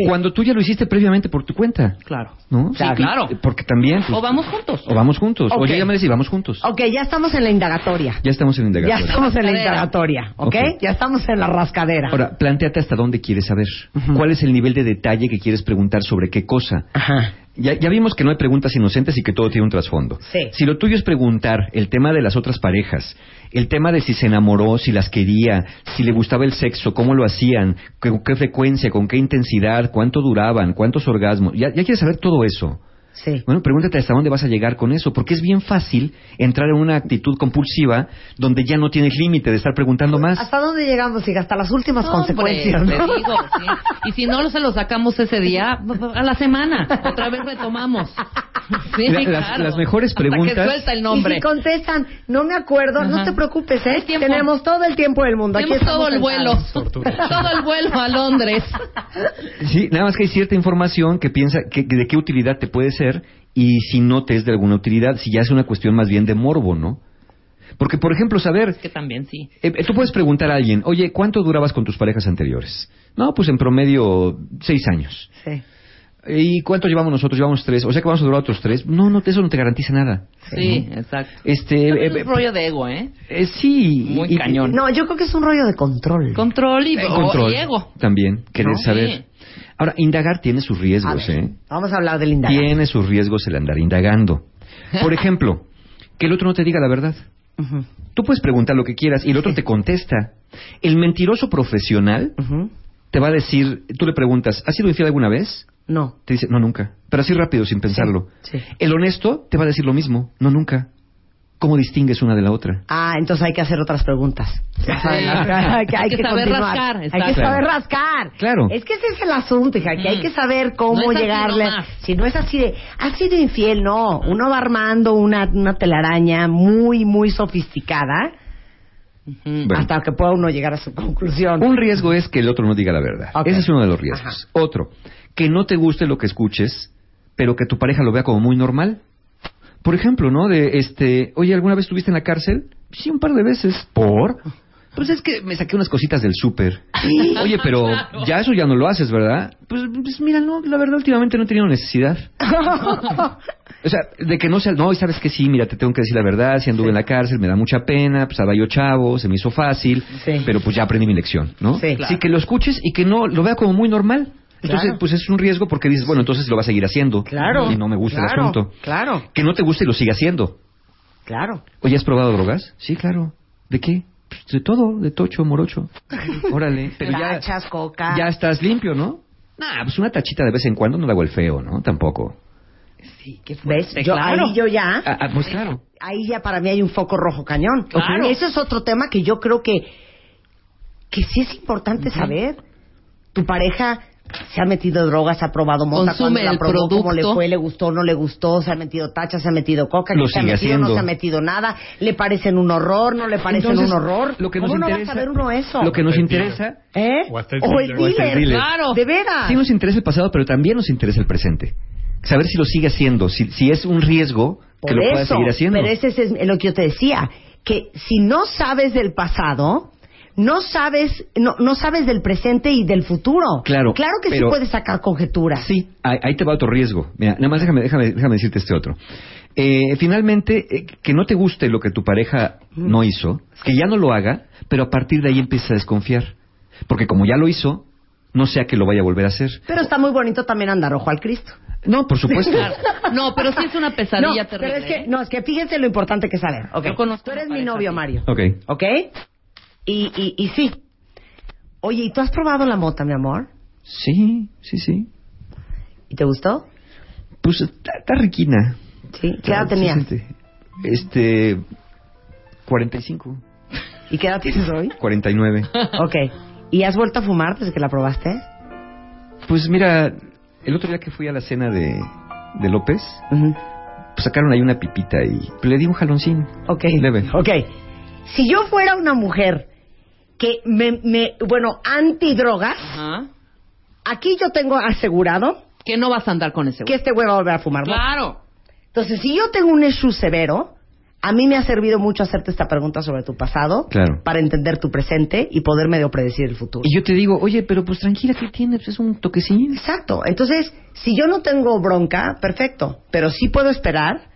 Cuando tú ya lo hiciste previamente por tu cuenta. Claro. ¿No? Sí, claro. Porque también. pues, O vamos juntos. o vamos juntos. Ok. O llámale si vamos juntos. Ok, ya estamos en la indagatoria. Ya estamos en Ya indagatoria. estamos en la indagatoria, ¿ok? Ok. Ya estamos en la rascadera. Ahora, planteate hasta dónde quieres saber. ¿Cuál es el nivel de detalle que quieres preguntar sobre qué cosa? Ya, ya vimos que no hay preguntas inocentes y que todo tiene un trasfondo. Sí. Si lo tuyo es preguntar el tema de las otras parejas, el tema de si se enamoró, si las quería, si le gustaba el sexo, cómo lo hacían, con qué frecuencia, con qué intensidad, cuánto duraban, cuántos orgasmos, ya, ya quieres saber todo eso. Sí. Bueno, pregúntate hasta dónde vas a llegar con eso, porque es bien fácil entrar en una actitud compulsiva donde ya no tienes límite de estar preguntando más. ¿Hasta dónde llegamos, hija? Hasta las últimas consecuencias, Hombre, ¿no? te digo, sí. Y si no se lo sacamos ese día, a la semana, otra vez retomamos. Sí, La- las- claro. las mejores Hasta preguntas- que suelta el Y si contestan, no me acuerdo, no te preocupes, ¿eh? Tenemos todo el tiempo del mundo. Aquí Tenemos todo estamos el vuelo. Todo el vuelo a Londres. Sí, nada más que hay cierta información que piensa que, que de qué utilidad te puede ser y si no te es de alguna utilidad, si ya es una cuestión más bien de morbo, ¿no? Porque, por ejemplo, saber, Que también sí. eh, eh, tú puedes preguntar a alguien, oye, ¿cuánto durabas con tus parejas anteriores? No, pues en promedio seis años. Sí. ¿Y cuánto llevamos nosotros? Llevamos tres. O sea que vamos a durar otros tres. No, no, eso no te garantiza nada. Sí, exacto. Este, Es eh, un rollo de ego, ¿eh? eh, sí. Muy y- cañón. No, yo creo que es un rollo de control. Control y, Eh, control y ego. también, querer ¿No? saber. Sí. Ahora, indagar tiene sus riesgos, ver, ¿eh? Vamos a hablar del indagar. Tiene sus riesgos el andar indagando. Por ejemplo, que el otro no te diga la verdad. Ujú, Tú puedes preguntar lo que quieras y el otro te contesta. El mentiroso profesional te va a decir, tú le preguntas, ¿has sido infiel alguna vez? No. Te dice, no, nunca. Pero así rápido, sin pensarlo. Sí. El honesto te va a decir lo mismo, no, nunca. ¿Cómo distingues una de la otra? Ah, entonces hay que hacer otras preguntas. Saben, hay que, Hay que saber continuar. rascar, Hay que saber rascar. Claro. Es que ese es el asunto, hija, que hay que saber cómo No llegarle. Si no es así de, has sido infiel, no. Uno va armando una, una telaraña muy, muy sofisticada Bueno. hasta que pueda uno llegar a su conclusión. Un riesgo es que el otro no diga la verdad. Ese es uno de los riesgos. Otro, que no te guste lo que escuches, pero que tu pareja lo vea como muy normal. Por ejemplo, ¿no? De este, oye, ¿alguna vez estuviste en la cárcel? Sí, un par de veces. ¿Por? Pues es que me saqué unas cositas del súper. Oye, pero ya eso ya no lo haces, ¿verdad? Pues, pues mira, no, la verdad últimamente no he tenido necesidad. O sea, de que no sea, no, y sabes que sí, mira, te tengo que decir la verdad, si anduve en la cárcel, me da mucha pena, pues estaba yo chavo, se me hizo fácil, Sí. pero pues ya aprendí mi lección, ¿no? Sí. Sí, que lo escuches y que no lo vea como muy normal. Entonces, Claro. pues es un riesgo porque dices, bueno, entonces lo va a seguir haciendo. Claro. Y no me gusta el Claro, asunto. Claro, Que no te guste y lo sigue haciendo. claro. Oye, ¿has probado drogas? Sí, claro. ¿De qué? Pues, de todo, de tocho, morocho. Órale, pero ya, Tachas, coca. ya estás limpio, ¿no? Nah, pues una tachita de vez en cuando no le hago el feo, ¿no? Tampoco. ¿Ves? Yo, claro. Ahí yo ya. Ah, ah, pues claro. ahí ya para mí hay un foco rojo cañón. Claro. Ese es otro tema que yo creo que que sí es importante saber. Tu pareja se ha metido drogas, ha probado mota, Consume cuando la el probó, cómo le producto. fue, le gustó, no le gustó, se ha metido tacha, se ha metido coca, Lo se ha metido, no se ha metido nada, le parecen un horror, no le parecen Entonces, un horror. Lo que ¿Cómo nos no va a interesa, saber uno eso? Lo que nos interesa ¿Eh? O hasta el o el dealer. O hasta el dealer. dealer. Claro. De veras. Sí nos interesa el pasado, pero también nos interesa el presente. Saber si lo sigue haciendo, si, si es un riesgo que Por lo pueda seguir haciendo. Pero ese es lo que yo te decía, que si no sabes del pasado, no sabes, no, no sabes del presente y del futuro. Claro, Claro que pero- sí puedes sacar conjeturas. Sí, ahí, ahí te va otro riesgo. Mira, nada más déjame, déjame, déjame decirte este otro. Eh, finalmente, eh, que no te guste lo que tu pareja no hizo, que ya no lo haga, pero a partir de ahí empiezas a desconfiar. Porque como ya lo hizo, no sea que lo vaya a volver a hacer. Pero está muy bonito también andar ojo al Cristo. No, por supuesto. No, pero sí es una pesadilla no, terrible. Pero es que, ¿eh? no, es que fíjense lo importante que es saber. Ok. Yo conozco Tú eres mi novio. Mario. Ok. ¿Ok? Y, y, y sí. Oye, ¿y tú has probado la mota, mi amor? Sí, sí, sí. ¿Y te gustó? Pues está, está riquina. Sí. ¿Qué edad tenías? Este. 45. ¿Y qué edad tienes hoy? 49. Ok. ¿Y has vuelto a fumar desde que la probaste? Pues mira, el otro día que fui a la cena de, de López, pues sacaron ahí una pipita y le di un jaloncín. Ok. Leve. Ok. Si yo fuera una mujer que me, me bueno, antidrogas, Ajá. aquí yo tengo asegurado Que no vas a andar con ese que güey. este güey va a volver a fumar. mota. Claro. Entonces, si yo tengo un issue severo, a mí me ha servido mucho hacerte esta pregunta sobre tu pasado Claro. para entender tu presente y poder medio predecir el futuro. Y yo te digo, oye, pero pues tranquila, ¿qué tiene? Pues es un toquecín. Exacto. Entonces, si yo no tengo bronca, perfecto. Pero sí puedo esperar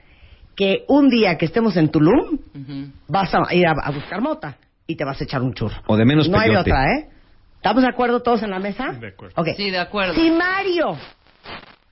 que un día que estemos en Tulum, vas a ir a, a buscar mota y te vas a echar un churro. O de menos No hay peyote. otra, ¿eh? ¿Estamos de acuerdo todos en la mesa? De acuerdo. Ok. Sí, de acuerdo. Si Mario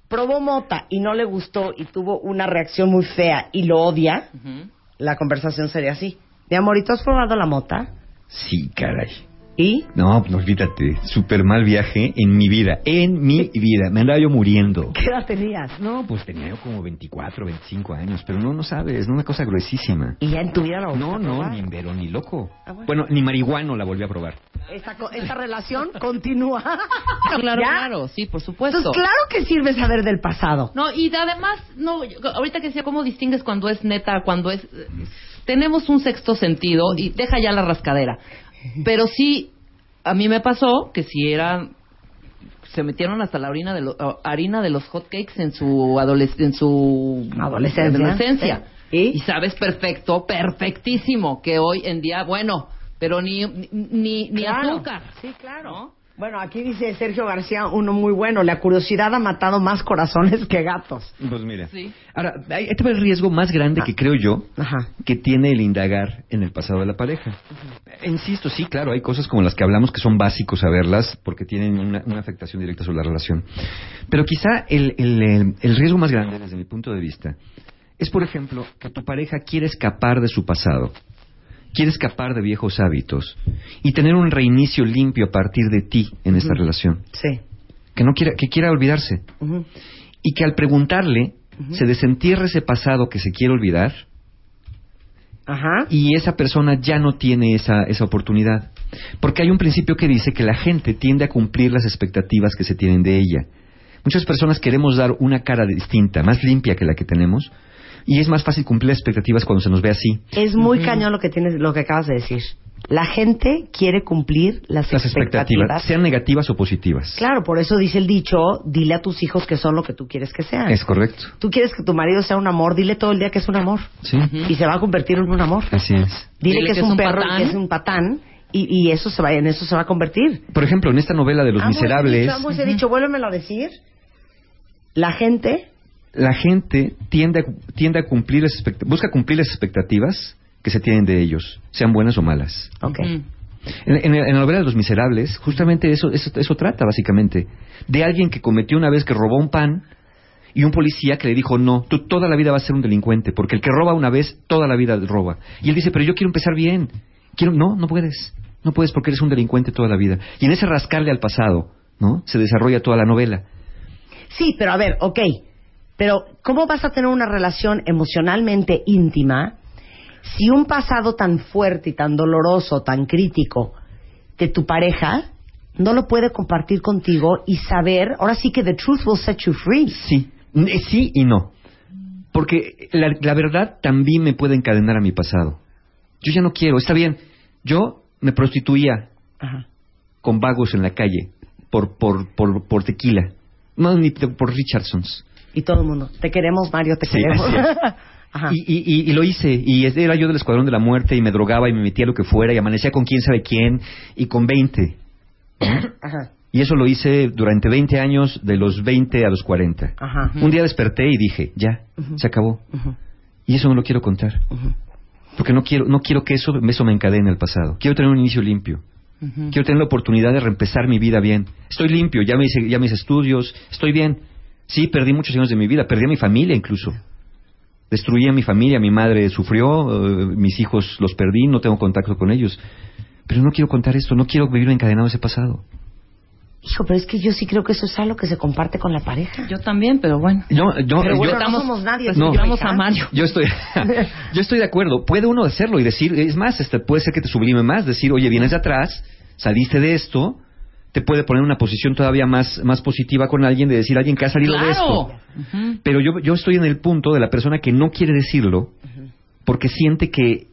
probó mota y no le gustó y tuvo una reacción muy fea y lo odia, Ujú. la conversación sería así. Mi amorito, ¿has probado la mota? Sí, caray. ¿Y? No, no olvídate. Súper mal viaje en mi vida. En mi vida. Me andaba yo muriendo. ¿Qué edad tenías? No, pues tenía yo como 24, 25 años. Pero no, no sabes. No una cosa gruesísima. ¿Y ya en tu vida la No, a no, probar? ni en vero, ni loco. Ah, bueno. bueno. ni marihuano la volví a probar. Esta, co- esta relación continúa. Claro, ¿Ya? claro, sí, por supuesto. Entonces, claro que sirve saber del pasado. No, y de- además, no, yo- ahorita que decía, ¿cómo distingues cuando es neta, cuando es... eh, Tenemos un sexto sentido y deja ya la rascadera. Pero sí, a mí me pasó que si era... Se metieron hasta la orina de lo- o- harina de los hotcakes en su, adoles- en su Adolescencia. adolescencia. Sí. Y sabes perfecto, perfectísimo, que hoy en día, bueno, pero ni, ni, ni, ni Claro. azúcar. Sí, claro. ¿no? Bueno, aquí dice Sergio García uno muy bueno. La curiosidad ha matado más corazones que gatos. Pues mira. Sí. Ahora, ahí te va el riesgo más grande que creo yo Ajá. que tiene el indagar en el pasado de la pareja. Insisto, sí, claro, hay cosas como las que hablamos que son básicos saberlas porque tienen una, una afectación directa sobre la relación. Pero quizá el, el- el- el riesgo más grande, desde mi punto de vista, es, por ejemplo, que tu pareja quiere escapar de su pasado, quiere escapar de viejos hábitos y tener un reinicio limpio a partir de ti en esta relación. Sí. Que no quiera, que quiera olvidarse y que al preguntarle se desentierre ese pasado que se quiere olvidar Ajá. y esa persona ya no tiene esa, esa oportunidad. Porque hay un principio que dice que la gente tiende a cumplir las expectativas que se tienen de ella. Muchas personas queremos dar una cara distinta, más limpia que la que tenemos, y es más fácil cumplir las expectativas cuando se nos ve así. Es muy cañón lo que tienes, lo que acabas de decir. La gente quiere cumplir las, Las expectativas, sean negativas o positivas. Claro, por eso dice el dicho, dile a tus hijos que son lo que tú quieres que sean. Es correcto. Tú quieres que tu marido sea un amor, dile todo el día que es un amor. Sí, Y se va a convertir en un amor. así es. Dile, que, es un, perro patán. y que es un patán. Y, y eso se va, en eso se va a convertir. Por ejemplo, en esta novela de Los Amo ese Miserables, dicho, amo ese dicho, vuélvemelo a decir. La gente la gente tiende a, tiende a cumplir las busca cumplir las expectativas que se tienen de ellos, sean buenas o malas. Ok. Ujú. En, en- en la novela de Los Miserables, justamente eso, eso, eso trata, básicamente. De alguien que cometió una vez que robó un pan y un policía que le dijo, no, tú toda la vida vas a ser un delincuente, porque el que roba una vez, toda la vida roba. Y él dice, pero yo quiero empezar bien. Quiero, no, no puedes. No puedes porque eres un delincuente toda la vida. Y en ese rascarle al pasado, ¿no? Se desarrolla toda la novela. Sí, pero a ver, ok. Pero, ¿cómo vas a tener una relación emocionalmente íntima si un pasado tan fuerte y tan doloroso, tan crítico de tu pareja no lo puede compartir contigo y saber, ahora sí que the truth will set you free? Sí, Eh, sí y no. Porque la, la verdad también me puede encadenar a mi pasado. Yo ya no quiero, está bien. Yo me prostituía Ajá. con vagos en la calle por, por, por, por tequila. No, ni por Richardsons. Y todo el mundo, te queremos, Mario, te Sí, queremos. Ajá. Y, y, y- y lo hice. Y era yo del Escuadrón de la Muerte y me drogaba y me metía lo que fuera y amanecía con quién sabe quién y con 20. Ajá. Y eso lo hice durante 20 años, de los 20 a los 40. Ajá. Un día desperté y dije, ya, se acabó. Y eso no lo quiero contar. Porque no quiero, no quiero que eso, eso me encadene al pasado. Quiero tener un inicio limpio. Quiero tener la oportunidad de reempezar mi vida bien. Estoy limpio, ya me hice, ya mis estudios, estoy bien. Sí, perdí muchos años de mi vida, perdí a mi familia incluso. Destruí a mi familia, mi madre sufrió, eh, mis hijos los perdí, no tengo contacto con ellos. Pero no quiero contar esto, no quiero vivir encadenado a ese pasado. Hijo, pero es que yo sí creo que eso es algo que se comparte con la pareja. Yo también, pero bueno. Yo, yo, Pero yo- bueno, no somos nadie. No. hija. a Mario. Yo estoy, yo estoy de acuerdo. Puede uno hacerlo y decir, es más, este, puede ser que te sublime más, decir, oye, vienes de atrás, saliste de esto, te puede poner en una posición todavía más, más positiva con alguien, de decir, alguien que ha salido de esto. Claro. Pero yo, yo estoy en el punto de la persona que no quiere decirlo porque siente que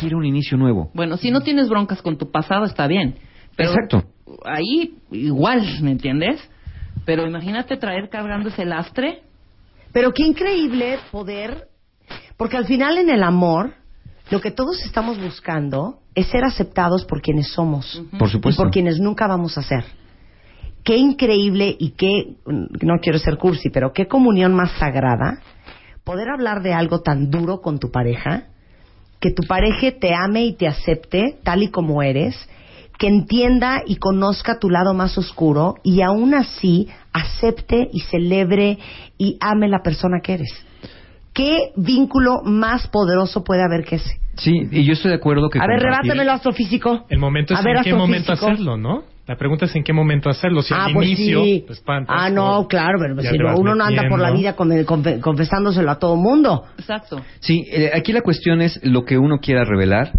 quiere un inicio nuevo. Bueno, si no tienes broncas con tu pasado, está bien. Pero Exacto. Ahí igual, ¿me entiendes? Pero imagínate traer cargando ese lastre. Pero qué increíble poder, porque al final en el amor, lo que todos estamos buscando es ser aceptados por quienes somos. Por supuesto. Y por quienes nunca vamos a ser. Qué increíble y qué, no quiero ser cursi, pero qué comunión más sagrada poder hablar de algo tan duro con tu pareja, que tu pareja te ame y te acepte tal y como eres, que entienda y conozca tu lado más oscuro y aún así acepte y celebre y ame la persona que eres. ¿Qué vínculo más poderoso puede haber que ese? Sí, y yo estoy de acuerdo que... A ver, rebátemelo, astrofísico. El momento es A ver, en qué momento hacerlo, ¿no? La pregunta es en qué momento hacerlo. Si ah, al pues inicio sí. te espantas. ah, o no, claro, pero si no, uno no anda por la vida con- con- confesándoselo a todo mundo. Exacto. Sí, eh, aquí la cuestión es lo que uno quiera revelar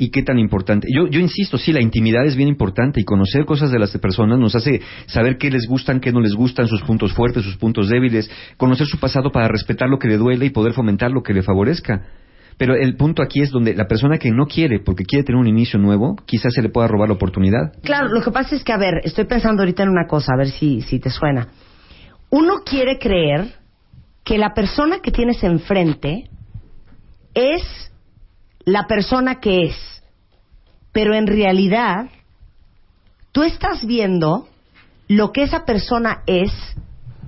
y qué tan importante. Yo, yo insisto, sí, la intimidad es bien importante y conocer cosas de las personas nos hace saber qué les gustan, qué no les gustan, sus puntos fuertes, sus puntos débiles, conocer su pasado para respetar lo que le duele y poder fomentar lo que le favorezca. Pero el punto aquí es donde la persona que no quiere, porque quiere tener un inicio nuevo, quizás se le pueda robar la oportunidad. Claro, lo que pasa es que, a ver, estoy pensando ahorita en una cosa, a ver si, si te suena. Uno quiere creer que la persona que tienes enfrente es la persona que es, pero en realidad tú estás viendo lo que esa persona es,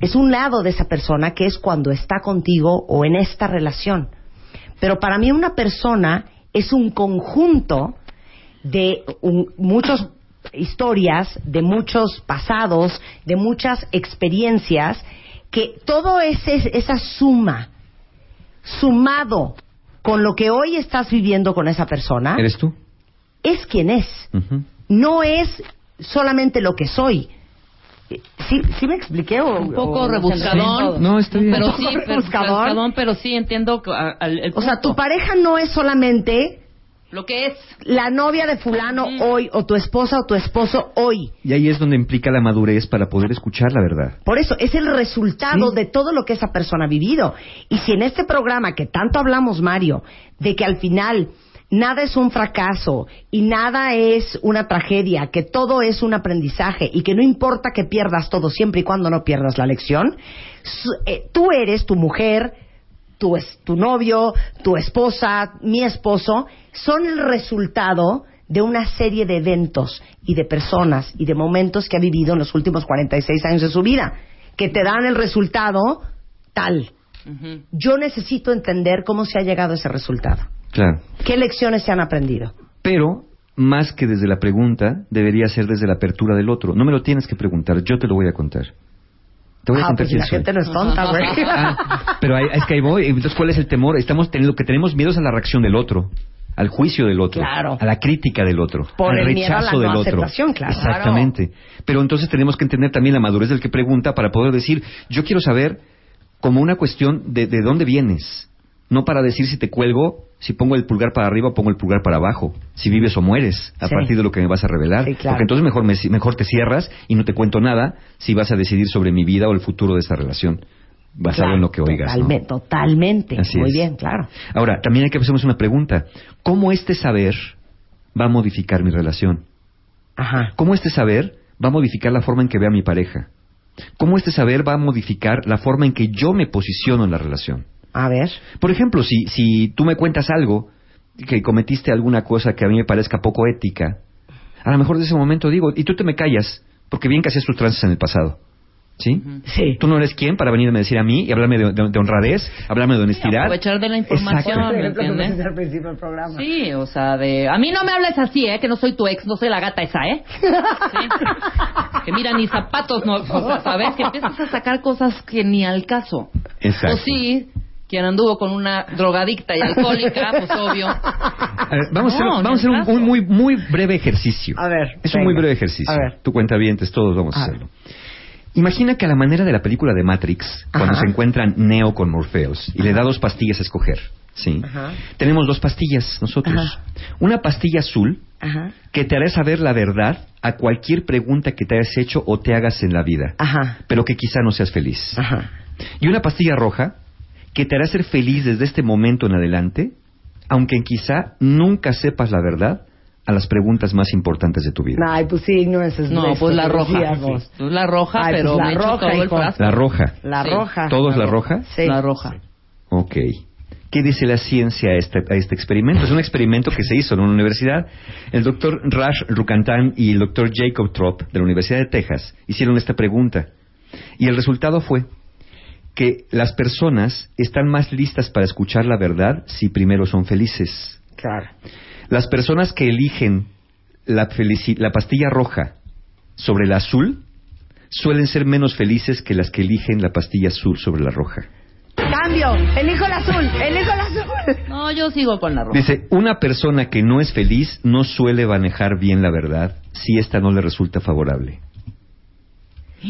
es un lado de esa persona que es cuando está contigo o en esta relación. Pero para mí una persona es un conjunto de un- muchas historias, de muchos pasados, de muchas experiencias, que todo ese, esa suma, sumado con lo que hoy estás viviendo con esa persona, ¿Eres tú? es quien es. No es solamente lo que soy. ¿Sí, sí me expliqué? O, Un poco o- rebuscadón. No, está bien. Pero Un sí, poco pero- rebuscadón. rebuscadón, pero sí entiendo al- el O sea, tu pareja no es solamente lo que es. la novia de fulano hoy o tu esposa o tu esposo hoy. Y ahí es donde implica la madurez para poder escuchar la verdad. Por eso, es el resultado de todo lo que esa persona ha vivido. Y si en este programa que tanto hablamos, Mario, de que al final nada es un fracaso y nada es una tragedia, que todo es un aprendizaje y que no importa que pierdas todo siempre y cuando no pierdas la lección, su- eh, tú eres tu mujer, tu, es- tu novio, tu esposa, mi esposo, son el resultado de una serie de eventos y de personas y de momentos que ha vivido en los últimos 46 años de su vida, que te dan el resultado tal. Yo necesito entender cómo se ha llegado a ese resultado. Claro. ¿Qué lecciones se han aprendido? Pero, más que desde la pregunta, debería ser desde la apertura del otro. No me lo tienes que preguntar, yo te lo voy a contar. Te voy a Ah, contar pues la gente no es tonta, güey. Ah, pero ahí- es que ahí voy. Entonces, ¿cuál es el temor? Estamos teniendo, que tenemos miedo es a la reacción del otro, al juicio del otro, Claro. a la crítica del otro, Por al rechazo no del otro. claro. Exactamente. Pero entonces tenemos que entender también la madurez del que pregunta para poder decir, yo quiero saber como una cuestión de, de dónde vienes. No para decir si te cuelgo, si pongo el pulgar para arriba o pongo el pulgar para abajo, si vives o mueres, a Sí. partir de lo que me vas a revelar. Sí, claro. Porque entonces mejor, me- mejor te cierras y no te cuento nada si vas a decidir sobre mi vida o el futuro de esta relación, basado Claro, en lo que oigas. ¿no? Totalmente, totalmente. Así Muy es. bien, claro. Ahora, también hay que hacernos una pregunta. ¿Cómo este saber va a modificar mi relación? Ajá. ¿Cómo este saber va a modificar la forma en que vea a mi pareja? ¿Cómo este saber va a modificar la forma en que yo me posiciono en la relación? A ver. Por ejemplo, si, si tú me cuentas algo, que cometiste alguna cosa que a mí me parezca poco ética, a lo mejor de ese momento digo, y tú te me callas, porque bien que hacías tus trances en el pasado. ¿Sí? Sí. Tú no eres quien para venirme a decir a mí y hablarme de, de- de honradez, hablarme de honestidad. Aprovechar de la información, Exacto. ¿me entiendes? pusiste al principio del programa. Sí, o sea, de... A mí no me hables así, ¿eh? Que no soy tu ex, no soy la gata esa, ¿eh? Sí. Que mira, ni zapatos, no... O sea, ¿sabes? Que empiezas a sacar cosas que ni al caso. Exacto. O sí, quien anduvo con una drogadicta y alcohólica, pues obvio. A ver, vamos a hacer, No, vamos a hacer ni un, un muy, muy breve ejercicio. A ver, Es un muy breve ejercicio. A ver. Tu cuenta vientes, todos vamos a A hacerlo. Imagina que a la manera de la película de Matrix, cuando Ajá. se encuentran Neo con Morpheus y le da dos pastillas a escoger, ¿sí? Ajá. Tenemos dos pastillas nosotros. Ajá. Una pastilla azul Ajá. que te hará saber la verdad a cualquier pregunta que te hayas hecho o te hagas en la vida, Ajá. pero que quizá no seas feliz. Ajá. Y una pastilla roja que te hará ser feliz desde este momento en adelante, aunque quizá nunca sepas la verdad a las preguntas más importantes de tu vida. Ay, pues sí, no es No, pues la roja. Pues la roja, Ay, pues pero la me roja, todo el hijo. frasco. La roja. La Sí. roja. ¿Todos la roja? Sí. La roja. Ok. ¿Qué dice la ciencia a este, a este experimento? Es un experimento que se hizo en una universidad. El doctor Raj Rukantan y el doctor Jacob Trop de la Universidad de Texas hicieron esta pregunta. Y el resultado fue que las personas están más listas para escuchar la verdad si primero son felices. Claro. Las personas que eligen la, la pastilla roja sobre la azul suelen ser menos felices que las que eligen la pastilla azul sobre la roja. Cambio. Elijo el azul. Elijo el azul. No, yo sigo con la roja. Dice, una persona que no es feliz no suele manejar bien la verdad si esta no le resulta favorable.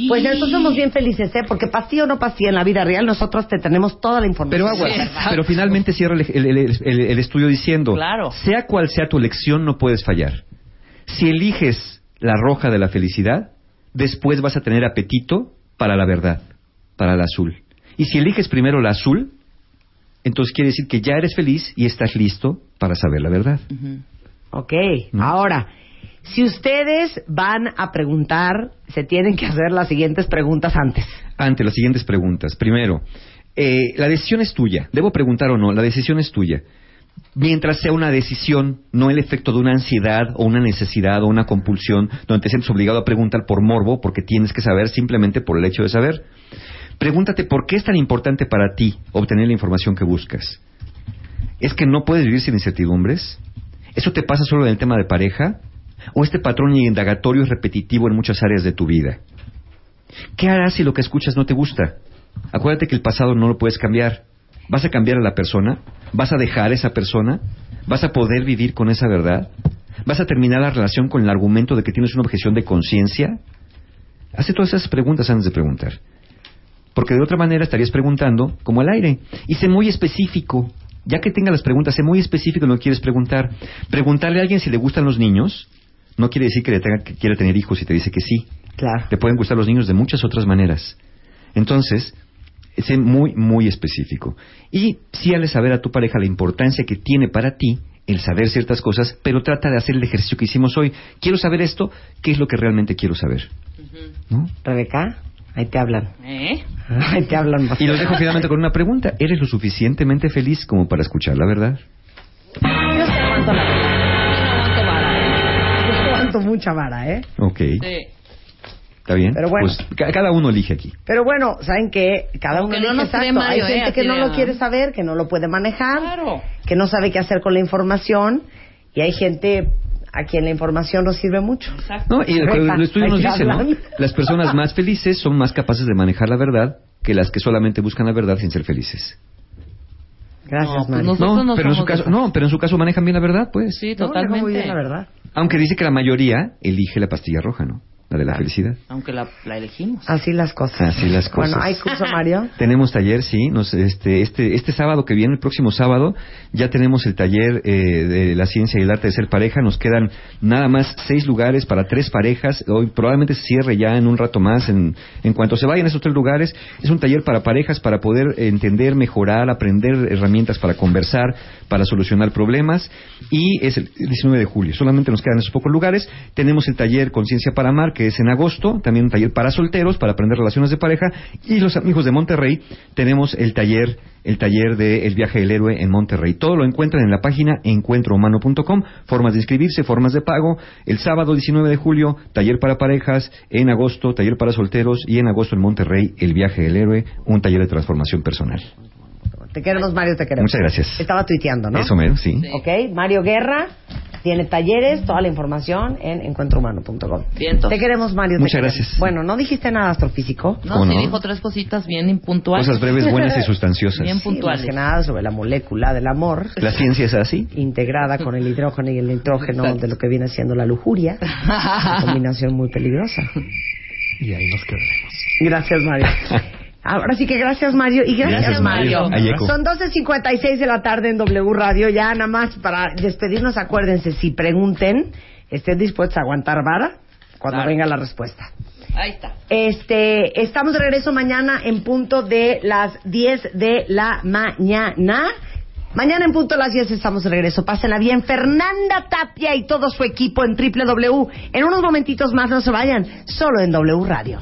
Pues nosotros somos bien felices, ¿eh? Porque pastilla o no pastilla en la vida real, nosotros te tenemos toda la información. Pero pero finalmente cierra el, el- el- el- el estudio diciendo, Claro. sea cual sea tu elección, no puedes fallar. Si eliges la roja de la felicidad, después vas a tener apetito para la verdad, para la azul. Y si eliges primero la azul, entonces quiere decir que ya eres feliz y estás listo para saber la verdad. Ok, ahora, si ustedes van a preguntar, se tienen que hacer las siguientes preguntas antes. ante las siguientes preguntas. Primero, eh, la decisión es tuya. ¿Debo preguntar o no? La decisión es tuya. Mientras sea una decisión, no el efecto de una ansiedad o una necesidad o una compulsión donde te sientes obligado a preguntar por morbo porque tienes que saber simplemente por el hecho de saber. Pregúntate por qué es tan importante para ti obtener la información que buscas. ¿Es que no puedes vivir sin incertidumbres? ¿Eso te pasa solo en el tema de pareja? ¿O este patrón indagatorio es repetitivo en muchas áreas de tu vida? ¿Qué harás si lo que escuchas no te gusta? Acuérdate que el pasado no lo puedes cambiar. ¿Vas a cambiar a la persona? ¿Vas a dejar a esa persona? ¿Vas a poder vivir con esa verdad? ¿Vas a terminar la relación con el argumento de que tienes una objeción de conciencia? Hace todas esas preguntas antes de preguntar. Porque de otra manera estarías preguntando como al aire. Y sé muy específico. Ya que tenga las preguntas, sé muy específico en lo que quieres preguntar. Preguntarle a alguien si le gustan los niños no quiere decir que, le tenga, que quiera tener hijos y te dice que sí. Claro. Te pueden gustar los niños de muchas otras maneras. Entonces, sé muy, muy específico. Y sí hazle saber a tu pareja la importancia que tiene para ti el saber ciertas cosas, pero trata de hacer el ejercicio que hicimos hoy. Quiero saber esto, ¿qué es lo que realmente quiero saber? ¿No? Rebeca, ahí te hablan. ¿Eh? Ahí te hablan. Y los dejo finalmente con una pregunta. ¿Eres lo suficientemente feliz como para escuchar la verdad? Yo sí aguanto la Yo aguanto mucha vara, ¿eh? Ok. Sí. ¿Está bien? Pero bueno. Pues ca- cada uno elige aquí. Pero bueno, ¿saben qué? Cada uno Aunque no elige nos cree exacto. Mario, Hay ¿eh? gente que Así no de, lo ah. quiere saber, que no lo puede manejar, Claro. que no sabe qué hacer con la información. Y hay gente a quien la información no sirve mucho. No, y el, el estudio nos dice, ¿no? hablan. Las personas más felices son más capaces de manejar la verdad que las que solamente buscan la verdad sin ser felices. Gracias, No, pues Mario. Nosotros no, no pero en su somos de caso, esas. no, pero en su caso manejan bien la verdad, pues. Sí, No, totalmente. muy bien, la verdad. Aunque dice que la mayoría elige la pastilla roja, ¿no? La de la felicidad. Aunque la, la elegimos. Así las cosas. Así las cosas. Bueno, hay curso, Mario. Tenemos taller, sí. Nos, este, este, este sábado que viene, el próximo sábado, ya tenemos el taller eh, de la ciencia y el arte de ser pareja. Nos quedan nada más seis lugares para tres parejas. Hoy probablemente se cierre ya en un rato más. En, en cuanto se vayan esos tres lugares, es un taller para parejas para poder entender, mejorar, aprender herramientas para conversar, para solucionar problemas. Y es el 19 de julio. Solamente nos quedan esos pocos lugares. Tenemos el taller Conciencia para Amar, que que es en agosto, también un taller para solteros, para aprender relaciones de pareja, y los amigos de Monterrey tenemos el taller, el taller de El viaje del héroe en Monterrey. Todo lo encuentran en la página encuentrohumano.com, formas de inscribirse, formas de pago. El sábado 19 de julio, taller para parejas, en agosto, taller para solteros, y en agosto en Monterrey, El viaje del héroe, un taller de transformación personal. Te queremos, Mario, te queremos. Muchas gracias. Estaba tuiteando, ¿no? Eso mero, sí. Ok, Mario Guerra tiene talleres, toda la información en encuentrohumano.com. Te queremos, Mario. te Muchas queremos. gracias. Bueno, no dijiste nada astrofísico. No, ¿Cómo sí no? dijo tres cositas bien impuntuales. Cosas breves, buenas y sustanciosas. Bien Sí, más puntuales. que nada sobre la molécula del amor, La ciencia es así. integrada con el hidrógeno y el nitrógeno Exacto. de lo que viene siendo la lujuria. Una combinación muy peligrosa. Y ahí nos quedaremos. Gracias, Mario. Ahora sí que gracias, Mario. Y gracias, Gracias, Mario. Ayeco. Son 12.56 de la tarde en W Radio. Ya nada más para despedirnos, acuérdense, si pregunten, estén dispuestos a aguantar vara cuando Claro. venga la respuesta. Ahí está. Este, estamos de regreso mañana en punto de las 10 de la mañana. Mañana en punto de las 10 estamos de regreso. Pásenla bien. Fernanda Tapia y todo su equipo en www. En unos momentitos más no se vayan, solo en W Radio.